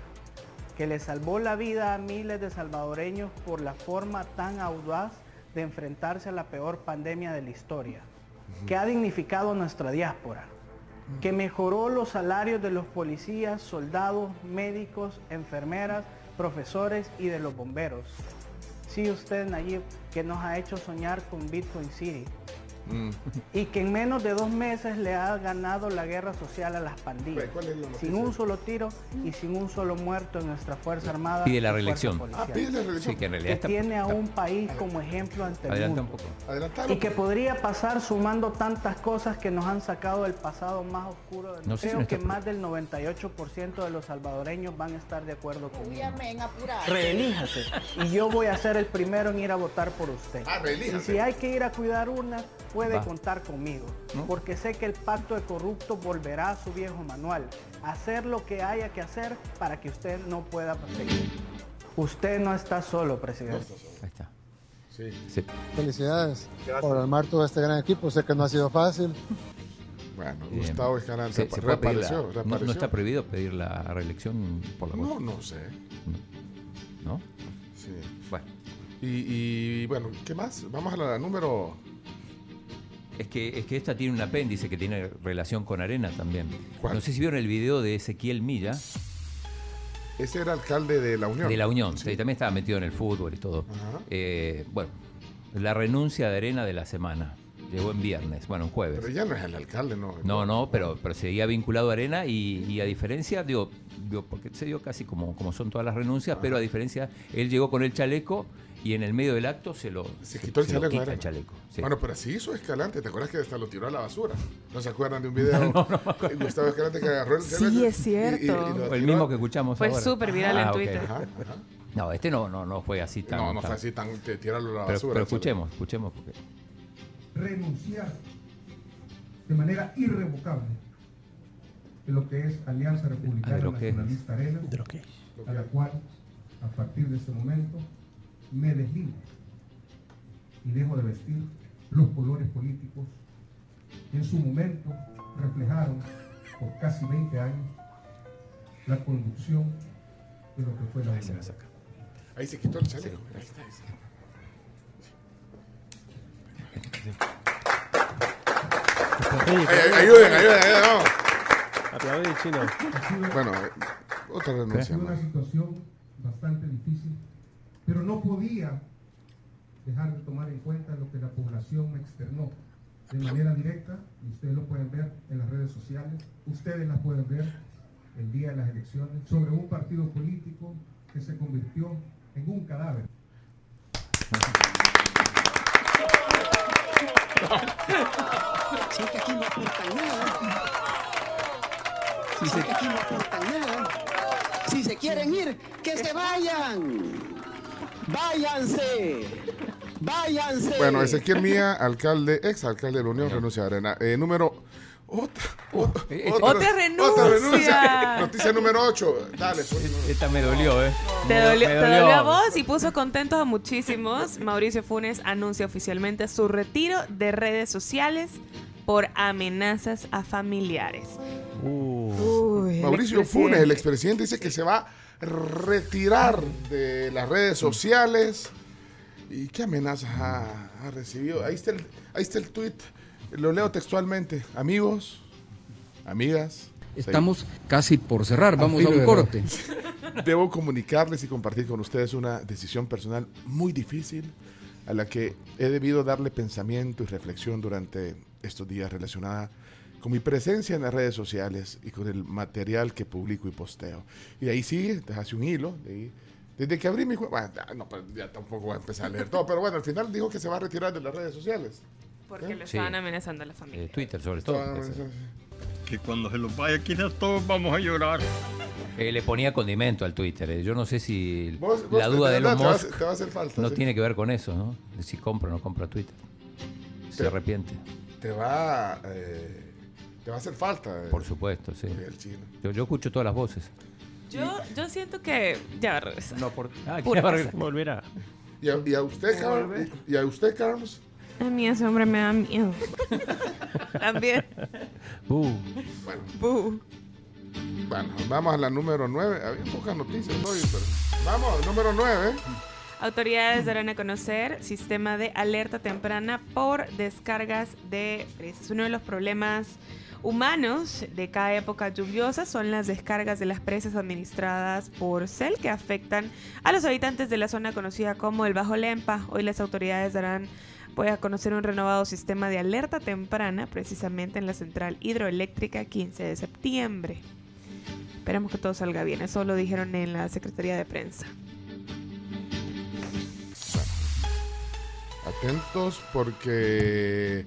que le salvó la vida a miles de salvadoreños por la forma tan audaz de enfrentarse a la peor pandemia de la historia, que ha dignificado nuestra diáspora, que mejoró los salarios de los policías, soldados, médicos, enfermeras, profesores y de los bomberos. Sí, usted, Nayib, que nos ha hecho soñar con Bitcoin City y que en menos de dos meses le ha ganado la guerra social a las pandillas, ¿Cuál es la noticia? sin un solo tiro y sin un solo muerto en nuestra Fuerza Armada. Pide la reelección. Ah, pide la reelección. Sí, que en realidad que está- tiene a un país como ejemplo ante el Adelanta un mundo. poco. Y que podría pasar sumando tantas cosas que nos han sacado del pasado más oscuro. del No si Creo no que más del 98% de los salvadoreños van a estar de acuerdo conmigo. Reelíjase. Y yo voy a ser el primero en ir a votar por usted. Ah. Y si hay que ir a cuidar una, puede Va. contar conmigo. ¿No? Porque sé que el pacto de corruptos volverá a su viejo manual. Hacer lo que haya que hacer para que usted no pueda perseguir. Usted no está solo, presidente. Ahí está. Sí. Sí. Felicidades Gracias. por armar todo este gran equipo. Sé que no ha sido fácil. Bueno, Bien. Gustavo Escalante Se- se puede pedir la- reapareció. no- está prohibido pedir la reelección por la No, no sé. ¿No? Sí. Bueno. Y, y, bueno, ¿qué más? Vamos a la número. Es que, es que esta tiene un apéndice que tiene relación con arena también. ¿Cuál? No sé si vieron el video de Ezequiel Milla, Ese era alcalde de la Unión. de la Unión. Sí, también estaba metido en el fútbol y todo. Eh, bueno, la renuncia de arena de la semana. Llegó en viernes, bueno, en jueves. Pero ya no es el alcalde, ¿no? No, no, pero, pero seguía vinculado a Arena y, y a diferencia, digo, digo, porque se dio casi como, como son todas las renuncias, pero a diferencia, él llegó con el chaleco y en el medio del acto se lo, Se quitó el chaleco. quita Arena. el chaleco. sí. Bueno, pero así hizo Escalante. ¿Te acuerdas que hasta lo tiró a la basura? ¿No se acuerdan de un video? Gustavo Escalante que agarró el Sí, chaleco es cierto. y- el mismo que escuchamos Fue ahora. súper viral en ok. Twitter. Ajá, ajá. No, este no, no, no fue así tan. No, no fue así tan. Te tirarlo a la Pero, basura. pero chaleco. escuchemos, escuchemos. Porque... renunciar de manera irrevocable de lo que es Alianza Republicana Ah, de lo que es. Nacionalista Arena, a la cual a partir de este momento me deslindo y dejo de vestir los colores políticos que en su momento reflejaron por casi 20 años la conducción de lo que fue la Unión. Ahí se quitó el chaleco. Ahí está, ahí está. Ay, ay, ayuden, ayuden, ayuden, vamos. Aplaudir, chino. Bueno, eh, otra Ha renuncia sido una situación bastante difícil, pero no podía dejar de tomar en cuenta lo que la población me externó de manera directa, y ustedes lo pueden ver en las redes sociales, ustedes las pueden ver el día de las elecciones, sobre un partido político que se convirtió en un cadáver. Si. Si se quieren ir, que se vayan. Váyanse. Váyanse. Bueno, Ezequiel Mía, alcalde, ex alcalde de la Unión, renuncia a Arena. Eh, número. Otra, otra, Otra renuncia. Noticia número 8. Dale, pues. Esta me dolió, ¿eh? Te Me- dolió, me te dolió a vos y puso contentos a muchísimos. Mauricio Funes anuncia oficialmente su retiro de redes sociales por amenazas a familiares. Uy, el Mauricio. Funes, el expresidente, dice que se va retirar de las redes sociales. ¿Y qué amenazas ha, ha recibido? Ahí está, el, ahí está el tweet. Lo leo textualmente. Amigos, amigas. Estamos casi por cerrar, vamos a filo un corte. Debo comunicarles y compartir con ustedes una decisión personal muy difícil a la que he debido darle pensamiento y reflexión durante estos días relacionada con mi presencia en las redes sociales y con el material que publico y posteo. Y de ahí sigue, te hace un hilo. de ahí. desde que abrí mi cuenta, bueno, ya, no, pues, ya tampoco voy a empezar a leer todo, pero bueno, al final dijo que se va a retirar de las redes sociales. Porque le Sí. estaban amenazando a la familia. Eh, Twitter sobre todo. Que cuando se los vaya quizás todos vamos a llorar. Eh, le ponía condimento al Twitter. eh. Yo no sé si Vos- vos, la duda de Elon te va a Musk hacer- te va a hacer falta, no sí. tiene que ver con eso, ¿no? De si compra o no compra Twitter. Se arrepiente. Te va, eh, te va a hacer falta. eh, Por supuesto, sí. el chino. Yo, yo escucho todas las voces. Yo, yo siento que ya va a regresar. No, por... Ah, Pura ya regresar. Volverá. ¿Y a, y a usted, Carlos? ¿Y a usted, Carlos? A mí ese hombre me da miedo. También. Uh. Bueno, Buh. bueno, vamos a la número 9. Había pocas noticias hoy, pero... Vamos, número 9. Autoridades darán a conocer sistema de alerta temprana por descargas de presas. Uno de los problemas humanos de cada época lluviosa son las descargas de las presas administradas por CEL que afectan a los habitantes de la zona conocida como el Bajo Lempa. Hoy las autoridades darán pues, a conocer un renovado sistema de alerta temprana precisamente en la central hidroeléctrica 15 de septiembre. Esperamos que todo salga bien. Eso lo dijeron en la Secretaría de Prensa. Atentos porque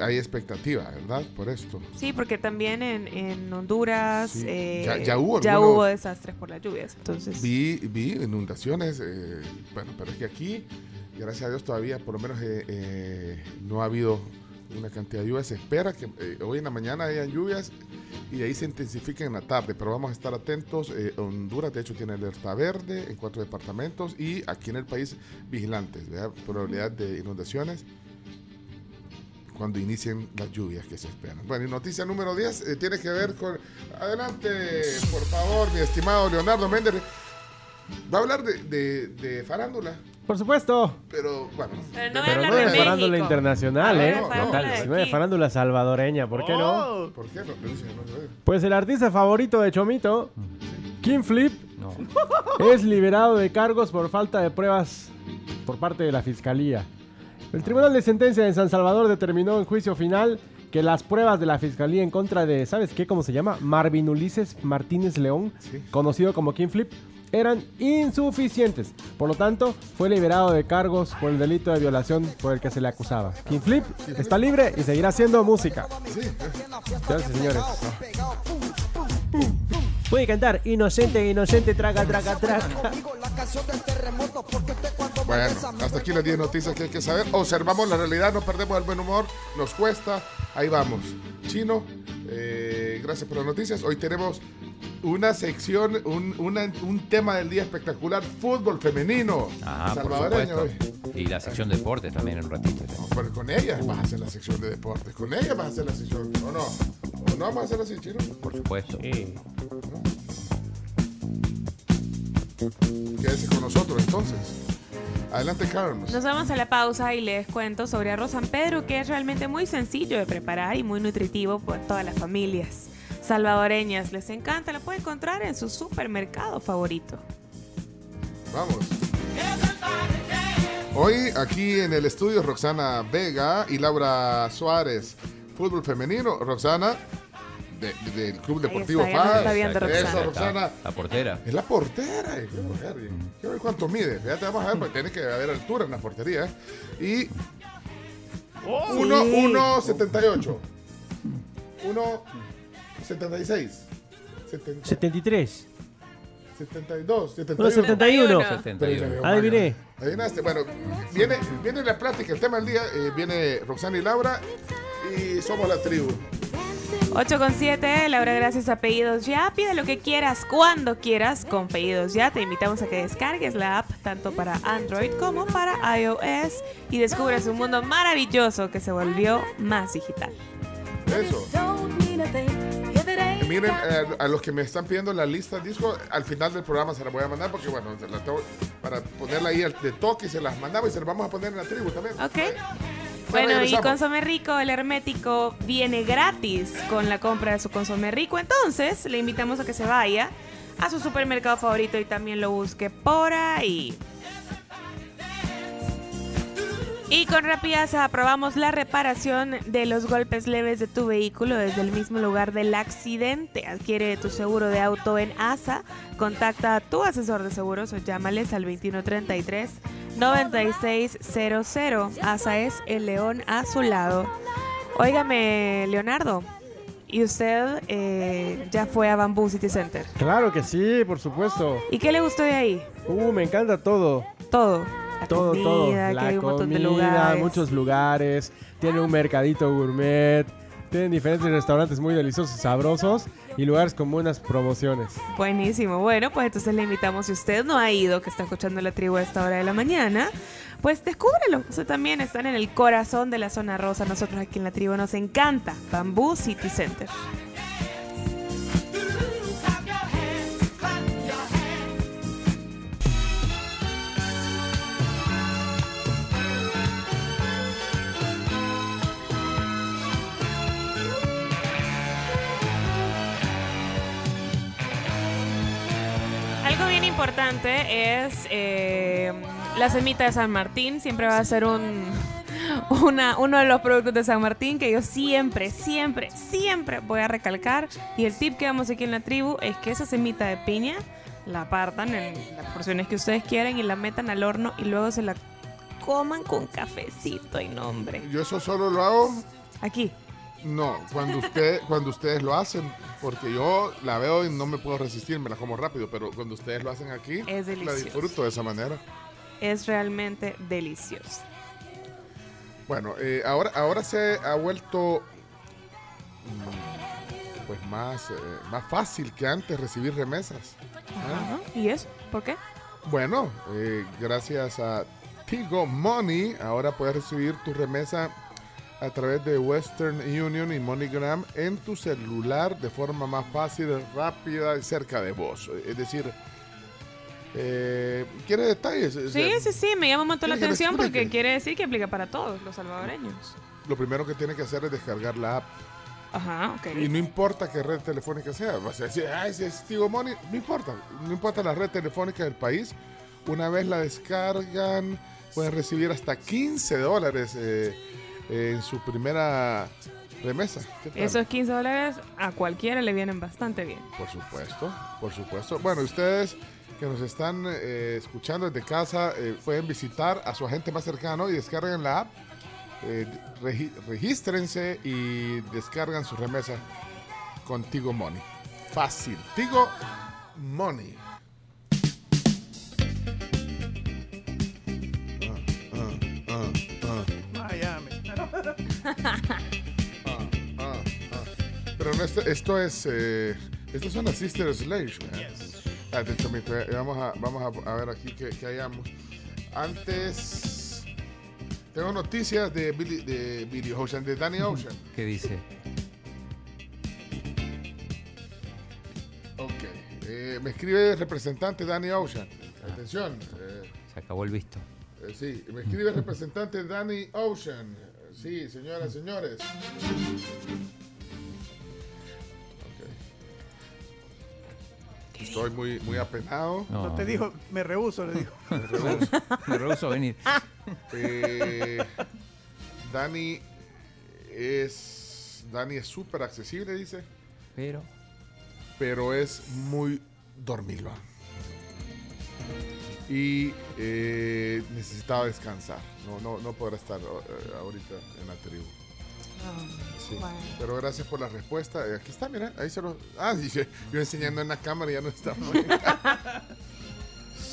hay expectativa, ¿verdad? Por esto. Sí, porque también en, en Honduras Sí. eh, Ya- ya hubo ya hubo desastres por las lluvias. Entonces, Vi, vi inundaciones, eh, bueno, pero es que aquí, gracias a Dios, todavía por lo menos eh, eh, no ha habido una cantidad de lluvias. Se espera que eh, hoy en la mañana hayan lluvias y ahí se intensifiquen en la tarde, pero vamos a estar atentos. Eh, Honduras, de hecho, tiene alerta verde en cuatro departamentos y aquí en el país vigilantes, ¿verdad? Probabilidad de inundaciones cuando inicien las lluvias que se esperan. Bueno, y noticia número 10 eh, tiene que ver con... Adelante, por favor, mi estimado Leonardo Méndez. Va a hablar de, de- de farándula, Por supuesto. pero bueno. Pero no Pero hablar no de de farándula internacional, Ah, ¿eh? no, farándula de sino de aquí. farándula salvadoreña, ¿por qué no? ¿Por qué no? No. Pues el artista favorito de Chomito, Kim Flip, es liberado de cargos por falta de pruebas por parte de la fiscalía. El Tribunal de Sentencia de San Salvador determinó en juicio final que las pruebas de la fiscalía en contra de, ¿sabes qué? ¿Cómo se llama? Marvin Ulises Martínez León, conocido como Kim Flip, eran insuficientes. Por lo tanto, fue liberado de cargos por el delito de violación por el que se le acusaba. Kim Flip está libre y seguirá haciendo música. Señoras y señores. Puede cantar inocente, inocente, traga, traga, traga. Bueno, hasta aquí las 10 noticias que hay que saber. Observamos la realidad, no perdemos el buen humor, nos cuesta. Ahí vamos. Chino, eh, gracias por las noticias. Hoy tenemos una sección, un, una- un tema del día espectacular, fútbol femenino. Ah, por salvadoreño hoy. supuesto. Y la sección de deportes también en un ratito. Pero con ella vas a hacer la sección de deportes. Con ella vas a hacer la sección, ¿o no? ¿O no vamos a hacer así, chino? Por supuesto. Quédese con nosotros entonces. Adelante, Carlos. Nos vamos a la pausa y les cuento sobre arroz San Pedro, que es realmente muy sencillo de preparar y muy nutritivo por todas las familias salvadoreñas. Les encanta, lo pueden encontrar en su supermercado favorito. Vamos. Hoy aquí en el estudio Roxana Vega y Laura Suárez, fútbol femenino. Roxana, de- de- del Club Deportivo está, ya nos Paz. está viendo Eso, Roxana. Roxana. La portera. Es la portera. eh, qué mujer, eh. Quiero ver cuánto mide. Fíjate, vamos a ver, porque tiene que haber altura en la portería. ¿eh? Y. Oh, 1, sí. 1.78. 1.76. 70, 73. 72, 1, 71. 71. Adiviné. Adivinaste. Bueno, viene, viene la plática, el tema del día. eh, viene Roxana y Laura y somos la tribu. 8 con 7, Laura, gracias a Pedidos Ya. Pide lo que quieras, cuando quieras, con Pedidos Ya. Te invitamos a que descargues la app tanto para Android como para iOS y descubras un mundo maravilloso que se volvió más digital. Eso. Miren, eh, a los que me están pidiendo la lista de discos, al final del programa se la voy a mandar porque, bueno, se la tengo para ponerla ahí de toque y se las mandamos y se las vamos a poner en la tribu también. Ok. Bueno, y. Consomé Rico, el hermético, viene gratis con la compra de su Consomé Rico. Entonces, le invitamos a que se vaya a su supermercado favorito y también lo busque por ahí. Y con Rapidas aprobamos la reparación de los golpes leves de tu vehículo desde el mismo lugar del accidente. Adquiere tu seguro de auto en ASA. Contacta a tu asesor de seguros o llámales al 2133 9600. Asa es el león a su lado. Óigame, Leonardo. ¿Y usted eh, ya fue a Bamboo City Center? Claro que sí, por supuesto. ¿Y qué le gustó de ahí? Uh, me encanta todo. Todo. La todo, comida, todo. que La hay un montón de comida, lugares. muchos lugares. Tiene un mercadito gourmet. Tienen diferentes restaurantes muy deliciosos sabrosos. Y lugares con buenas promociones. Buenísimo. Bueno, pues entonces le invitamos, si usted no ha ido, que está escuchando la tribu a esta hora de la mañana, pues descúbrelo. O sea, también están en el corazón de la zona rosa. Nosotros aquí en la tribu nos encanta. Bamboo City Center. Importante es eh, la semita de San Martín. Siempre va a ser un, una- uno de los productos de San Martín que yo siempre, siempre, siempre voy a recalcar. Y el tip que damos aquí en la tribu es que esa semita de piña la partan en las porciones que ustedes quieran y la metan al horno y luego se la coman con cafecito y nombre. Yo eso solo lo hago. Aquí. No, cuando usted, cuando ustedes lo hacen, porque yo la veo y no me puedo resistir, me la como rápido, pero cuando ustedes lo hacen aquí, Es la disfruto de esa manera. Es realmente delicioso. Bueno, eh, ahora, ahora se ha vuelto mm, pues más, eh, más fácil que antes recibir remesas. ¿ah? ¿Y eso? ¿Por qué? Bueno, eh, gracias a Tigo Money, ahora puedes recibir tu remesa a través de Western Union y MoneyGram en tu celular de forma más fácil, rápida y cerca de vos. Es decir, eh, ¿quiere detalles? Sí, sea, sí, sí, me llama un montón la ¿quiere que le atención porque quiere decir que aplica para todos los salvadoreños. Lo primero que tiene que hacer es descargar la app. Ajá, ok. Y no importa qué red telefónica sea. Vas a decir, ah, ese es Tigo Money. No importa. No importa la red telefónica del país. Una vez la descargan, pueden recibir hasta 15 dólares eh, eh, en su primera remesa. Esos 15 dólares a cualquiera le vienen bastante bien. Por supuesto, por supuesto. Bueno, ustedes que nos están eh, escuchando desde casa eh, pueden visitar a su agente más cercano y descarguen la app. Eh, regi- regístrense y descargan su remesa con Tigo Money. Fácil. Tigo Money. Ah, ah, ah. Pero no, esto, esto es. Eh, esto es una Sister mi fe- vamos, a, vamos a, a ver aquí que, que hayamos. Antes. Tengo noticias de Billy, de Billy Ocean, de Danny Ocean. ¿Qué dice? Ok. Eh, me escribe el representante Danny Ocean. Atención. eh, Se acabó el visto. eh, sí, me escribe el representante Danny Ocean. Sí, señoras, señores. Ok. Estoy muy, muy apenado. No. te dijo, me rehuso, le dijo. Me rehuso. Me rehuso a venir. Eh, Dani es. Dani es súper accesible, dice. Pero. Pero es muy dormilón. Y eh, necesitaba descansar. No, no, no podrá estar eh, ahorita en la tribu. Sí. Pero gracias por la respuesta. Eh, Aquí está, mira, ahí se lo. Ah, dije, yo enseñando en la cámara y ya no está.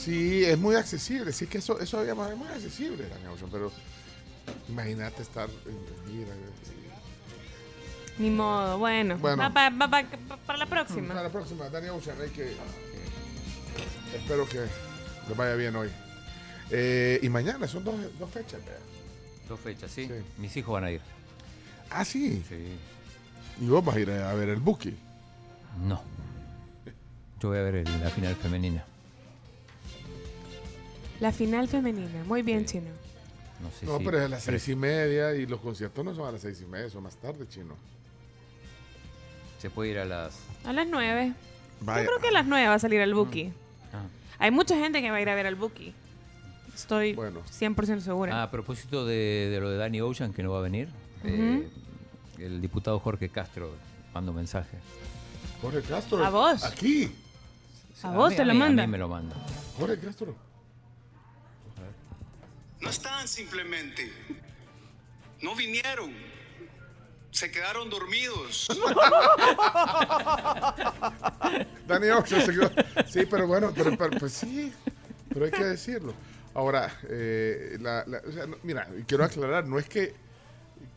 sí, es muy accesible. Sí, que eso, eso había más- es muy accesible, Dani Ocean, pero imagínate estar gira. Ni modo, bueno. Bueno. Va pa- va pa- pa- para la próxima. Para la próxima, Dani Ocean, hay que. Espero que les vaya bien hoy. Eh, y mañana son dos, dos fechas. Dos fechas, ¿sí? Mis hijos van a ir. Ah, sí. Sí. Y vos vas a ir a ver el Buki. No. Yo voy a ver el- la final femenina. La final femenina. Muy bien, chino. No sé No, si- pero es a las seis y media y los conciertos no son a las seis y media, son más tarde, chino. Se puede ir a las. A las 9. Vaya. Yo creo que a las 9 va a salir el Buki. Ah. Hay mucha gente que va a ir a ver al Buki. Estoy 100% segura. Ah, a propósito de, de lo de Danny Ocean, que no va a venir, eh, el diputado Jorge Castro mandó un mensaje. Jorge Castro. ¿A vos? Aquí. ¿A vos mí- te lo mí- manda? A mí me lo manda. Jorge Castro. No están simplemente. No vinieron. Se quedaron dormidos. Danny Ocean se quedó- Sí, pero bueno, pero, pero- pues sí, pero hay que decirlo. Ahora, eh, la- la- o sea, no, mira, quiero aclarar, no es que,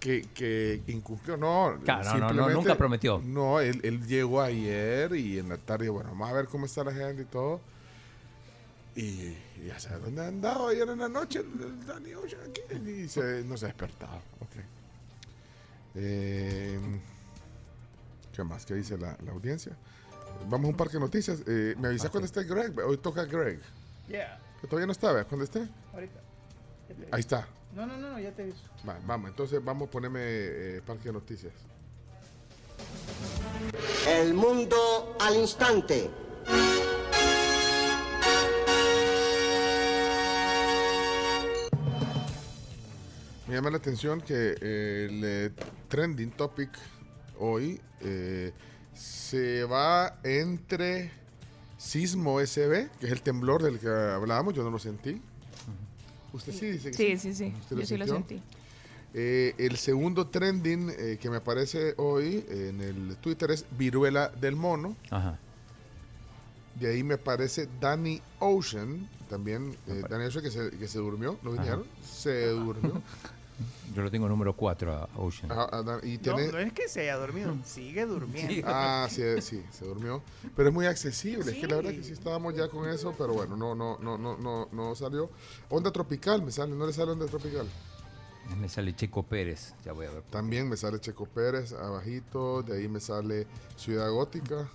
que, que incumplió, no. Claro, no, no, nunca prometió. No, él, él llegó ayer y en la tarde, bueno, vamos a ver cómo está la gente y todo. Y, ya sabes dónde ha andado ayer en la noche el, el Danny Ocean aquí. Y se, no se ha despertado. Ok. Eh, ¿Qué más? ¿Qué dice la, la audiencia? Vamos a un parque de noticias. Eh, ¿Me avisas cuando esté Greg? Hoy toca Greg. Yeah. Que todavía no está, ¿ves? ¿Cuándo esté? Ahorita. Ahí está. No, no, no, no, ya te aviso. Va, vamos, entonces vamos a ponerme eh, parque de noticias. El mundo al instante. Me llama la atención que eh, el eh, trending topic hoy eh, se va entre sismo SB, que es el temblor del que hablábamos, yo no lo sentí. ¿Usted sí dice que Sí, sí, sí. ¿Usted Yo sí lo sentí. Eh, el segundo trending eh, que me aparece hoy en el Twitter es viruela del mono. Ajá. De ahí me aparece Danny Ocean, también eh, Danny Ocean que se, que se durmió, ¿lo Ajá. vinieron? Se durmió. Yo lo tengo número 4 a Ocean. Ajá, ah, Dan- y No, tiene... no es que se haya dormido, sigue durmiendo. Ah, sí, sí, se durmió. Pero es muy accesible. Es que la verdad que sí estábamos ya con eso, pero bueno, no, no, no, no, no, no salió. Onda tropical, me sale, no le sale onda tropical. Me sale Checo Pérez. Ya voy a ver. También me sale Checo Pérez, abajito, de ahí me sale Ciudad Gótica.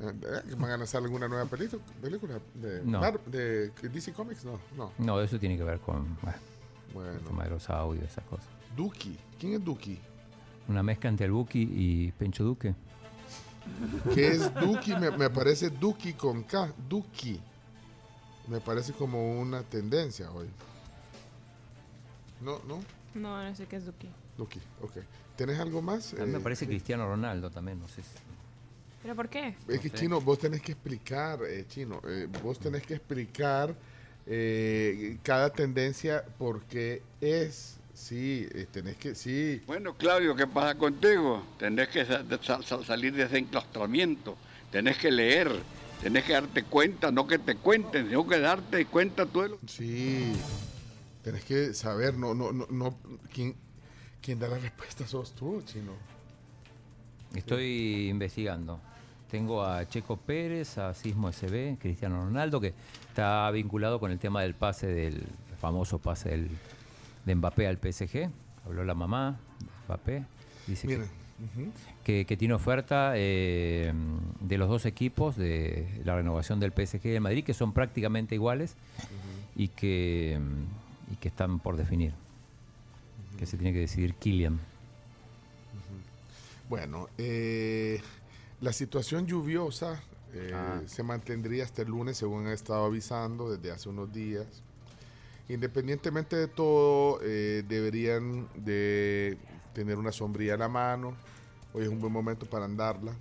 Eh, eh, que ¿Van a lanzar alguna nueva película? película de, No. Mar- de DC Comics? No, no. No, eso tiene que ver con bueno, Bueno. el tema de los audios, esas cosas. Duki. ¿Quién es Duki? Una mezcla entre el Buki y Pencho Duque. ¿Qué es Duki? Me, me parece Duki con K. Duki. Me parece como una tendencia hoy. No, no. No, no sé qué es Duki. Duki, ok. ¿Tenés algo más? A mí me Eh, parece sí. Cristiano Ronaldo también, no sé si. ¿Pero por qué? Es que sé. Chino, vos tenés que explicar, eh, Chino, eh, vos tenés que explicar eh, cada tendencia por qué es. Sí, eh, tenés que, sí. Bueno, Claudio, ¿qué pasa contigo? Tenés que sa- sa- sa- salir de ese enclaustramiento, tenés que leer, tenés que darte cuenta, no que te cuenten, sino que darte cuenta tú de lo Sí, tenés que saber, no, no, no, no, quién, quién da la respuesta sos tú, Chino. Estoy investigando. Tengo a Checo Pérez, a Sismo SB, Cristiano Ronaldo, que está vinculado con el tema del pase del famoso pase del, de Mbappé al PSG. Habló la mamá de Mbappé. Dice que- tiene oferta eh, de los dos equipos de la renovación del PSG y del Madrid, que son prácticamente iguales y, que, y que están por definir. Que se tiene que decidir Kylian. Bueno, eh, la situación lluviosa eh, Ah. se mantendría hasta el lunes, según han estado avisando desde hace unos días. Independientemente de todo, eh, deberían de tener una sombría a la mano. Hoy es un buen momento para andarla.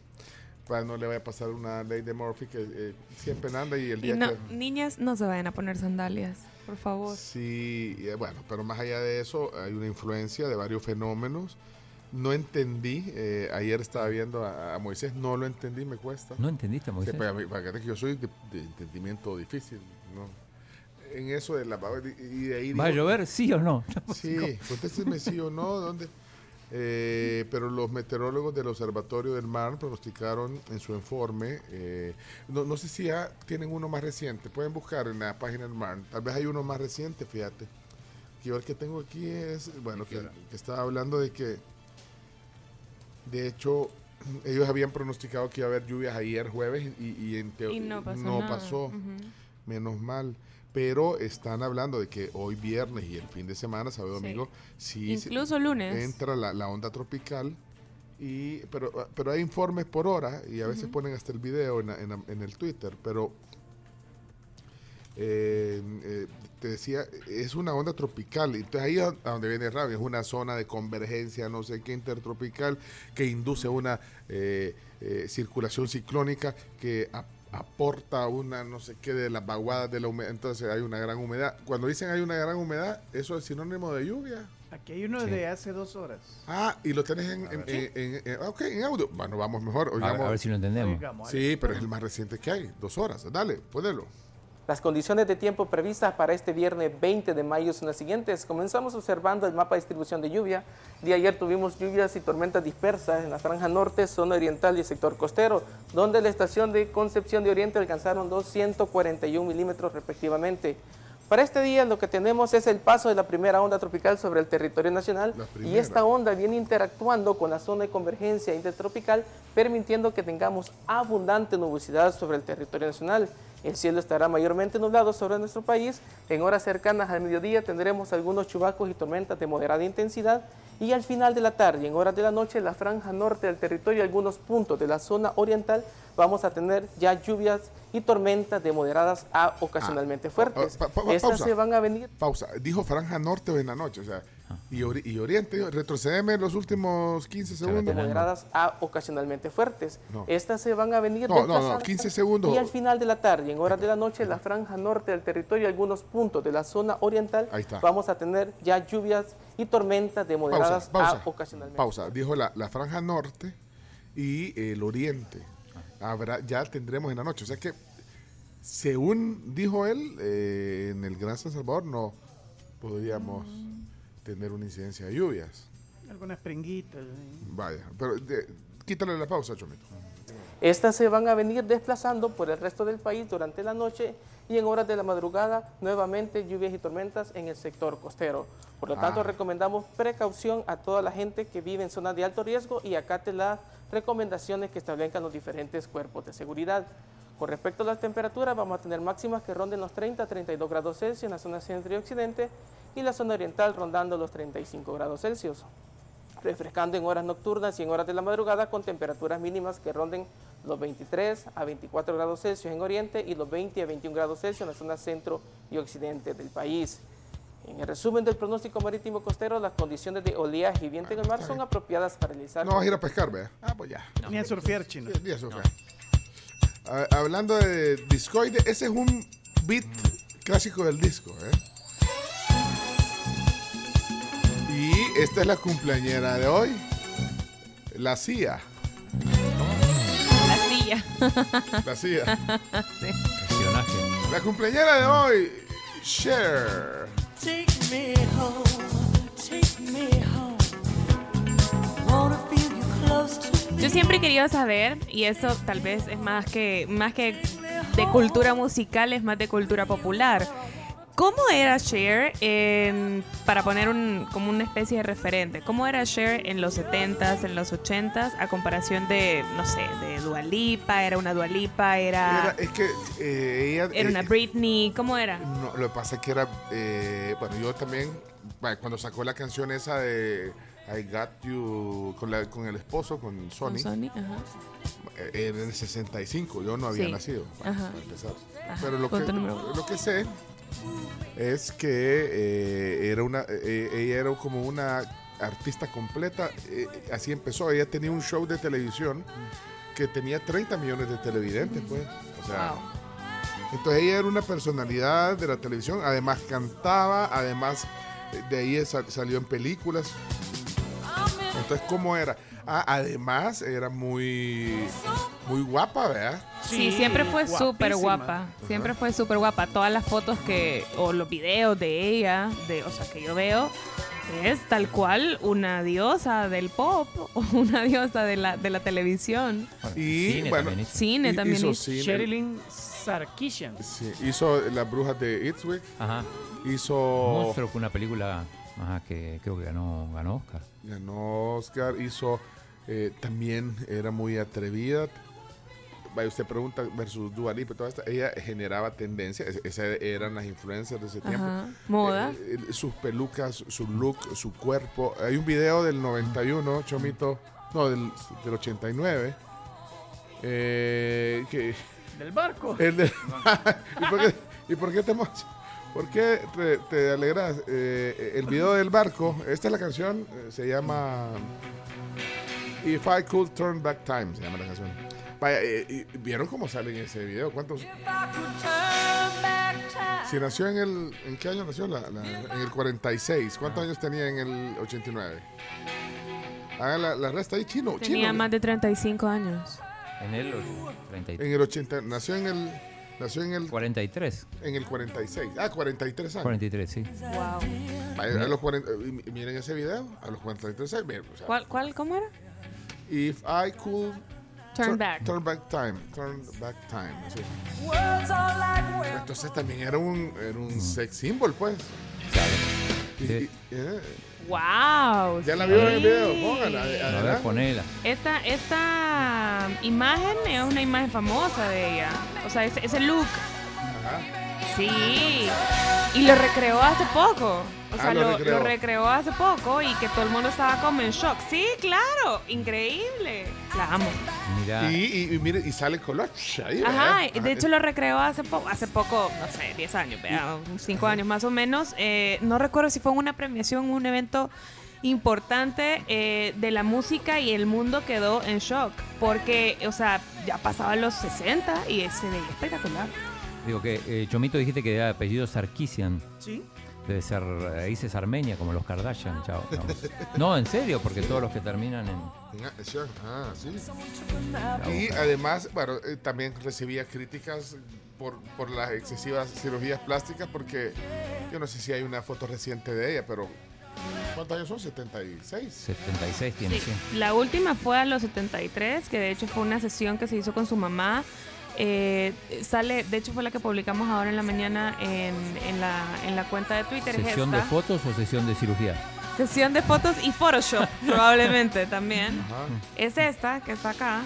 Para no le vaya a pasar una ley de Murphy que eh, siempre anda y el Y día no, que... niñas, no se vayan a poner sandalias, por favor. Sí, bueno, pero más allá de eso, hay una influencia de varios fenómenos. No entendí, eh, ayer estaba viendo a, a Moisés, no lo entendí, me cuesta. ¿No entendiste, Moisés? Sí, para, mí- para que yo soy de, de entendimiento difícil, ¿no? En eso de la... Y de ahí ¿Va a llover, sí o no? Sí, contésteme sí o no, ¿dónde? Eh, pero los meteorólogos del Observatorio del Mar pronosticaron en su informe, eh, no, no sé si ya tienen uno más reciente, pueden buscar en la página del Mar, tal vez hay uno más reciente, fíjate. Que yo el que tengo aquí es, bueno, que, que estaba hablando de que, de hecho, ellos habían pronosticado que iba a haber lluvias ayer jueves y, y en Y no pasó menos mal. Pero están hablando de que hoy viernes y el fin de semana, sábado Sí. domingo, sí se- Incluso lunes. entra la, la onda tropical. Y, pero, pero hay informes por hora y a veces ponen hasta el video en, en en el Twitter. Pero eh, eh, te decía, es una onda tropical. y Entonces ahí es a donde viene Rabia, es una zona de convergencia, no sé qué, intertropical, que induce una eh, eh, circulación ciclónica que a- aporta una no sé qué de las vaguadas de la humedad, entonces hay una gran humedad. Cuando dicen hay una gran humedad, eso es sinónimo de lluvia. Aquí hay uno de hace dos horas. Ah, y lo tenés en, en, en- en- ok, en audio. Bueno, vamos mejor. A ver, oigamos. a ver si lo entendemos. Oigamos, Sí, pero es el más reciente que hay. Dos horas. Dale, ponelo. Las condiciones de tiempo previstas para este viernes 20 de mayo son las siguientes. Comenzamos observando el mapa de distribución de lluvia. Día ayer tuvimos lluvias y tormentas dispersas en la franja norte, zona oriental y el sector costero, donde la estación de Concepción de Oriente alcanzaron 241 milímetros respectivamente. Para este día lo que tenemos es el paso de la primera onda tropical sobre el territorio nacional y esta onda viene interactuando con la zona de convergencia intertropical, permitiendo que tengamos abundante nubosidad sobre el territorio nacional. El cielo estará mayormente nublado sobre nuestro país. En horas cercanas al mediodía tendremos algunos chubascos y tormentas de moderada intensidad. Y al final de la tarde en horas de la noche, en la franja norte del territorio y algunos puntos de la zona oriental, vamos a tener ya lluvias y tormentas de moderadas a ocasionalmente fuertes. Pa- pa- pa- Estas pausa. se van a venir Pausa. Dijo franja norte o en la noche. O sea, y, ori- y oriente. Retrocedeme los últimos 15 de segundos. moderadas a ocasionalmente fuertes. No. Estas se van a venir No, no, no, desplazando 15 segundos. Y al final de la tarde, en horas de la noche, en la franja norte del territorio y algunos puntos de la zona oriental, Ahí está. vamos a tener ya lluvias y tormentas de moderadas Pausa, pausa. a ocasionalmente. Pausa. Dijo la, la franja norte y el oriente. Habrá, ya tendremos en la noche. O sea que, según dijo él, eh, en el Gran San Salvador no podríamos tener una incidencia de lluvias. Algunas pringuitas. Vaya, pero de- quítale la pausa, Chomito. Estas se van a venir desplazando por el resto del país durante la noche y en horas de la madrugada nuevamente lluvias y tormentas en el sector costero. Por lo tanto, Ah. recomendamos precaución a toda la gente que vive en zonas de alto riesgo y acate las recomendaciones que establezcan los diferentes cuerpos de seguridad. Con respecto a las temperaturas, vamos a tener máximas que ronden los 30 a 32 grados Celsius en la zona centro y occidente y la zona oriental rondando los 35 grados Celsius refrescando en horas nocturnas y en horas de la madrugada con temperaturas mínimas que ronden los 23 a 24 grados Celsius en oriente y los 20 a 21 grados Celsius en la zona centro y occidente del país. En el resumen del pronóstico marítimo costero, las condiciones de oleaje y viento en el mar son apropiadas para realizar... No vas a ir a pescar, vea. Ah, pues ya. Ni a surfear, chino. Ni a surfear. Ah, hablando de discoide, ese es un beat clásico del disco, ¿eh? Y esta es la cumpleañera de hoy, la CIA. La silla. La CIA. Sí. La cumpleañera de hoy, Cher. Take me home, take me home. Wanna feel you close to Yo siempre he querido saber, y eso tal vez es más que, más que de cultura musical, es más de cultura popular. ¿Cómo era Cher en- para poner un, como una especie de referente? ¿Cómo era Cher en los 70s, en los 80s, a comparación de, no sé, de Dualipa? ¿Era una Dualipa? Era- ¿Era, es que eh, ella... era una Britney? ¿Cómo era? No, lo que pasa es que era, eh, bueno, yo también, bueno, cuando sacó la canción esa de I Got You con, la- con el esposo, con Sony, Con Sony, ajá. eh, era en el 65, yo no había Sí. nacido, para empezar. Ajá, Pero lo que, lo que sé es que eh, era una, eh, ella era como una artista completa, eh, así empezó, ella tenía un show de televisión que tenía 30 millones de televidentes, pues, o sea... Entonces ella era una personalidad de la televisión, además cantaba, además eh, de ahí sal- salió en películas. Entonces, ¿cómo era? Ah, además era muy, muy guapa, ¿verdad? Sí, siempre fue súper guapa. Siempre fue súper guapa. Todas las fotos que, o los videos de ella, de, o sea, que yo veo, es tal cual una diosa del pop o una diosa de la, de la televisión. Y Cine bueno, también. Cine también hizo. Sherilyn Sarkisian. Sí, hizo Las Brujas de Eastwick. Ajá. Hizo. Monstruo fue una película ajá, que creo que ganó, ganó Oscar. Ganó Oscar. Hizo. eh, también era muy atrevida. Vaya, usted pregunta versus Dua Lipa y toda esta. Ella generaba tendencia. es- Esas eran las influencers de ese tiempo. Ajá, moda. Eh, eh, sus pelucas, su look, su cuerpo. Hay un video del 91, Chomito. No, del, del 89. eh, que, Del barco. el de- ¿Y, por qué, y por qué te ¿Por qué te, te alegras? Eh, el video del barco, esta es la canción, eh, se llama If I Could Turn Back Time, se llama la canción. Vaya, eh, ¿vieron cómo sale en ese video? ¿Cuántos? Si nació en el... ¿En qué año nació? La- la- en el 46. ¿Cuántos años tenía en el 89? Haga la, la resta ahí, chino. Tenía chino. más de 35 años. En el 33. En el 80, nació en el... Nació en el... 43. En el 46. Ah, 43 años. 43, sí. Wow. Vaya, a los 40, y- y miren ese video, a los 43 años. miren, o sea, ¿Cuál, cuál, cómo era? If I could Turn back. Turn back time. Turn back time. así. Entonces también era un, era un sex symbol, pues. Y- y- eh, Wow. ya la sí. vio en el video, póngala. A ver, adelante. ponela. Esta, esta imagen es una imagen famosa de ella. O sea, ese, ese look. Sí. Y lo recreó hace poco. O sea, Ah, lo lo, recreó. lo recreó hace poco y que todo el mundo estaba como en shock. Sí, claro. Increíble. La amo. Mira. Y, y, y mire, y sale color. ahí, Ajá, ¿verdad? de hecho lo recreó hace poco, hace poco, no sé, 10 años, vea, 5 años más o menos. Eh, no recuerdo si fue en una premiación, un evento importante eh, de la música y el mundo quedó en shock. Porque, o sea, ya pasaban los 60 y se veía espectacular. Digo que, eh, Chomito, dijiste que era apellido Sarkisian. Sí. Debe ser raíces armenia, como los Kardashian. Chao. No. No, en serio, porque todos los que terminan en. Ah, sí. Y además, bueno, eh, también recibía críticas por, por las excesivas cirugías plásticas, porque yo no sé si hay una foto reciente de ella, pero ¿cuántos años son? 76. 76 tiene, sí. La última fue a los 73, que de hecho fue una sesión que se hizo con su mamá. Eh, sale, de hecho fue la que publicamos ahora en la mañana en, en la, en la cuenta de Twitter. es ¿Sesión de fotos o sesión de cirugía? Sesión de fotos y Photoshop, probablemente también. Ajá. Es esta que está acá.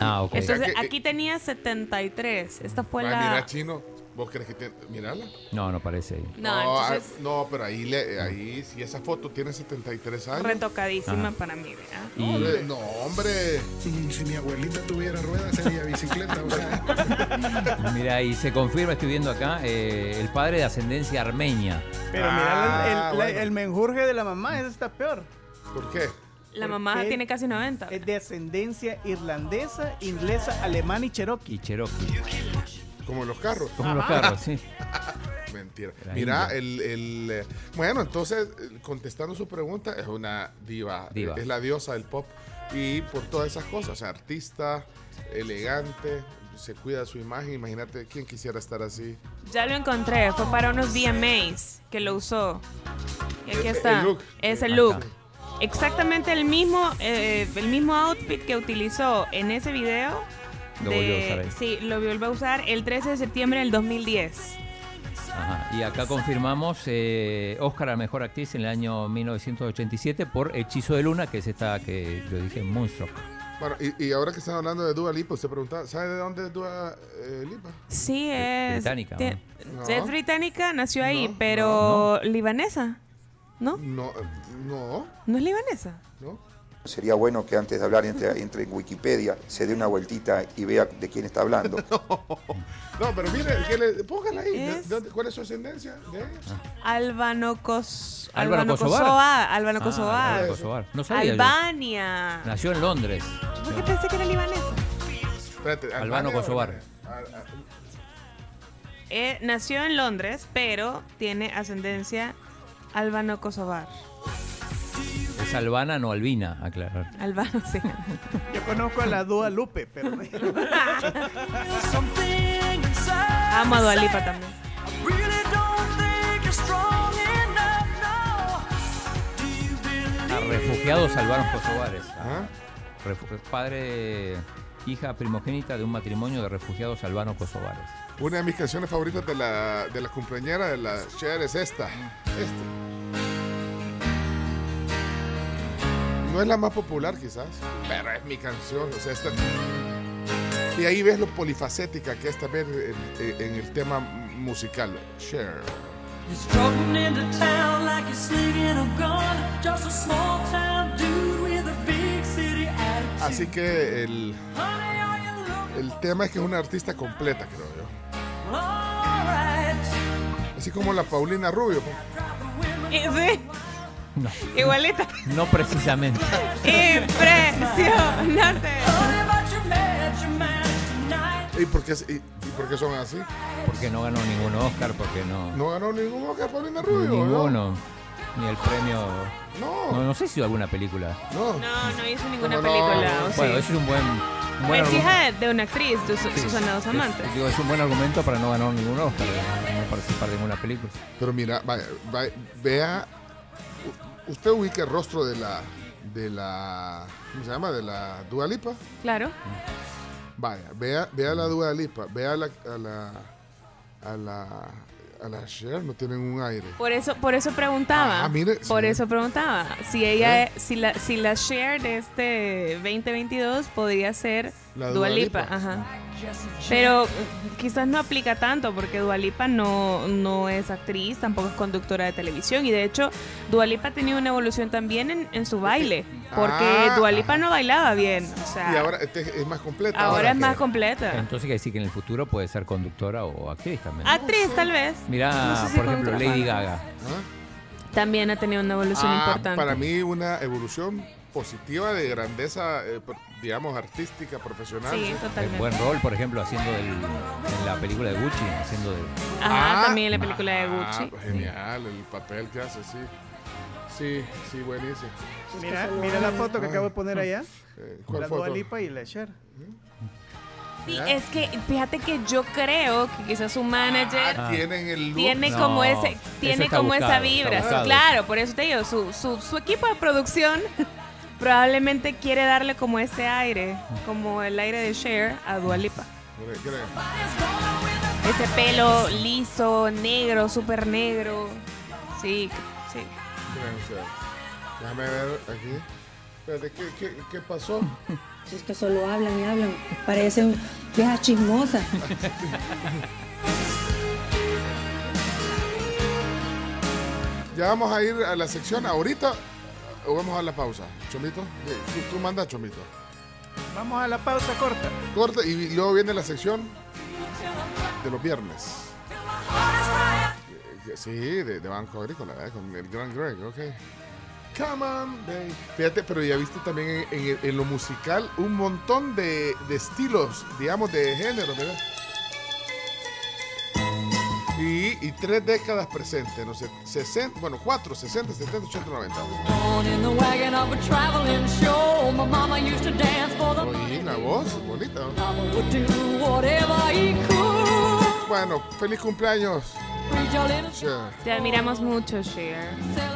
Ah, ok. Entonces, aquí tenía 73. Esta fue Ah, la. Mira, chino, ¿vos crees que te... Mirala? No, no parece ahí. No, ah, entonces- no, pero ahí, le, ahí, si esa foto tiene 73 años. Retocadísima Ajá. para mí, ¿verdad? Y- Hombre, no, hombre. Si mi abuelita tuviera ruedas sería bicicleta. o sea. Mira, y se confirma, estoy viendo acá, eh, el padre de ascendencia armenia. Pero Ah, mira, el, el- bueno. el menjurje de la mamá, ese está peor. ¿Por qué? La mamá tiene casi 90. Es de ascendencia irlandesa, inglesa, alemana y cherokee. Y Cherokee. Como los carros. Como los carros, sí. Mentira. Mira, el, el, eh, bueno, entonces, eh, contestando su pregunta, es una diva, Diva. es la diosa del pop y por todas esas cosas, o sea, artista, elegante, se cuida de su imagen, imagínate quién quisiera estar así. Ya lo encontré, fue para unos VMAs que lo usó. Y aquí está. el look. Es el look. Exactamente el mismo, eh, el mismo outfit que utilizó en ese video. Lo volvió a usar ahí. Sí, lo volvió a usar el 13 de septiembre del 2010. Ajá. Y acá confirmamos eh, Oscar a Mejor Actriz en el año 1987 por Hechizo de Luna, que es esta que yo dije, Moonstruck. Bueno, y, y ahora que están hablando de Dua Lipa, usted preguntaba, ¿sabe de dónde es Dua eh, Lipa? Sí, es. británica, ¿no? Es británica, nació ahí, No, pero libanesa. ¿No? No, eh, no, ¿No es libanesa? no. Sería bueno que antes de hablar entre, entre en Wikipedia, se dé una vueltita y vea de quién está hablando. No, pero mire, que le, póngala ahí. ¿de- Es- de dónde- ¿Cuál es su ascendencia de? Albano Cos... Álvaro Kosovar. Kosovar. Albano Ah, Kosovar. Álvaro Kosovar. No sabía yo. Albania. Nació en Londres. ¿Por qué pensé que era libanesa? Espérate, Albano ¿Albania o Kosovar. Ah, ah, Eh, nació en Londres, pero tiene ascendencia albano-kosovar. Es albana, no albina, aclarar. Albano, sí. Yo conozco a la Dua Lupe, pero Amo a Dua Lipa también. A refugiados albanos kosovares. Refu- padre, hija primogénita de un matrimonio de refugiados albanos kosovares. Una de mis canciones favoritas de la, de la cumpleañera de la Cher es esta. Esta. No es la más popular quizás, pero es mi canción. O sea, esta... Y ahí ves lo polifacética que es también en, en el tema musical. Attitude. Así que el, el tema es que es una artista completa, creo yo. Así como la Paulina Rubio. pues. Sí, No, igualita. no precisamente. Impresionante. ¿Y por qué, y, y por qué son así? Porque no ganó ningún Oscar, porque no. No ganó ningún Oscar Paulina Rubio. ¿no? Ninguno. Ni el premio. No. No, no sé si hizo alguna película. No. No, no hizo ninguna ¿Cómo no? película. Bueno, eso es un buen. un buen es argumento. hija de una actriz, de Sí. Susana Dos Amantes. Es, digo, es un buen argumento para no ganar ningún Oscar, eh, no participar de ninguna película. Pero mira, vaya, vaya, vea, usted ubica el rostro de la, de la, ¿cómo se llama? De la Dua Lipa. Claro. Vaya, vea, vea la Dua Lipa, vea a la, a la, a la, a la Cher, no tienen un aire. Por eso, por eso preguntaba. Ah, mire, por sí. eso preguntaba. Si ella, si la, si la share de este 2022 podría ser La Dua Dua Lipa. Lipa. Ajá. Pero mm, quizás no aplica tanto porque Dua Lipa no, no es actriz, tampoco es conductora de televisión y de hecho Dua Lipa ha tenido una evolución también en, en su baile porque Ah, Dua Lipa no bailaba bien, o sea, Y ahora este es más completa. ahora es que- más completa. Entonces quiere decir que en el futuro puede ser conductora o actriz también. Actriz tal vez. Mirá, No sé si por ejemplo, Lady. Gaga. También ha tenido una evolución Ah, importante. Para mí una evolución positiva de grandeza, eh, digamos, artística, profesional. Sí, totalmente. Buen rol, por ejemplo, haciendo del, en la película de Gucci, haciendo de... Ajá, también en la película de ah, Gucci. genial, el papel que hace, sí. Sí, sí, buenísimo. Mira, mira la foto que acabo de poner allá. Eh, ¿cuál la foto? Lipa y la Cher. Sí, es que fíjate que yo creo que quizás su manager Ah, tienen el look. tiene No, como ese tiene como buscado, esa vibra. Claro, por eso te digo, su, su, su equipo de producción probablemente quiere darle como ese aire, como el aire de Cher a Dua Lipa. ¿Cree- cree? Ese pelo liso, negro, súper negro. Sí, sí. Déjame ver aquí. Espérate, ¿qué, qué, qué pasó? Si es que solo hablan y hablan, parecen viejas chismosas. Ya vamos a ir a la sección ahorita o vamos a la pausa. Chomito, Eh, tú, tú manda, Chomito. Vamos a la pausa corta. Corta y luego viene la sección de los viernes. Eh, Sí, de, de Banco Agrícola, ¿eh? con el gran Greg, ok. Come on, baby. Fíjate, pero ya viste también en, en- en lo musical un montón de, de estilos, digamos, de género, ¿verdad? Y, y tres décadas presentes, no sé, 60, bueno, 4, 60, 70, 80, 90. On in the wagon of a traveling show. My mama used to dance for the Oye, la voz, bonita. Bueno, feliz cumpleaños. Cher. Te admiramos mucho, Cher.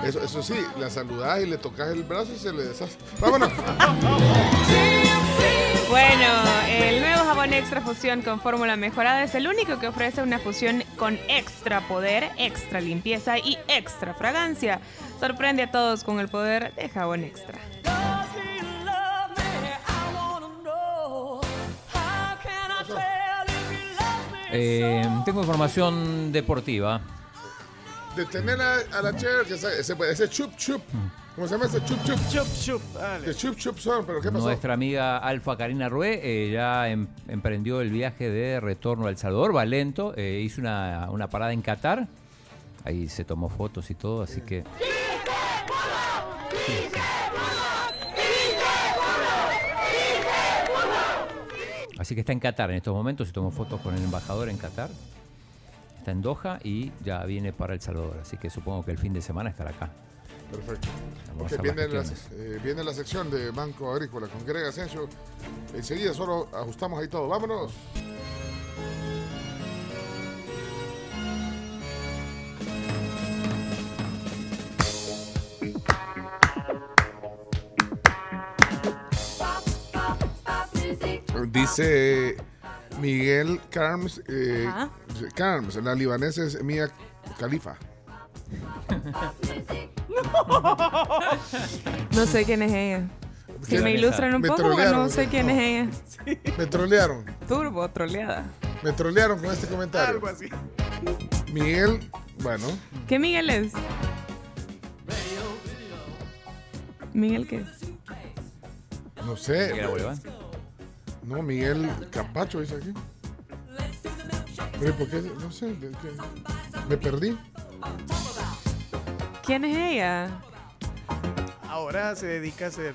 Eso, eso sí, la saludás y le tocas el brazo y se le deshace. Vámonos. Bueno, el nuevo jabón extra fusión con fórmula mejorada es el único que ofrece una fusión con extra poder, extra limpieza y extra fragancia. Sorprende a todos con el poder de jabón extra. Eh, tengo información deportiva. Detener a, a la Cher, que ese, ese, ese chup chup. ¿Cómo se llama ese chup chup? Chup chup. Dale. Chup chup son, pero ¿qué pasó? Nuestra amiga Alfa Karina Rué eh, ya em- emprendió el viaje de retorno a El Salvador, va lento, eh, hizo una, una parada en Qatar, ahí se tomó fotos y todo, así que... Así que está en Qatar en estos momentos, se tomó fotos con el embajador en Qatar, está en Doha y ya viene para El Salvador, así que supongo que el fin de semana estará acá. Perfecto. Viene, la, eh, viene la sección de Banco Agrícola con Greg Asensio. Enseguida solo ajustamos ahí todo. Vámonos. Dice Miguel Carms, eh. Carms, la libanesa es Mía Khalifa. No sé quién es ella. Si ¿Quién me ilustran un Me poco, porque no sé quién es ella. Me trolearon. Turbo, troleada. Me trolearon con este comentario. Algo así. Miguel, bueno, ¿Qué Miguel es? ¿Miguel qué? no sé. Miguel. No, Miguel Capacho dice aquí. Pero ¿y ¿por qué? No sé. de Me perdí. ¿Quién es ella? Ahora se dedica a hacer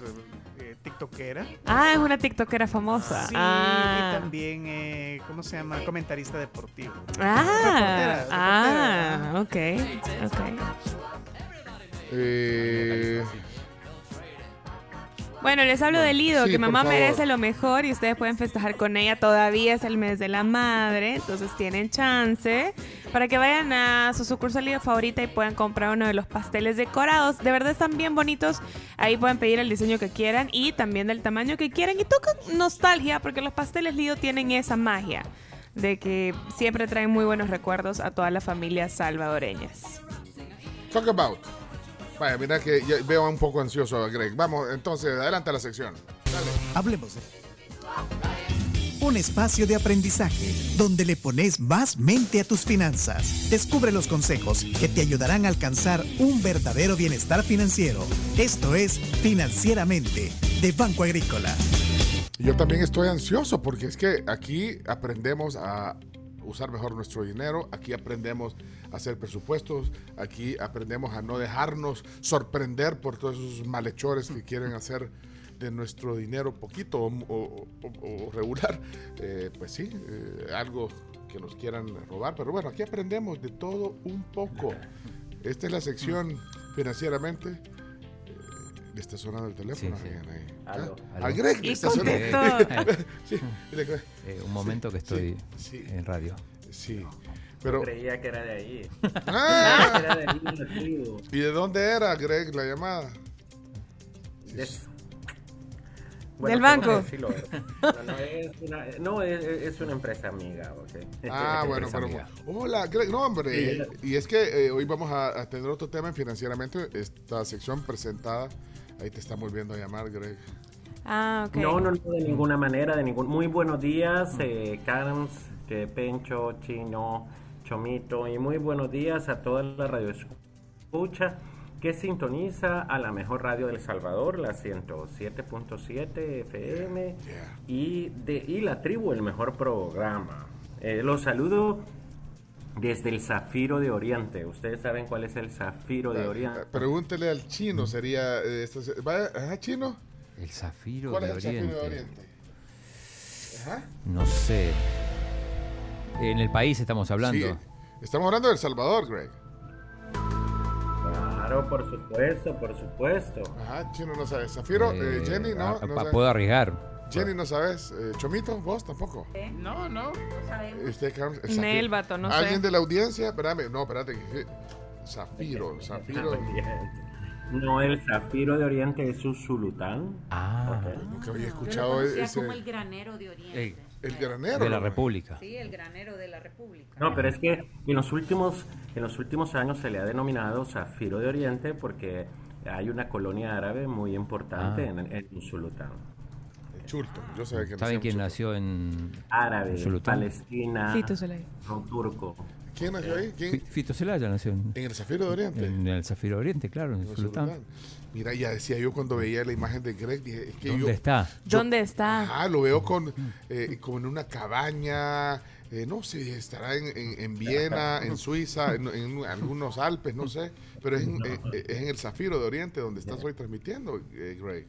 eh, tiktokera. Ah, es una tiktokera famosa. Sí, ah. y también, eh, ¿cómo se llama? Comentarista deportivo. Ah, Reportera, ah, ok, ok. Eh, Bueno, les hablo de Lido, Sí, que mamá merece lo mejor y ustedes pueden festejar con ella. Todavía es el mes de la madre, entonces tienen chance para que vayan a su sucursal Lido favorita y puedan comprar uno de los pasteles decorados. De verdad están bien bonitos. Ahí pueden pedir el diseño que quieran y también del tamaño que quieran. Y toca nostalgia porque los pasteles Lido tienen esa magia de que siempre traen muy buenos recuerdos a todas las familias salvadoreñas. talk about. Vaya, mira que ya veo un poco ansioso a Greg. Vamos, entonces, adelante a la sección. Hablemos de un espacio de aprendizaje donde le pones más mente a tus finanzas. Descubre los consejos que te ayudarán a alcanzar un verdadero bienestar financiero. Esto es Financieramente de Banco Agrícola. Yo también estoy ansioso porque es que aquí aprendemos a usar mejor nuestro dinero, aquí aprendemos a hacer presupuestos, aquí aprendemos a no dejarnos sorprender por todos esos malhechores que quieren hacer de nuestro dinero poquito o, o- o- o regular. Eh, pues sí, eh, algo que nos quieran robar, pero bueno, aquí aprendemos de todo un poco. Esta es la sección financieramente. Eh, Le está sonando el teléfono. Sí, sí. ahí. Aló. Ah, Aló. A Greg le Y está sonando. Sí, Eh, un momento que estoy sí. en radio. Sí. Pero, Creía que era de allí. Ah. Creía que era de lo digo. ¿Y de dónde era, Greg, la llamada? Es- Del banco. No, no, es una, no, es, es una empresa amiga, ¿ok? Ah, bueno, pero. amiga. Hola, Greg. No, hombre. Sí. Y es que eh, hoy vamos a, a tener otro tema en financieramente. Esta sección presentada. Ahí te estamos viendo a llamar, Greg. Ah, ok. No, no, no, de ninguna manera, de ningún. Muy buenos días, eh, Carms, que Pencho, Chino, Chomito, y muy buenos días a toda la radio escucha que sintoniza a la mejor radio del Salvador, la 107.7 FM, y, de, y la tribu, el mejor programa. Eh, los saludo desde el Zafiro de Oriente. Ustedes saben cuál es el Zafiro de Oriente. Pregúntele al chino, sería. eh, esto se- ¿Vaya, ajá, chino? El zafiro ¿Cuál de es el zafiro Oriente. de Oriente? Ajá. No sé. En el país estamos hablando. Sí, estamos hablando de El Salvador, Greg. Claro, por supuesto, por supuesto. Ajá, chino no sabes. Zafiro, eh, Eh, Jenny, no. ah, puedo arriesgar. Jenny, no sabes. Eh, Chomito, vos tampoco. No, no. Usted, Carlos, eh, Nel, Zafiro. vato, no sé. ¿Alguien de la audiencia? Espérame, no, espérate. Zafiro, Zafiro. No, el Zafiro de Oriente es un sultán. Ah, Nunca había Yo lo escuchado ese. como el granero de Oriente. El granero. de la ¿no? República. Sí, el granero de la República. No, pero es que en los últimos, en los últimos años se le ha denominado Zafiro de Oriente porque hay una colonia árabe muy importante Ah. en, en Sultán. Chulto, yo sabía que ¿Saben nació quién en nació en Árabe, Zulután? Palestina, Fito Zelaya. con turco. ¿Quién nació ahí? ¿Quién? Fi- Fito Celaya nació en, En el Zafiro de Oriente. en el Zafiro Oriente, claro, en En Zulután. Zulután. Mira, ya decía yo cuando veía la imagen de Greg, dije, es que ¿Dónde yo, está? ¿Dónde está? Ah, lo veo con eh, como en una cabaña, eh, no sé, estará en, en- en Viena, en Suiza, en, en algunos Alpes, no sé, pero es en, eh, eh, es en el Zafiro de Oriente donde estás hoy transmitiendo, eh, Greg.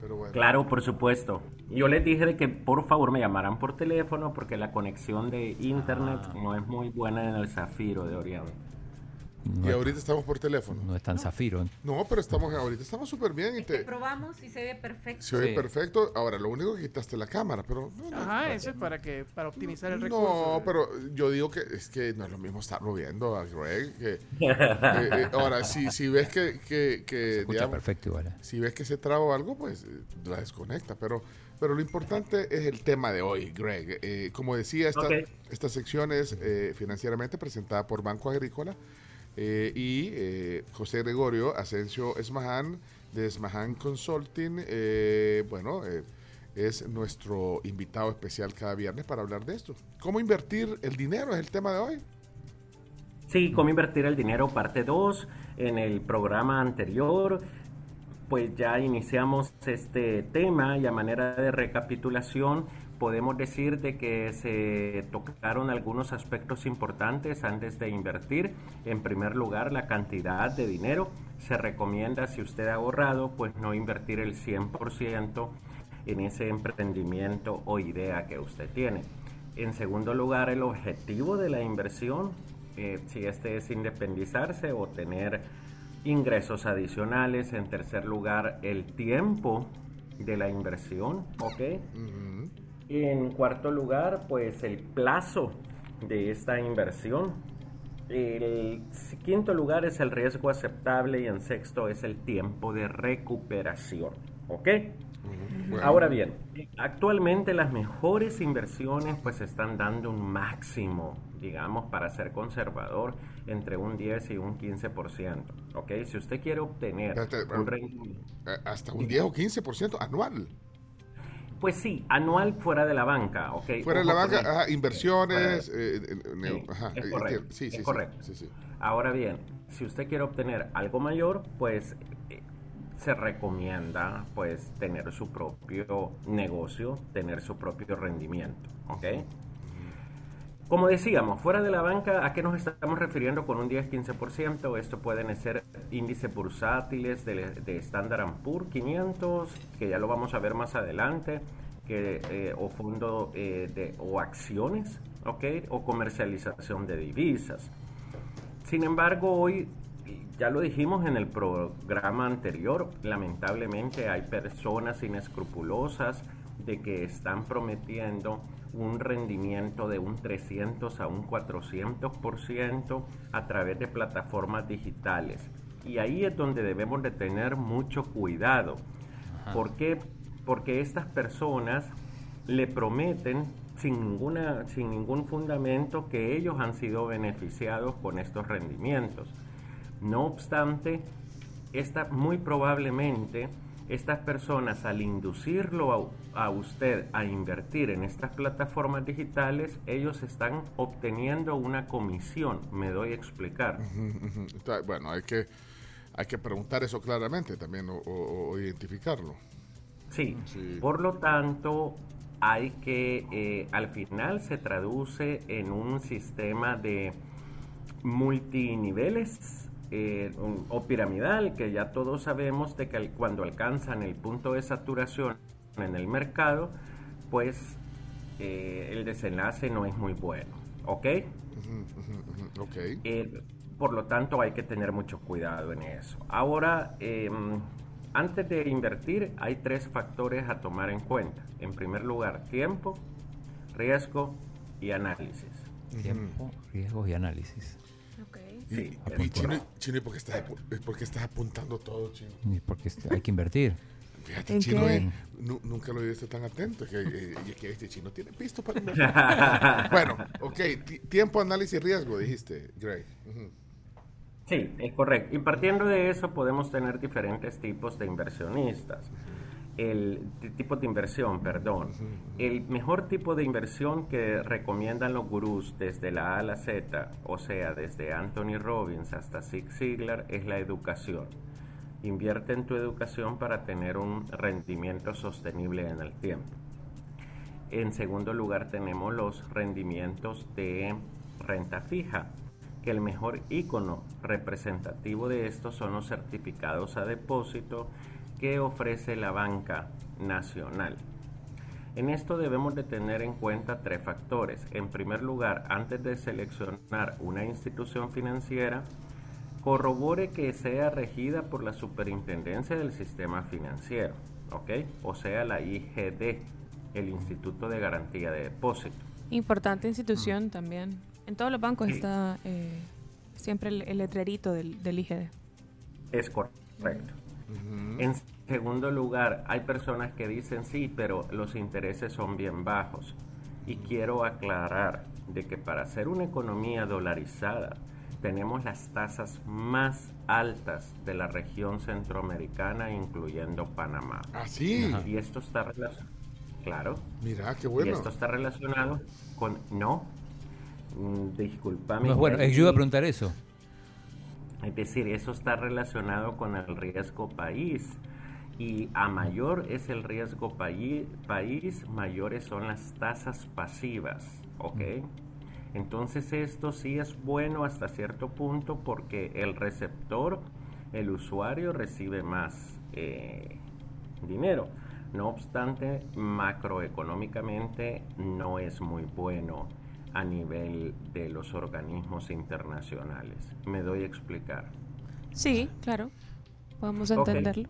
Pero bueno. Claro, por supuesto. Yo les dije de que por favor me llamaran por teléfono porque la conexión de internet Ah. no es muy buena en el Zafiro de Oriente. Y ahorita estamos por teléfono. No es tan Zafiro. No, pero estamos ahorita estamos súper bien y te Probamos y se ve perfecto. se Sí. perfecto. Ahora, lo único que quitaste la cámara, pero no, no, Ajá, eso es para que para optimizar el No, recurso. pero yo digo que es que no es lo mismo estarlo viendo a Greg. Que, eh, eh, ahora, si, si ves que, que, que, digamos, perfecto igual. ¿eh? si ves que se traba o algo, pues eh, la desconecta. Pero, pero lo importante es el tema de hoy, Greg. Eh, como decía, esta, Ok. esta sección es eh, financieramente presentada por Banco Agrícola eh, y eh, José Gregorio Asensio Esmaján de Esmaján Consulting. eh, bueno, eh, es nuestro invitado especial cada viernes para hablar de esto. ¿Cómo invertir el dinero es el tema de hoy? Sí, cómo invertir el dinero, parte 2. En el programa anterior, pues ya iniciamos este tema y a manera de recapitulación, podemos decir de que se tocaron algunos aspectos importantes antes de invertir. En primer lugar, la cantidad de dinero. Se recomienda, si usted ha ahorrado, pues no invertir el 100% en ese emprendimiento o idea que usted tiene. En segundo lugar, el objetivo de la inversión, eh, si este es independizarse o tener ingresos adicionales. En tercer lugar, el tiempo de la inversión, ¿ok? En cuarto lugar, pues el plazo de esta inversión. El quinto lugar es el riesgo aceptable y en sexto es el tiempo de recuperación, ¿ok? Bueno. Ahora bien, actualmente las mejores inversiones pues están dando un máximo, digamos, para ser conservador, entre un 10 y un 15%. ¿Ok? Si usted quiere obtener Espérate, un pero- rendimiento... Eh, Hasta un 10 o 15% anual. Pues sí, anual fuera de la banca, ¿ok? Fuera de la banca, ajá, inversiones. Eh, eh, eh, Sí, ajá, es eh, correcto, sí, es sí, correcto. Ahora bien, si usted quiere obtener algo mayor, pues eh, se recomienda pues tener su propio negocio, tener su propio rendimiento, ¿ok? Como decíamos, fuera de la banca, ¿a qué nos estamos refiriendo con un 10-15%? Esto pueden ser índices bursátiles de, Standard Poor's 500, que ya lo vamos a ver más adelante, eh, o fondo eh, o acciones, ¿ok? O comercialización de divisas. Sin embargo, hoy, ya lo dijimos en el programa anterior, lamentablemente hay personas inescrupulosas de que están prometiendo un rendimiento de un 300 a un 400% a través de plataformas digitales. Y ahí es donde debemos de tener mucho cuidado. ¿Por qué? Porque estas personas le prometen sin, ninguna, sin ningún fundamento que ellos han sido beneficiados con estos rendimientos. No obstante, esta, muy probablemente estas personas al inducirlo a, a usted a invertir en estas plataformas digitales, ellos están obteniendo una comisión. Me doy a explicar. Bueno, hay que, hay que preguntar eso claramente también o, o- o identificarlo. Sí, por lo tanto, hay que, eh, al final se traduce en un sistema de multiniveles eh, un- o piramidal, que ya todos sabemos de que cuando alcanzan el punto de saturación en el mercado, pues eh, el desenlace no es muy bueno, ¿ok? Ujú, ujú, ujú. Ok. Eh, por lo tanto, hay que tener mucho cuidado en eso. Ahora, eh, antes de invertir, hay tres factores a tomar en cuenta. En primer lugar, tiempo, riesgo y análisis. Tiempo, riesgos y análisis. Sí, Y, y Chino, Chino, ¿y por qué estás, por qué estás apuntando todo, Chino? Y Porque hay que invertir. Fíjate, ¿En Chino, eh, nu- nunca lo he visto tan atento. Es que, eh, y es que este Chino tiene pisto para invertir. bueno, ok. ti- Tiempo, análisis, riesgo, dijiste. Ujú. Sí, es correcto. Y partiendo de eso podemos tener diferentes tipos de inversionistas. El tipo de inversión, perdón. El mejor tipo de inversión que recomiendan los gurús desde la A a la Z, o sea, desde Anthony Robbins hasta Zig Ziglar, es la educación. Invierte en tu educación para tener un rendimiento sostenible en el tiempo. En segundo lugar tenemos los rendimientos de renta fija, que el mejor icono representativo de estos son los certificados a depósito que ofrece la banca nacional. En esto debemos de tener en cuenta tres factores. En primer lugar, antes de seleccionar una institución financiera, corrobore que sea regida por la Superintendencia del Sistema Financiero, ¿ok? O sea, la IGD, el Instituto de Garantía de Depósito. Importante institución también. En todos los bancos Sí. está eh, siempre el, el letrerito del, del IGD. Es correcto. En segundo lugar, hay personas que dicen sí, pero los intereses son bien bajos. Y quiero aclarar de que para hacer una economía dolarizada tenemos las tasas más altas de la región centroamericana, incluyendo Panamá. ¿Ah, sí? Y esto está relacionado. Claro. Mira, qué bueno. Y esto está relacionado con. No. Mm, Disculpame. No es bueno, yo iba a preguntar eso. Es decir, eso está relacionado con el riesgo país. Y a mayor es el riesgo paí- país, mayores son las tasas pasivas, ¿ok? Entonces esto sí es bueno hasta cierto punto porque el receptor, el usuario recibe más eh, dinero. No obstante, macroeconómicamente no es muy bueno a nivel de los organismos internacionales. Me doy a explicar. Sí, claro. Podemos Ok. entenderlo.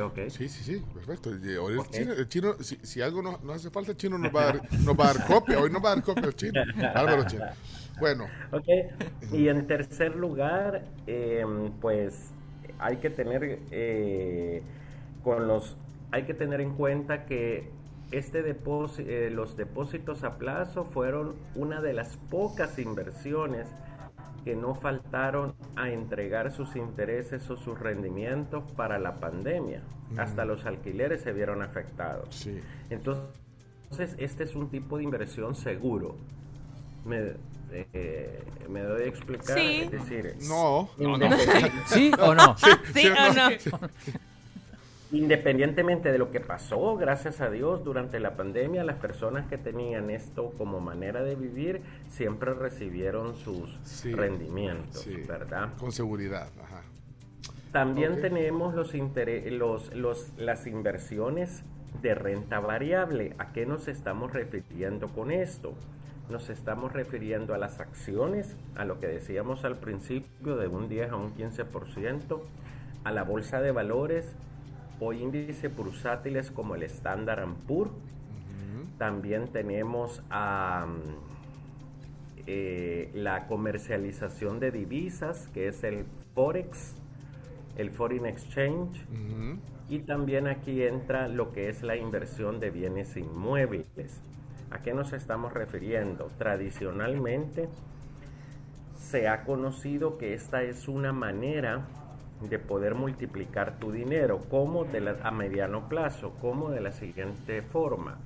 Ok. Sí, sí, sí, perfecto. Hoy el Ok. chino, el chino, si, si algo no, no hace falta, el chino nos va, a dar, nos va a dar copia. Hoy nos va a dar copia el chino. Álvaro Chino. Bueno, Ok, y en tercer lugar, eh, pues hay que tener eh, con los hay que tener en cuenta que este depósito, los depósitos a plazo fueron una de las pocas inversiones que no faltaron a entregar sus intereses o sus rendimientos para la pandemia. Mm. Hasta los alquileres se vieron afectados. Entonces, entonces, este es un tipo de inversión seguro. Me, eh, me doy a explicar. Sí. Es decir, No. No, ¿Sí o no? Sí ¿Sí o no? Independientemente de lo que pasó, gracias a Dios, durante la pandemia, las personas que tenían esto como manera de vivir siempre recibieron sus Sí. rendimientos, Sí. ¿verdad? con seguridad. Ajá. También tenemos los, los, las inversiones de renta variable. ¿A qué nos estamos refiriendo con esto? Nos estamos refiriendo a las acciones, a lo que decíamos al principio de un 10 a un 15%, a la bolsa de valores o índices bursátiles como el Standard Poor's. También tenemos a eh, la comercialización de divisas, que es el Forex, el Foreign Exchange. Y también aquí entra lo que es la inversión de bienes inmuebles. ¿A qué nos estamos refiriendo? Tradicionalmente se ha conocido que esta es una manera de poder multiplicar tu dinero, como de la- a mediano plazo, como de la siguiente forma.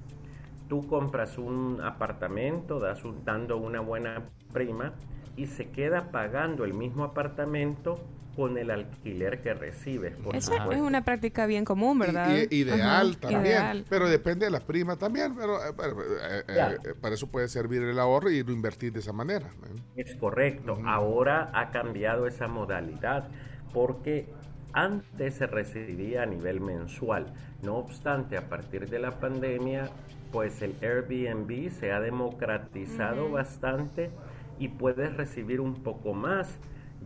Tú compras un apartamento, das un- dando una buena prima y se queda pagando el mismo apartamento con el alquiler que recibes. Esa es una práctica bien común, ¿verdad? I- ideal Ajá, también, ideal. pero depende de la prima también, pero eh, pero, eh, eh, para eso puede servir el ahorro y lo invertir de esa manera. Es correcto. Ahora ha cambiado esa modalidad porque antes se recibía a nivel mensual. No obstante, a partir de la pandemia, pues el Airbnb se ha democratizado bastante y puedes recibir un poco más,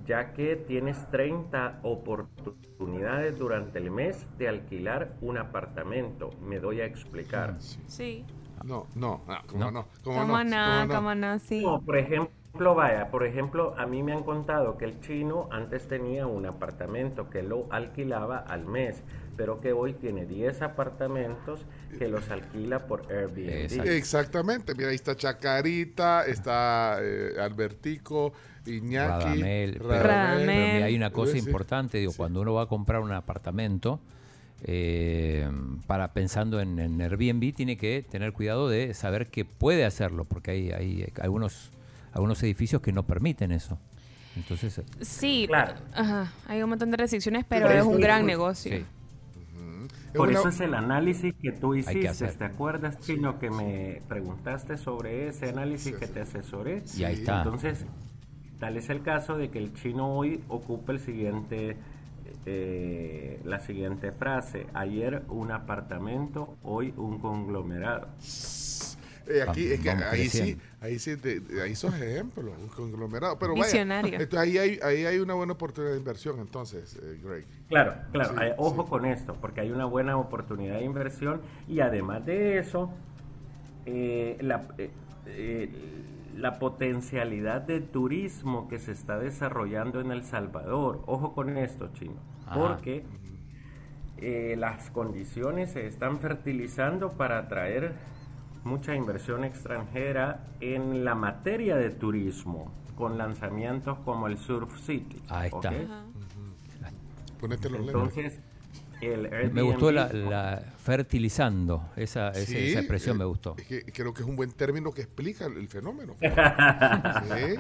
ya que tienes 30 oportunidades durante el mes de alquilar un apartamento. Me doy a explicar. Sí. No, no, ah, ¿cómo no? No. ¿Cómo, Cómo no? no, ¿Cómo cómo no, sí. No, por ejemplo, vaya, por ejemplo, a mí me han contado que el chino antes tenía un apartamento que lo alquilaba al mes, pero que hoy tiene 10 apartamentos que los alquila por Airbnb. Exactamente, mira, ahí está Chacarita, está eh, Albertico, Iñaki, Radamel, pero, Radamel. pero mira, hay una cosa Sí. importante, digo, cuando uno va a comprar un apartamento, eh, para pensando en, en Airbnb, tiene que tener cuidado de saber que puede hacerlo, porque hay, hay algunos, algunos edificios que no permiten eso. Entonces, eh, Sí, Claro. ajá, hay un montón de restricciones, pero es un gran negocio. sí. Por eso es el análisis que tú hiciste. ¿Te acuerdas, Chino, que me preguntaste sobre ese análisis que te asesoré? Y ahí está. Entonces, tal es el caso de que el chino hoy ocupa el siguiente, eh, la siguiente frase. Ayer un apartamento, hoy un conglomerado. Eh, aquí, es que ahí sí, ahí sí, de- de- ahí sos ejemplo, un conglomerado. Pero Visionario. vaya, entonces ahí hay, ahí hay una buena oportunidad de inversión, entonces, eh, Greg. Claro, claro, Sí, ojo con esto, porque hay una buena oportunidad de inversión y además de eso, eh, la, eh, eh, la potencialidad de turismo que se está desarrollando en El Salvador, ojo con esto, chino, Ajá. porque eh, las condiciones se están fertilizando para atraer mucha inversión extranjera en la materia de turismo, con lanzamientos como el Surf City. Ahí está. ¿ok? Ponete los lentes. Entonces, el Airbnb... me gustó la, la fertilizando, esa, esa- Sí, esa expresión eh, me gustó. es que creo que es un buen término que explica el, el fenómeno. Sí.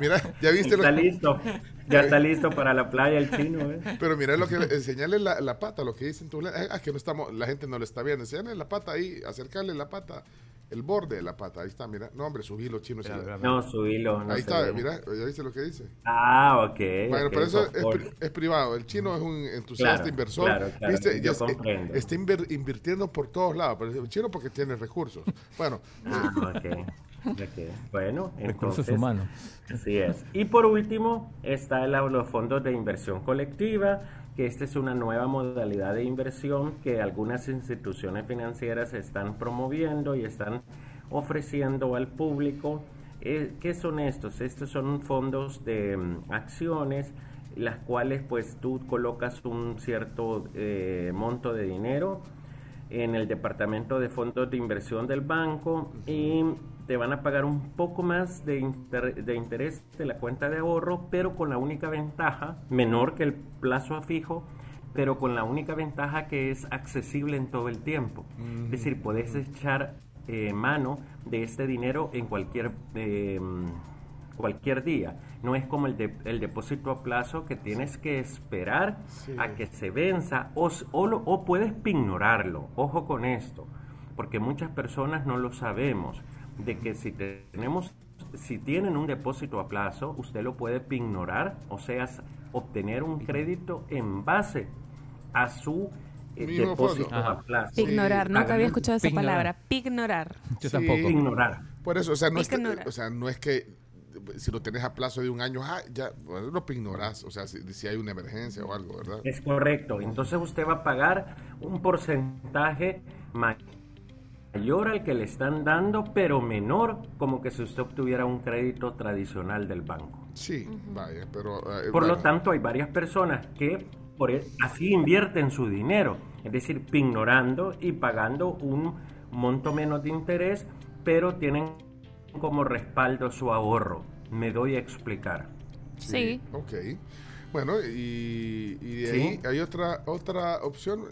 Mira, ya viste Está lo- listo. Ya está listo para la playa el chino, ¿eh? Pero mira lo que enseñarle la, la pata, lo que dicen tú, ah, que no estamos, la gente no le está viendo, enseñarle la pata ahí, acercarle la pata, el borde de la pata, ahí está, mira, no hombre, su hilo chino. sí. No, su hilo. no ahí está, ve. mira, ya dice lo que dice. Ah, ok. Bueno, ok, pero eso of es, course. pri- es privado. El chino es un entusiasta Claro, inversor. claro, claro, ¿Viste? yo está- comprendo. está inver- invirtiendo por todos lados. Pero el chino porque tiene recursos. Bueno, Ah, ok. Ok. Bueno, Recursos entonces, humanos. Así es. Y por último, está el, los fondos de inversión colectiva, que esta es una nueva modalidad de inversión que algunas instituciones financieras están promoviendo y están ofreciendo al público. Eh, ¿Qué son estos? Estos son fondos de mm, acciones, las cuales pues tú colocas un cierto eh, monto de dinero en el departamento de fondos de inversión del banco y te van a pagar un poco más de, inter- de interés de la cuenta de ahorro, pero con la única ventaja, menor que el plazo a fijo, pero con la única ventaja que es accesible en todo el tiempo. Es decir, puedes echar eh, mano de este dinero en cualquier eh, cualquier día. No es como el, de- el depósito a plazo que tienes que esperar a que se venza o, s- o, lo- o puedes ignorarlo. Ojo con esto, porque muchas personas no lo sabemos. De que si te- tenemos, si tienen un depósito a plazo, usted lo puede ignorar, o sea, obtener un crédito en base a su eh, depósito fondo. a plazo. Pignorar, nunca había escuchado esa Pignorar. palabra. Pignorar. Yo Sí. tampoco. Ignorar. por eso, o sea, no es, o sea, no es que si lo tenés a plazo de un año, ah, ya bueno, lo ignorás. O sea, si, si hay una emergencia o algo, ¿verdad? Es correcto. Entonces usted va a pagar un porcentaje mayor al que le están dando, pero menor como que si usted obtuviera un crédito tradicional del banco. Sí, vaya, pero. eh, Por lo tanto, hay varias personas que por e- así invierten su dinero, es decir, ignorando y pagando un monto menos de interés, pero tienen como respaldo su ahorro. Me doy a explicar. Sí. Ok. Bueno, y, y de Sí. ahí hay otra, otra opción.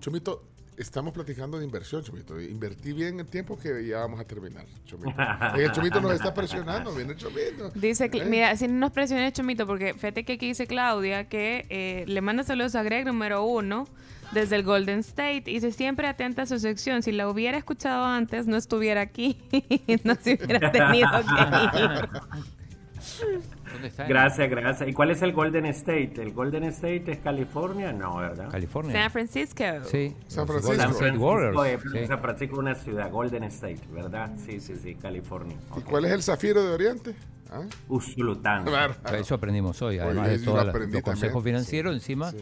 Chomito, estamos platicando de inversión, Chomito. Invertí bien el tiempo que ya vamos a terminar, Chomito. Eh, el Chomito nos está presionando, viene el Chomito. Dice, ¿Eh? mira, si no nos presione Chomito, porque fíjate que aquí dice Claudia que eh, le manda saludos a Greg número uno desde el Golden State y dice siempre atenta a su sección. Si la hubiera escuchado antes, no estuviera aquí, no se hubiera tenido que ir. ¿Dónde está? Gracias, gracias. ¿Y cuál es el Golden State? ¿El Golden State es California? No, ¿verdad? California. San Francisco. Sí. San Francisco. Golden San State Francisco, Warriors. Sí. San Francisco es una ciudad, Golden State, ¿verdad? Sí, sí, sí, California. ¿Y cuál es el zafiro de Oriente? ¿Ah? Usulután. Bárbaro. Eso aprendimos hoy, además Oye, de todos lo los consejos financieros, encima. Sí.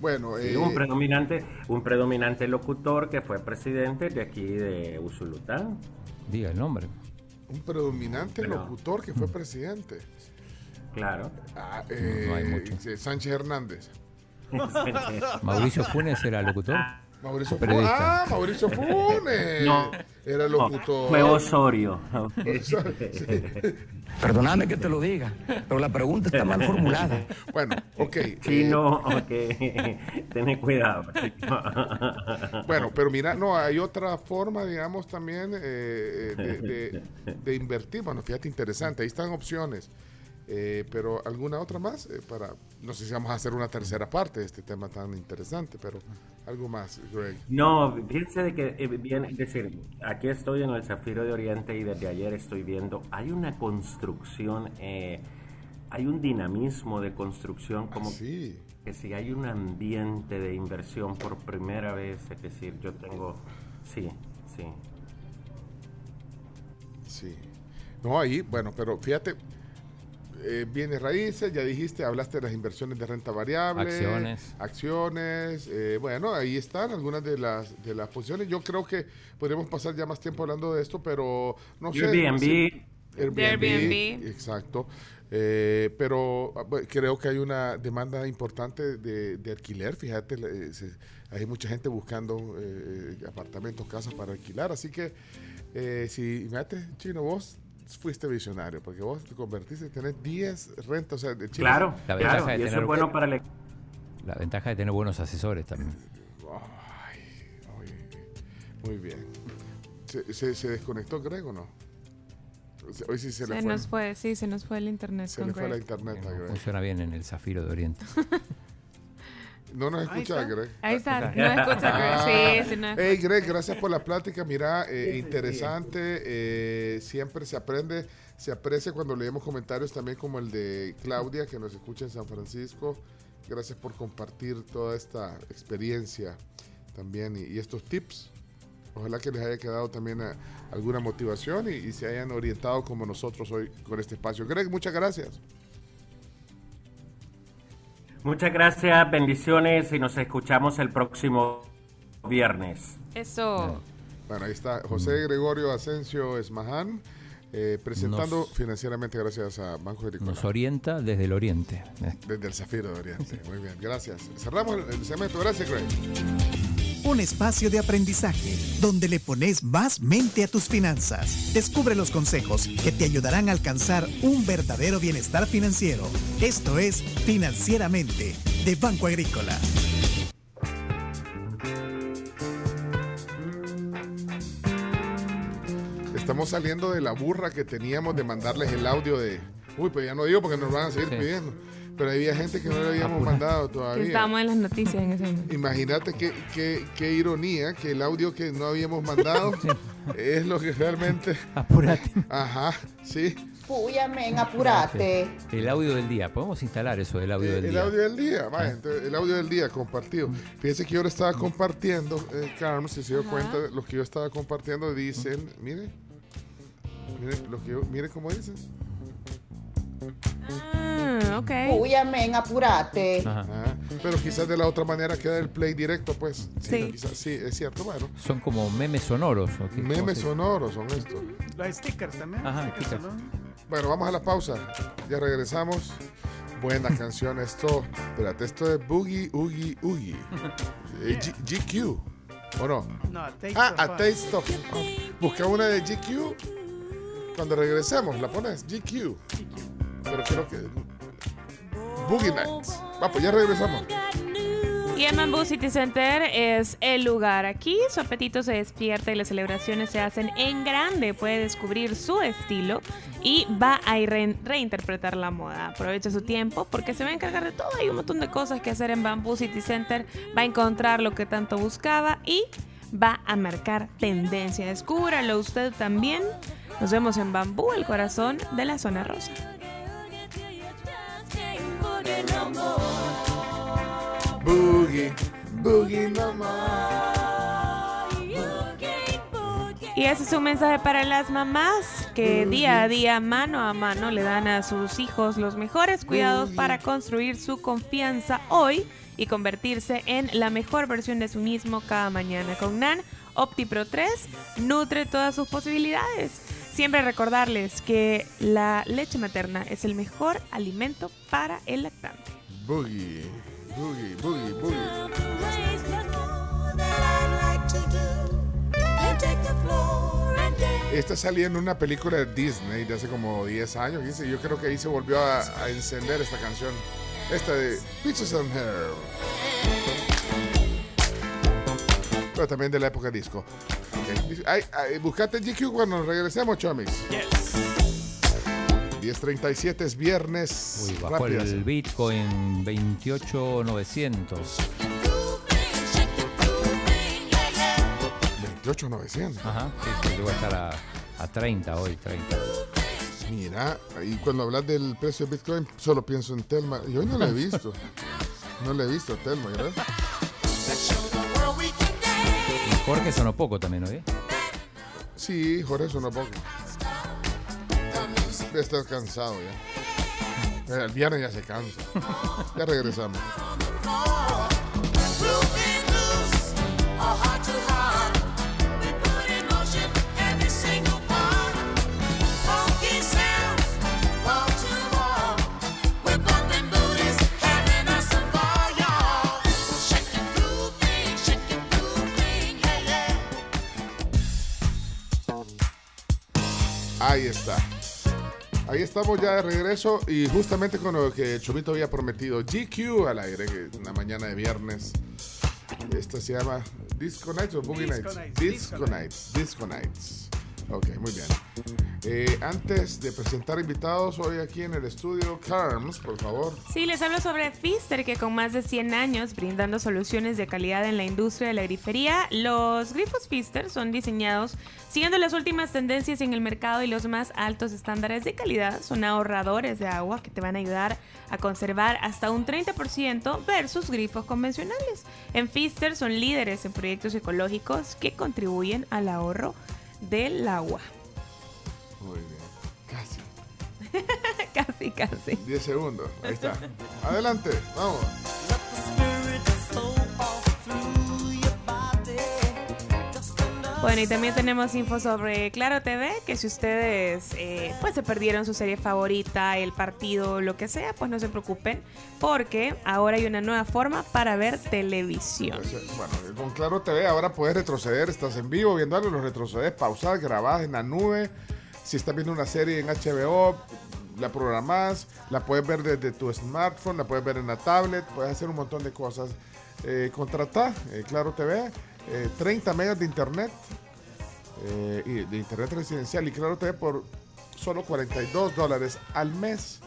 Bueno, Sí, eh, un predominante, un predominante locutor que fue presidente de aquí de Usulután. Diga el nombre. un predominante locutor que fue presidente. Claro. Ah, eh, No hay mucho. eh, Sánchez Hernández. Mauricio Funes era locutor. Mauricio Funes. Ah, Mauricio Funes. No. Era No, locutor. fue Osorio. Perdóname que te lo diga, pero la pregunta está mal formulada. Bueno, ok. eh, Chino, ok. Ten cuidado. Bueno, pero mira, no, hay otra forma, digamos, también eh, eh, de, de- de invertir. Bueno, fíjate, interesante, ahí están opciones. Eh, pero alguna otra más Eh, para, no sé si vamos a hacer una tercera parte de este tema tan interesante, pero algo más, Greg. No, fíjense de que eh, bien, es decir, aquí estoy en el Zafiro de Oriente y desde ayer estoy viendo, hay una construcción, eh, hay un dinamismo de construcción como Sí. que si hay un ambiente de inversión por primera vez, es decir, yo tengo, sí, sí. Sí. No, ahí, bueno, pero fíjate, eh, bienes raíces, ya dijiste, hablaste de las inversiones de renta variable. Acciones. Acciones, eh, bueno, ahí están algunas de las, de las posiciones. Yo creo que podríamos pasar ya más tiempo hablando de esto, pero no sé. Airbnb. Airbnb. Airbnb. Exacto. Eh, pero ah, bueno, creo que hay una demanda importante de, de alquiler, fíjate, eh, se- hay mucha gente buscando eh, apartamentos, casas para alquilar, así que eh, si, fíjate, Chino, vos fuiste visionario, porque vos te convertiste, tenés 10 rentas, o sea, de Claro, La claro, ventaja de y eso tener- es bueno para el... La ventaja de tener buenos asesores también. Muy bien. ¿Se, se, se desconectó Greg o no? Hoy sí se, Se le fue. nos fue, sí, se nos fue el internet. Se con le fue la Greg. internet a Greg. Funciona bien en el Zafiro de Oriente. No nos Ahí escucha, está. Greg. Ahí está, no escucha Greg. Sí, sí, no escucha. Hey, Greg, gracias por la plática. Mira, eh, interesante. eh, siempre se aprende, se aprecia cuando leemos comentarios también como el de Claudia, que nos escucha en San Francisco. Gracias por compartir toda esta experiencia también y, y estos tips. Ojalá que les haya quedado también eh, alguna motivación y, y se hayan orientado como nosotros hoy con este espacio. Greg, muchas gracias. Muchas gracias, bendiciones y nos escuchamos el próximo viernes. Eso. Bueno, ahí está José Gregorio Asensio Esmaján, eh, presentando Nos- financieramente gracias a Banco Agrícola. Nos orienta desde el Oriente. Desde el Zafiro de Oriente. Muy bien, gracias. Cerramos el, el segmento. Gracias, Greg. Un espacio de aprendizaje donde le pones más mente a tus finanzas. Descubre los consejos que te ayudarán a alcanzar un verdadero bienestar financiero. Esto es Financieramente de Banco Agrícola. Estamos saliendo de la burra que teníamos de mandarles el audio de. Uy, pues ya no digo porque nos van a seguir Sí. pidiendo. Pero había gente que no le habíamos mandado todavía. estábamos en las noticias en ese momento. Imagínate qué, qué, qué ironía que el audio que no habíamos mandado es lo que realmente. Apurate. Ajá, sí. Puya, men, apurate. El audio del día. Podemos instalar eso del audio del el día. audio del día, vaya, entonces, el audio del día compartido. Fíjese que yo lo estaba compartiendo, eh, Carmen, si se dio cuenta, los que yo estaba compartiendo dicen, mire, mire, lo que yo, mire cómo dicen. Ah, ok. Puya, men, apurate. Ah, pero quizás de la otra manera queda el play directo, pues. Sí. quizás- sí, es cierto, bueno. Son como memes sonoros. ¿o qué? ¿Cómo Memes sonoros son estos. Los stickers también. Ajá, stickers, stickers. ¿no? Bueno, vamos a la pausa. Ya regresamos. Buena canción esto. Espérate, esto es Boogie Oogie Oogie. Eh, G- GQ. ¿O no? No, a Taste Ah, of a. Taste of Fun. Busca una de GQ. Cuando regresemos, la pones GQ. Pero creo que. Boogie Nights. Va, pues ya regresamos. Y el Bamboo City Center es el lugar. Aquí su apetito se despierta y las celebraciones se hacen en grande. Puede descubrir su estilo y va a re- reinterpretar la moda. Aproveche su tiempo porque se va a encargar de todo. Hay un montón de cosas que hacer en Bamboo City Center. Va a encontrar lo que tanto buscaba y va a marcar tendencia. Descúbralo usted también. Nos vemos en Bambú, el corazón de la zona rosa. Boogie. Boogie no more. Y ese es un mensaje para las mamás que día a día, mano a mano, le dan a sus hijos los mejores cuidados para construir su confianza hoy y convertirse en la mejor versión de sí mismo cada mañana. Con NAN OptiPro 3 nutre todas sus posibilidades. Siempre recordarles que la leche materna es el mejor alimento para el lactante. Boogie. Boogie, boogie, boogie. Esta salía en una película de Disney de hace como 10 años. y Yo creo que ahí se volvió a, encender esta canción. Esta de Peaches and Hair. Pero también de la época disco. Ok. Ay, ay, buscate GQ cuando regresemos, chomis. 10.37 es viernes. Uy, bajó Rápidas. el Bitcoin 28,900. 28.900. Ajá, sí, sí, llegó a estar a, a 30 hoy, 30. Mira, y cuando hablas del precio de Bitcoin, solo pienso en Telma. Yo no lo he visto. No le he visto a Telma, ¿verdad? Jorge sonó poco también hoy. ¿eh? Sí, Jorge sonó poco. Ya está cansado ya. El viernes ya se cansa. Ya regresamos. Ahí está. Ahí estamos ya de regreso y justamente con lo que Chomito había prometido. GQ al aire, que una mañana de viernes. Esta se llama Disco Nights o Boogie Disco Nights. Nights, Disco Disco Nights. Disco Nights. Ok, muy bien. Eh, antes de presentar invitados hoy aquí en el estudio, Carms, por favor. Sí, les hablo sobre Pfister, que con más de 100 años brindando soluciones de calidad en la industria de la grifería, los grifos Pfister son diseñados siguiendo las últimas tendencias en el mercado y los más altos estándares de calidad. Son ahorradores de agua que te van a ayudar a conservar hasta un 30% versus grifos convencionales. En Pfister son líderes en proyectos ecológicos que contribuyen al ahorro del agua. Muy bien. Casi. casi, casi. 10 segundos. Ahí está. Adelante. Vamos. Bueno, y también tenemos info sobre Claro TV, que si ustedes eh, pues se perdieron su serie favorita, el partido, lo que sea, pues no se preocupen, porque ahora hay una nueva forma para ver televisión. Bueno, con Claro TV ahora puedes retroceder, estás en vivo viendo algo, lo retrocedes, pausar, grabás en la nube. Si estás viendo una serie en HBO, la programás, la puedes ver desde tu smartphone, la puedes ver en la tablet, puedes hacer un montón de cosas. Eh, contratá eh, Claro TV, eh, 30 megas de internet, eh, y de internet residencial y Claro TV por solo 42 dólares al mes.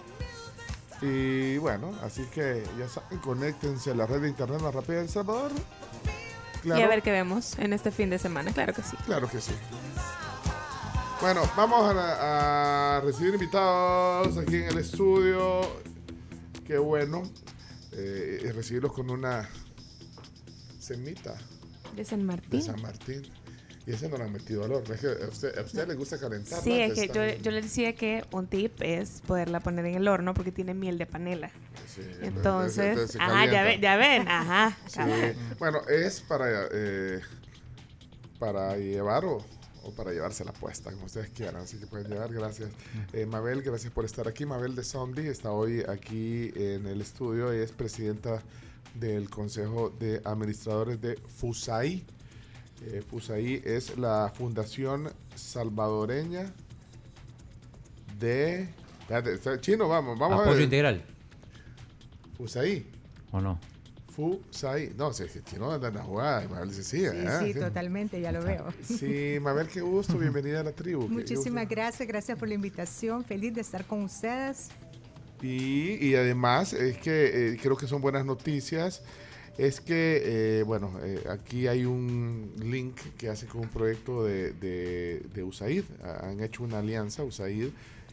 Y bueno, así que ya saben, conéctense a la red de internet más rápida de El Salvador. Y a ver qué vemos en este fin de semana, claro que sí. Claro que sí. Bueno, vamos a, a recibir invitados aquí en el estudio. Qué bueno eh, y recibirlos con una cenita De San de Martín. San Martín. Y ese no le han metido valor. Es que a usted, a usted le gusta calentar. Sí, es que yo, les decía que un tip es poderla poner en el horno porque tiene miel de panela. Sí, Entonces, entonces ajá, ya, ve- ya ven, ajá. Sí. Bueno, es para, eh, para llevar o, o para llevarse la puesta, como ustedes quieran. Así que pueden llevar, gracias. Eh, Mabel, gracias por estar aquí. Mabel de Zombie está hoy aquí en el estudio y es presidenta del Consejo de Administradores de FUSAI. Eh, FUSAI es la Fundación Salvadoreña de... Espérate, Chino, vamos, vamos a Apoyo ver. integral, FUSAI. ¿o no? Fusai. No, Chino anda en la jugada. Mabel sí. ¿eh? sí, totalmente, ya lo veo. Sí, Mabel, qué gusto. Bienvenida a la tribu. Muchísimas gracias, gracias por la invitación. Feliz de estar con ustedes. Y, y además, es que eh, creo que son buenas noticias. Es que, eh, bueno, aquí hay un link que hace con un proyecto de, de, de USAID. Han hecho una alianza, USAID,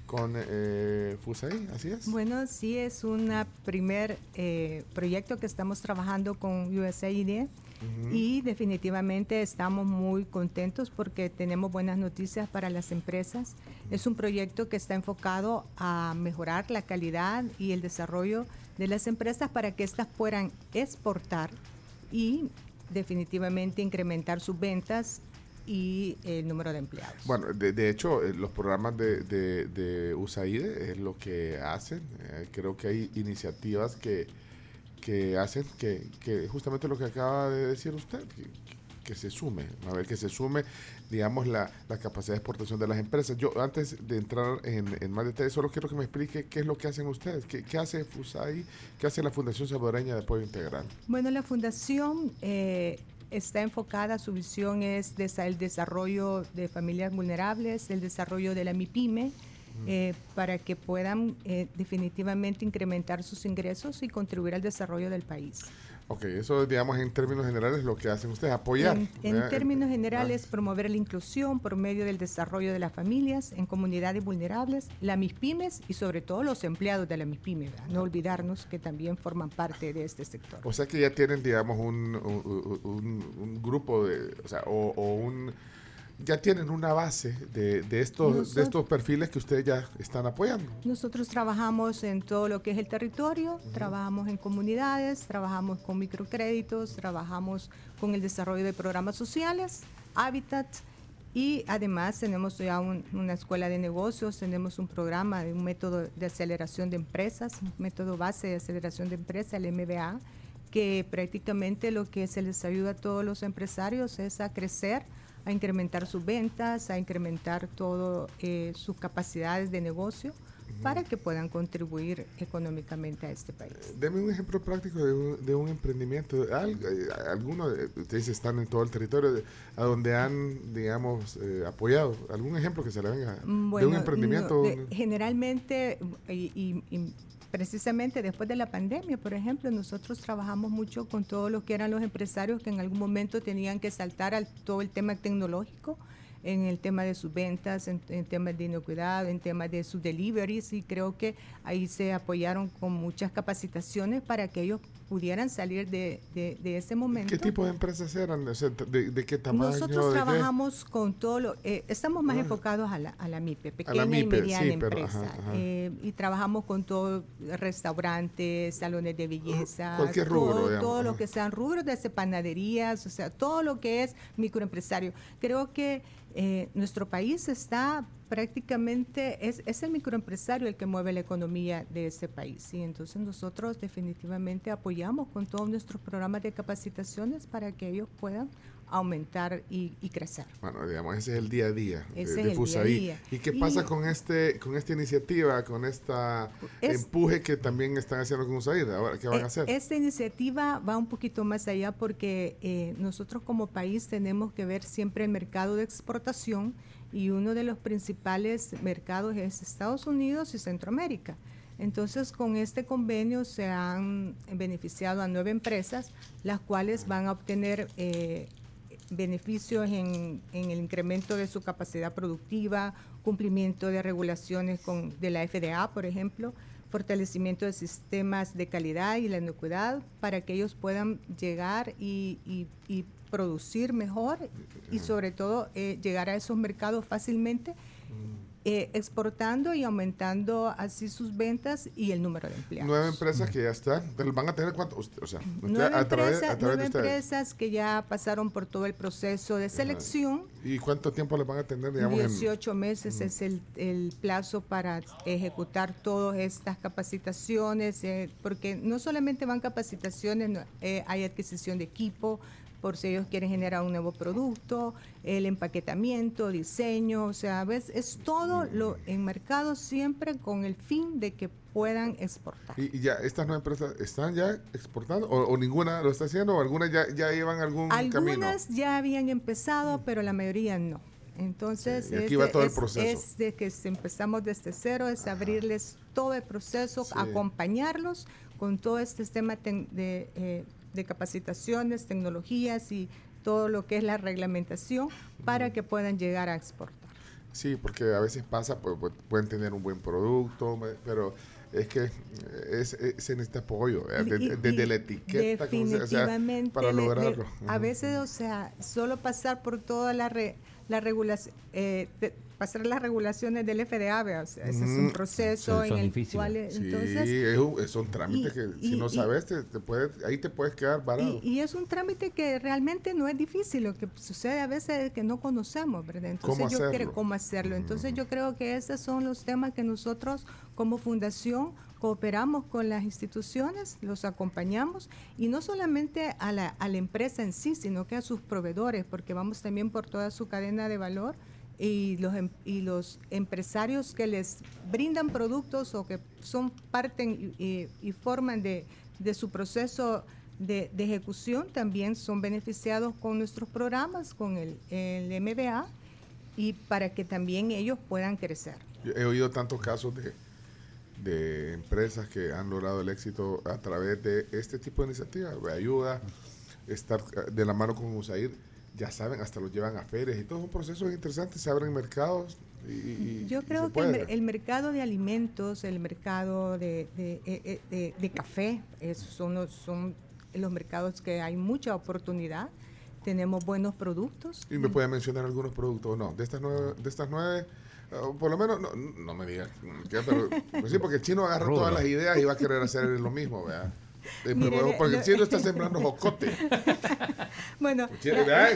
con eh, FUSAID, así es. Bueno, sí, es un primer eh, proyecto que estamos trabajando con USAID Ujú. y definitivamente estamos muy contentos porque tenemos buenas noticias para las empresas. Es un proyecto que está enfocado a mejorar la calidad y el desarrollo de las empresas para que éstas puedan exportar y definitivamente incrementar sus ventas y el número de empleados. Bueno, de, de hecho, eh, los programas de, de, de USAID es lo que hacen. Eh, creo que hay iniciativas que, que hacen que, que justamente lo que acaba de decir usted, que, que se sume, a ver, que se sume, digamos, la, la capacidad de exportación de las empresas. Yo, antes de entrar en, en más detalles, solo quiero que me explique qué es lo que hacen ustedes, qué, qué hace FUSAI, qué hace la Fundación Salvadoreña de Apoyo Integral. Bueno, la fundación eh, está enfocada, su visión es desa- el desarrollo de familias vulnerables, el desarrollo de la MIPYME, eh, para que puedan eh, definitivamente incrementar sus ingresos y contribuir al desarrollo del país. Ok, eso, digamos, en términos generales, lo que hacen ustedes, apoyar. En, términos Ah. generales, promover la inclusión por medio del desarrollo de las familias en comunidades vulnerables, las MIPYMES y sobre todo los empleados de la. ¿verdad? No olvidarnos que también forman parte de este sector. O sea que ya tienen, digamos, un, un- un- un grupo de, o sea, o, o un, ya tienen una base de, de estos, de estos perfiles que ustedes ya están apoyando. Nosotros trabajamos en todo lo que es el territorio, trabajamos en comunidades, trabajamos con microcréditos, trabajamos con el desarrollo de programas sociales, hábitat y además tenemos ya un- una escuela de negocios, tenemos un programa, de un método de aceleración de empresas, un método base de aceleración de empresas, el MBA, que prácticamente lo que se les ayuda a todos los empresarios es a crecer, a incrementar sus ventas, a incrementar todo eh, sus capacidades de negocio para que puedan contribuir económicamente a este país. Deme un ejemplo práctico de un, de un emprendimiento. Al- eh, algunos de ustedes están en todo el territorio de- a donde han, digamos, eh, apoyado. ¿Algún ejemplo que se le venga de un emprendimiento? no, de- generalmente, y, y- y precisamente después de la pandemia, por ejemplo, nosotros trabajamos mucho con todos los que eran los empresarios que en algún momento tenían que saltar al todo el tema tecnológico, en el tema de sus ventas, en, en temas de inocuidad, en temas de sus deliveries, y creo que ahí se apoyaron con muchas capacitaciones para que ellos pudieran salir de, de- de ese momento. ¿Qué tipo de empresas eran? O sea, ¿de, de qué tamaño? Nosotros trabajamos con todo lo, eh, estamos más Ah. enfocados a la, a la MIPE, la pequeña y mediana sí, pero, empresa. ajá, ajá. eh, y trabajamos con todo, restaurantes, salones de belleza, Cualquier rubro, todo, digamos, todo lo que sean rubros, desde panaderías, o sea, todo lo que es microempresario. Creo que eh, nuestro país está prácticamente, es, es el microempresario el que mueve la economía de este país. Y entonces nosotros definitivamente apoyamos con todos nuestros programas de capacitaciones para que ellos puedan aumentar y, y crecer. Bueno, digamos, ese es el día a día de- Ese de, día día. ¿Y qué Y- pasa con este con esta iniciativa, con esta Es- empuje que también están haciendo con USAID? Ahora, ¿qué van a hacer? Esta iniciativa va un poquito más allá porque eh, nosotros como país tenemos que ver siempre el mercado de exportación y uno de los principales mercados es Estados Unidos y Centroamérica. Entonces, con este convenio se han beneficiado a nueve empresas, las cuales van a obtener eh, beneficios en, el incremento de su capacidad productiva, cumplimiento de regulaciones con, de la FDA, por ejemplo, fortalecimiento de sistemas de calidad y la inocuidad para que ellos puedan llegar y- y producir mejor y sobre todo eh, llegar a esos mercados fácilmente, eh, exportando y aumentando así sus ventas y el número de empleados. Nueve empresas que ya están. ¿Van a tener cuánto? O sea, Nueve, a través, empresas, a nueve empresas que ya pasaron por todo el proceso de selección. ¿Y cuánto tiempo les van a tener, digamos, en- 18 meses es el, el plazo para ejecutar todas estas capacitaciones, eh, porque no solamente van capacitaciones, no, eh, hay adquisición de equipo, por si ellos quieren generar un nuevo producto, el empaquetamiento, diseño, o sea, ves, es todo lo enmarcado siempre con el fin de que puedan exportar. Y, y ya, estas nueve empresas están ya exportando o, o ninguna lo está haciendo o algunas ya, ya llevan algún camino. Algunas ya habían empezado, pero la mayoría no. Entonces, Sí, y aquí es, va todo el es- proceso. es de que empezamos desde cero, es abrirles todo el proceso, Sí. acompañarlos con todo este sistema ten- de, eh, de capacitaciones, tecnologías y todo lo que es la reglamentación para que puedan llegar a exportar. Sí, porque a veces pasa, pues, pues, pueden tener un buen producto, pero es que eh, es, es- se necesita apoyo, desde la etiqueta, como se- o sea, definitivamente para lograrlo. a veces, o sea, solo pasar por toda la re- la regulación, eh, pasar las regulaciones del FDA, o sea, ese es un proceso Sí, en el difíciles. cual, eh, Sí, entonces, es un- es- son trámites y- que si y- no y- sabes, te, te puedes, ahí te puedes quedar varado. y, y es un trámite que realmente no es difícil, lo que sucede a veces es que no conocemos, ¿verdad? Entonces ¿Cómo yo creo hacerlo? cómo hacerlo. Entonces yo creo que esos son los temas que nosotros como fundación cooperamos con las instituciones, los acompañamos y no solamente a la, a la empresa en sí, sino que a sus proveedores, porque vamos también por toda su cadena de valor y los, em- y los empresarios que les brindan productos o que son parte y, y- forman de, de su proceso de, de ejecución también son beneficiados con nuestros programas, con el, el MBA y para que también ellos puedan crecer. He oído tantos casos de, de empresas que han logrado el éxito a través de este tipo de iniciativas, de ayuda, estar eh, de la mano con USAID, ya saben, hasta los llevan a ferias y todo es un proceso interesante, se abren mercados y, y- Yo creo que el, mercado de alimentos, el mercado de, de, eh, eh, de- de café, esos son los, son los mercados que hay mucha oportunidad. Tenemos buenos productos. Y me puede mencionar algunos productos o no. De estas nueve, de estas nueve por lo menos, no, no me digas, pero pues sí, porque el chino agarra todas las ideas y va a querer hacer lo mismo, ¿verdad? Eh, Mire, pero- le- porque el chino está sembrando jocote. Bueno, vea,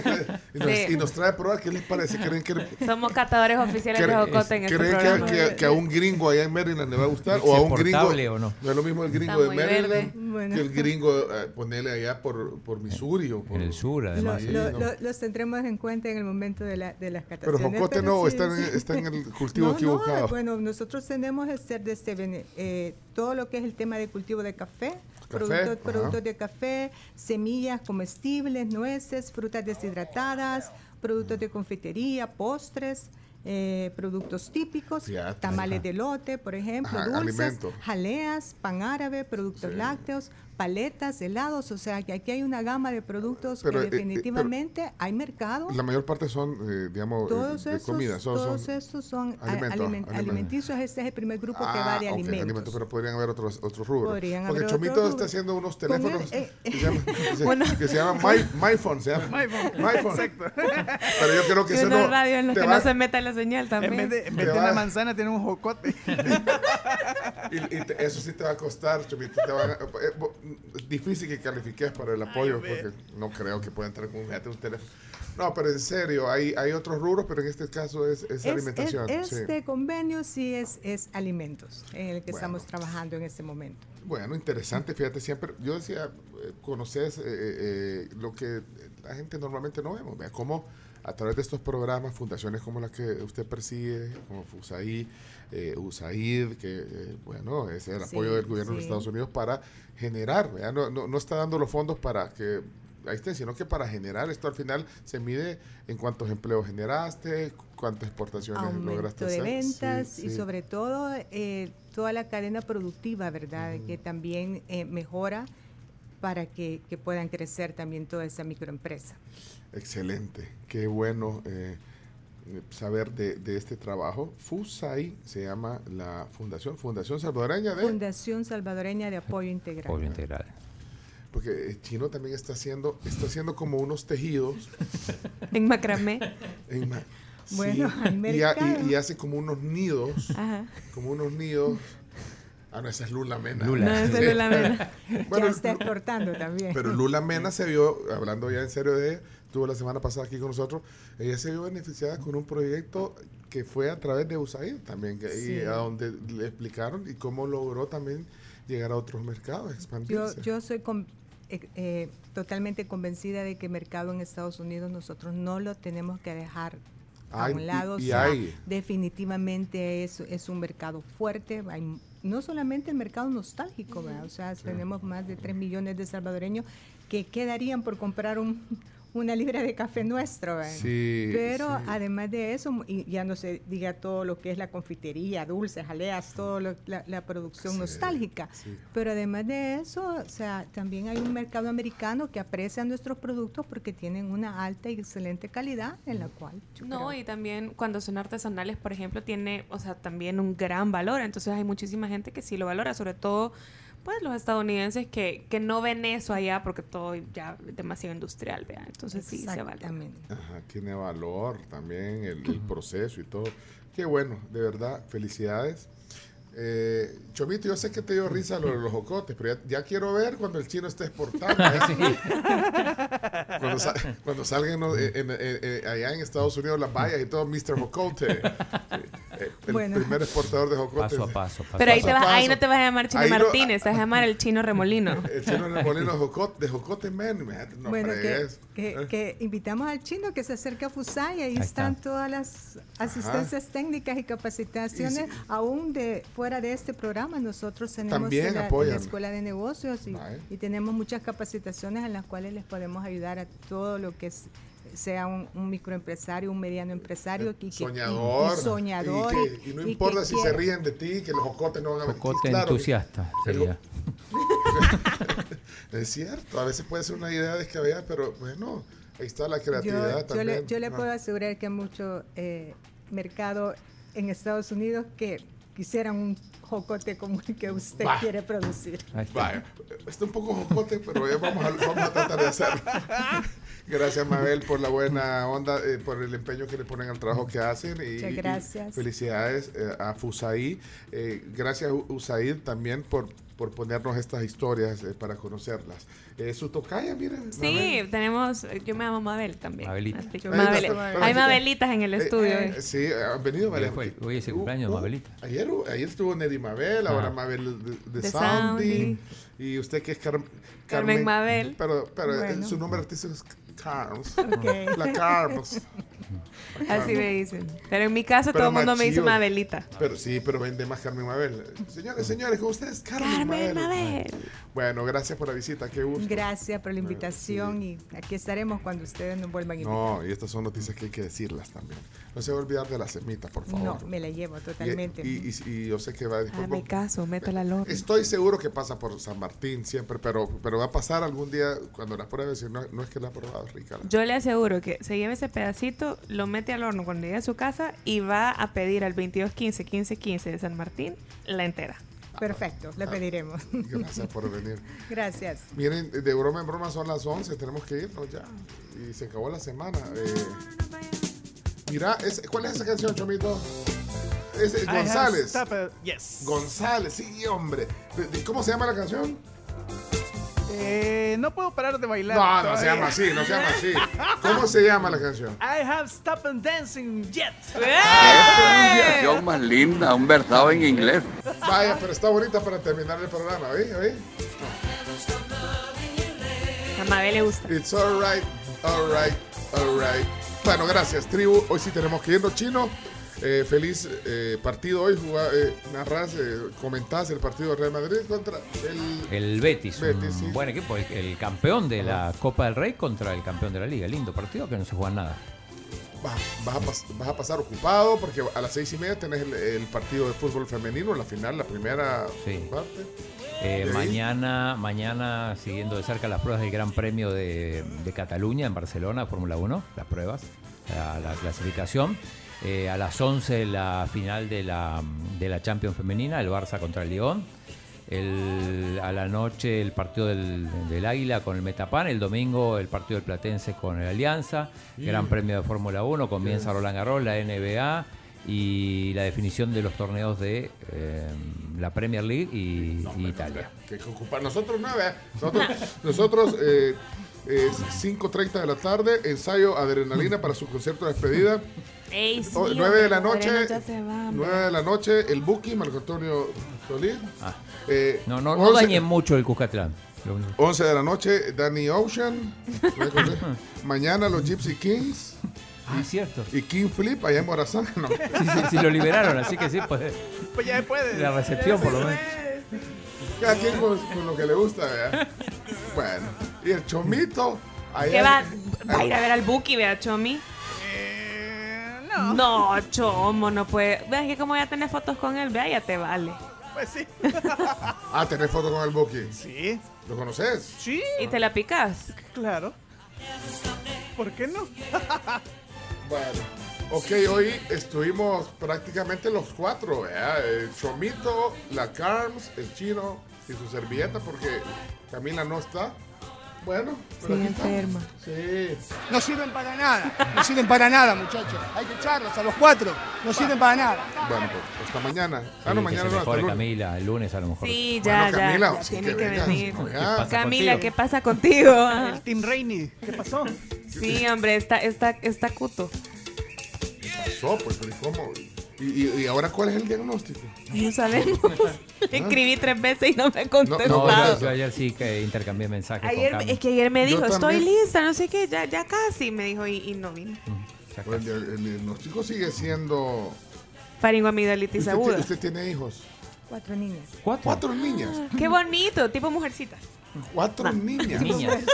y, nos, Sí. y nos trae a probar qué les parece. ¿Creen que, Somos catadores oficiales de jocote en este creen que- que, que a un gringo allá en Maryland le va a gustar? ¿O a es un gringo? o no. es lo mismo el gringo Está de Maryland. Bueno. que el gringo, eh, ponerle allá por, por Missouri o por... En el sur, lo- además. Sí, lo- no. lo- los tendremos en cuenta en el momento de, la, de las Pero cataciones. jocote no, sí, está, en, sí. está en el cultivo No, no, equivocado. bueno, nosotros tenemos que hacer desde bene- eh, todo lo que es el tema de cultivo de Café, productos, productos de café, semillas comestibles, nueces, frutas deshidratadas, productos de confitería, postres. eh, productos típicos, Fíjate. tamales de lote, por ejemplo, Ajá, dulces, alimento. jaleas, pan árabe, productos Sí. lácteos, paletas, helados, o sea que aquí hay una gama de productos Pero, que eh, eh, definitivamente hay mercado. La mayor parte son, eh, digamos, eh, Todos de comida. Son, todos son- estos son alimentos, aliment- alimentos. alimenticios. Este es el primer grupo que Ah, va de ok, alimentos. pero podrían haber otros, otros rubros. Podrían Porque haber Chomito está haciendo unos el- teléfonos eh, que, se llaman, que se- Bueno. que se llaman My, MyPhone. Se. MyPhone. MyPhone. Exacto. Pero yo creo que eso no. radio en te que va- no se meta la señal En también. vez de, en vez de una manzana tiene un jocote. y, y te- eso sí te va a costar, Chomito. Te a- eh, difícil que califiques para el apoyo porque no creo que pueda entrar con un, teléfono. No, pero en serio, hay, hay otros rubros, pero en este caso es, es Es- alimentación. es- sí. este convenio sí es, es alimentos en el que Bueno. estamos trabajando en este momento. Bueno, interesante, fíjate, siempre, yo decía, eh, conoces eh, eh, lo que la gente normalmente no vemos, vea cómo a través de estos programas, fundaciones como las que usted persigue, como FUSAID, eh, USAID, que, eh, bueno, es el Sí, apoyo del gobierno de los. Estados Unidos para generar, no, no, no está dando los fondos para que ahí estén, sino que para generar esto al final se mide en cuántos empleos generaste, cuántas exportaciones Aumento lograste de hacer. Sí, ventas y sobre todo eh, toda la cadena productiva, ¿verdad? Que también eh, mejora para que, que puedan crecer también toda esa microempresa. Excelente, qué bueno eh, eh, saber de, de este trabajo. FUSAI se llama la fundación, Fundación Salvadoreña de... Fundación Salvadoreña de Apoyo Integral. Apoyo integral. Porque el chino también está haciendo, está haciendo como unos tejidos. En macramé. en ma- Bueno, y, ha- y- hace como unos nidos, Ajá. como unos nidos. Ah, no, esa es Lula Mena. Lula. No, esa es Lula Mena. Bueno, ya está exportando también. Pero Lula Mena se vio, hablando ya en serio de ella, estuvo la semana pasada aquí con nosotros, ella se vio beneficiada con un proyecto que fue a través de USAID también, que, y a donde le explicaron y cómo logró también llegar a otros mercados, Yo, expandirse. yo soy con- eh, eh, totalmente convencida de que el mercado en Estados Unidos nosotros no lo tenemos que dejar a Hay- un lado. y- o y sea, hay. definitivamente es, es un mercado fuerte. Hay no solamente el mercado nostálgico, ¿verdad? o sea, tenemos más de 3 millones de salvadoreños que quedarían por comprar un, una libra de café nuestro. ¿verdad? Sí, Pero sí. además de eso, y ya no se diga todo lo que es la confitería, dulces, jaleas, todo lo- la, la producción nostálgica. sí. Pero además de eso, o sea, también hay un mercado americano que aprecia nuestros productos porque tienen una alta y excelente calidad en la cual No, creo- y también cuando son artesanales, por ejemplo, tiene, o sea, también un gran valor. Entonces hay muchísima gente que sí lo valora, sobre todo, pues, los estadounidenses que, que no ven eso allá porque todo ya es demasiado industrial, vea. Entonces sí se. Exactamente. Ajá, tiene valor también el, el proceso y todo. Qué bueno, de verdad, felicidades. Eh, Chomito, yo sé que te dio risa lo de los jocotes, pero ya, ya quiero ver cuando el chino esté exportando. ¿eh? cuando, sa- cuando salgan los- en- en- en- allá en Estados Unidos las vallas y todo, Mr. Jocote. Eh, el Bueno. primer exportador de jocotes. Paso a paso, paso Pero ahí, Paso te vas, ahí no te vas a llamar Chino Ahí no- Martínez, te vas a llamar el Chino Remolino. El chino remolino de jocote, de jocote No bueno, que, que- que invitamos al chino que se acerque a FUSAI, ahí, Ahí están está. todas las asistencias técnicas y capacitaciones, Y aún de fuera de este programa. Nosotros tenemos También la, Escuela de Negocios y, y tenemos muchas capacitaciones en las cuales les podemos ayudar a todo lo que es- sea un, un microempresario, un mediano empresario. y que- y- soñador. y soñador. Y, que- y no y que importa si se quiera- ríen de ti, que los jocotes no van a Jocote claro que- entusiasta sería. Es cierto, a veces puede ser una idea descabellada, pero bueno, ahí está la creatividad yo, yo también. le, yo le Ah. puedo asegurar que hay mucho eh, mercado en Estados Unidos que quisieran un jocote como el que usted Va. quiere producir. Vaya, está un poco jocote, pero ya vamos a, vamos a tratar de hacerlo. Gracias, Mabel, por la buena onda, eh, por el empeño que le ponen al trabajo que hacen. Y, Muchas y gracias. felicidades eh, a Fusaí. Eh, gracias, Usaid, también por, por ponernos estas historias eh, para conocerlas. Eh, su tocaya, mira. Sí, tenemos, yo me llamo Mabel también. Mabelita. Así que Mabel- Mabel. hay Mabelitas en el Eh, estudio. eh, sí, han venido varias. Hoy fue- hoy es el cumpleaños de Mabelita. Ayer, ayer estuvo Neddy Mabel, Ah. ahora Mabel de, de De Soundy. Y usted que es Car- Carmen Mabel. Pero, pero eh, Bueno. su nombre artístico es Carms. Ok. La Carms. Así me dicen. Pero en mi caso Pero todo el mundo me dice. Mabelita. Pero sí, pero vende más Carmen Mabel. Señores, señores, con ustedes Carmen, Carmen Mabel. Mabel. Bueno, gracias por la visita, qué gusto. Gracias por la invitación y aquí estaremos cuando ustedes nos vuelvan a invitar. No, y estas son noticias que hay que decirlas también. No se va a olvidar de la semita, por favor. No, me la llevo totalmente. Y, y- y yo sé que va a Ah, me caso, métela al horno. Estoy seguro que pasa por San Martín siempre, pero, pero va a pasar algún día cuando la pruebe. Si no, no es que la ha probado, es rica. la- Yo le aseguro que se lleve ese pedacito, lo mete al horno cuando llegue a su casa y va a pedir al 2215 1515 de San Martín la entera. Perfecto, le pediremos. Gracias por venir. Gracias. Miren, de broma en broma son las 11, tenemos que irnos ya. Y se acabó la semana. Eh, mira, es- ¿cuál es esa canción, Chomito? Es eh, González. Yes. González, sí, hombre. ¿Cómo se llama la canción? Eh, no puedo parar de bailar. No, no se llama así, no se llama así. ¿Cómo se llama la canción? I have stopped dancing yet. pronunciación más linda, un versado en inglés. Vaya, pero está bonita para terminar el programa, ¿oí? ¿oí? A Mabel le gusta. It's alright, alright, alright. Bueno, gracias, tribu. Hoy sí tenemos que irnos, chino. Eh, feliz eh, partido hoy. Jugá, eh, narrás, eh, comentás el partido de Real Madrid contra el. El Betis, Betis, un sí. buen equipo, el, el campeón de la Copa del Rey contra el campeón de la Liga. Lindo partido que no se juega nada. Vas, vas a pas- vas a pasar ocupado porque a las seis y media tenés el, el partido de fútbol femenino, la final, la primera parte. ¿Y ahí? mañana, mañana, siguiendo de cerca las pruebas del Gran Premio de, de Cataluña en Barcelona, Fórmula 1, las pruebas, la, la clasificación. Eh, a las 11 la final de la, de la Champions femenina, el Barça contra el Lyon. El- a la noche el partido del, del Águila con el Metapan, el domingo el partido del Platense con el Alianza, Mm. Gran Premio de Fórmula 1, comienza. Roland Garros, la NBA y la definición de los torneos de eh, la Premier League y, y Italia. Que ocupar. Nosotros nada. Nosotros, nosotros eh, eh, 5.30 de la tarde, ensayo adrenalina para su concierto de despedida. Ey, sí, O- hombre, 9 de la noche. ya va, hombre. 9 de la noche, el Buki, Marco Antonio Solís. Eh, No, no, no 11 dañen mucho el Cuscatlán. Lo único- 11 de la noche, Danny Ocean. Mañana los Gypsy Kings. Ah, cierto. Y King Flip allá en Morazán. No. Sí, sí, sí, lo liberaron, así que sí, pues. Pues ya puede. La recepción, por lo menos. Cada quien con, con lo que le gusta, ¿verdad? Bueno, y el Chomito. allá ¿Qué va, va a ir a ver al Buki, vea, Chomi? No. No, Chomo, no puede. Vean que como ya tenés fotos con él, vea, ya te vale. Pues sí. Ah, tenés foto con el Buki. Sí. ¿Lo conoces? Sí. ¿Y te la picas? Claro. ¿Por qué no? Bueno, ok, hoy estuvimos prácticamente los cuatro, ¿verdad? El Chomito, la Carms, el Chino y su servilleta porque Camila no está. Bueno, pero Sí, enferma. Sí. No sirven para nada, no sirven para nada, muchachos. Hay que echarlos a los cuatro, no sirven para nada. Bueno, pues hasta mañana. Ah, Sí, no, que mañana se no, hasta mejore el lunes. Camila, el lunes a lo mejor. Sí, ya, Bueno, ya. Camila, ya sí tiene que venir. ¿Qué pasa Camila, contigo? ¿qué pasa contigo? El Team Rainy. ¿Qué pasó? Sí, hombre, está, está, está cuto. pasó? Pues, pero ¿y cómo? ¿Y, y, ahora cuál es el diagnóstico? No sabemos. Escribí tres veces y no me ha No, contestado. yo, yo ayer sí que intercambié mensajes Ayer, con Cami. es que ayer me Yo dijo, estoy también. lista, no sé qué, ya, ya casi, me dijo, y, y no vino. Pues, el, el diagnóstico sigue siendo... Faringoamigdalitis ¿Usted, aguda. usted tiene hijos? Cuatro niñas. ¿Cuatro? Cuatro niñas. Qué bonito, tipo mujercita. Cuatro niñas. Niñas.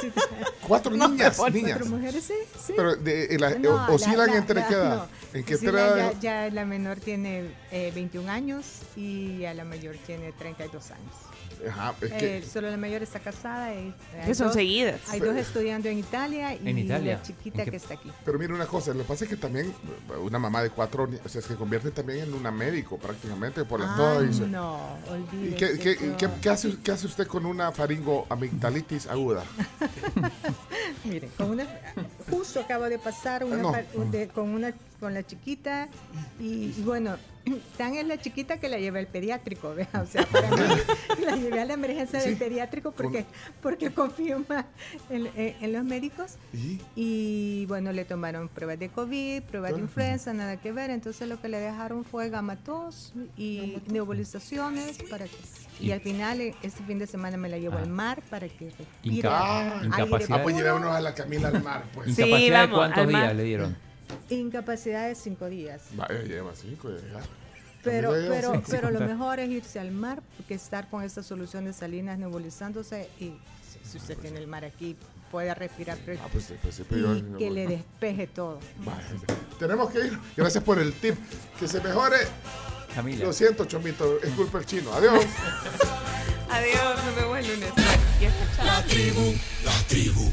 Cuatro No, niñas, cuatro niñas. mujeres, sí, sí. Pero de, en la- No, oscilan la- entre la- qué edad? no. ¿En qué edad? Ya, ya la menor tiene eh, 21 años y a la mayor tiene 32 años. Ajá, es que- Eh, solo la mayor está casada. Y, Que son seguidas. Hay dos estudiando en Italia y ¿En Italia? la chiquita ¿En qué- que está aquí. Pero mira una cosa, lo que pasa es que también eh, una mamá de cuatro, o sea, se convierte también en una médico prácticamente por las Ah, dos. no, ¿Y olvídese. qué, qué- yo- qué- qué hace, qué hace usted con una faringoamigdalitis aguda? Mire, con una, justo acabo de pasar una no. par- de- con una con la chiquita y, y bueno, tan es la chiquita que la llevé al pediátrico, ¿vea? o sea, para mí la llevé a la emergencia del pediátrico porque porque confío más en, en- en los médicos ¿Y? bueno, le tomaron pruebas de COVID, pruebas de Ah. influenza, nada que ver, entonces lo que le dejaron fue gamatos y nebulizaciones para que y al final eh, este fin de semana me la llevo Ah. al mar para que respire Inca- aire incapacidad. Ah, pues llevémonos a la Camila al mar, pues. ¿Incapacidad de cuántos días le dieron? Incapacidad de cinco días. Vaya, lleva cinco, ya. Pero, pero, cinco. pero lo mejor es irse al mar que estar con esta solución de salinas nebulizándose y si, si usted tiene el mar aquí puede respirar Ah, pues sí, pues sí, y que le despeje todo. Vaya, Tenemos que ir. Gracias por el tip. Que se mejore. Camila. Lo siento, Chomito. Es culpa del chino. Adiós. Adiós, nos vemos el lunes. Y escuchamos. La tribu,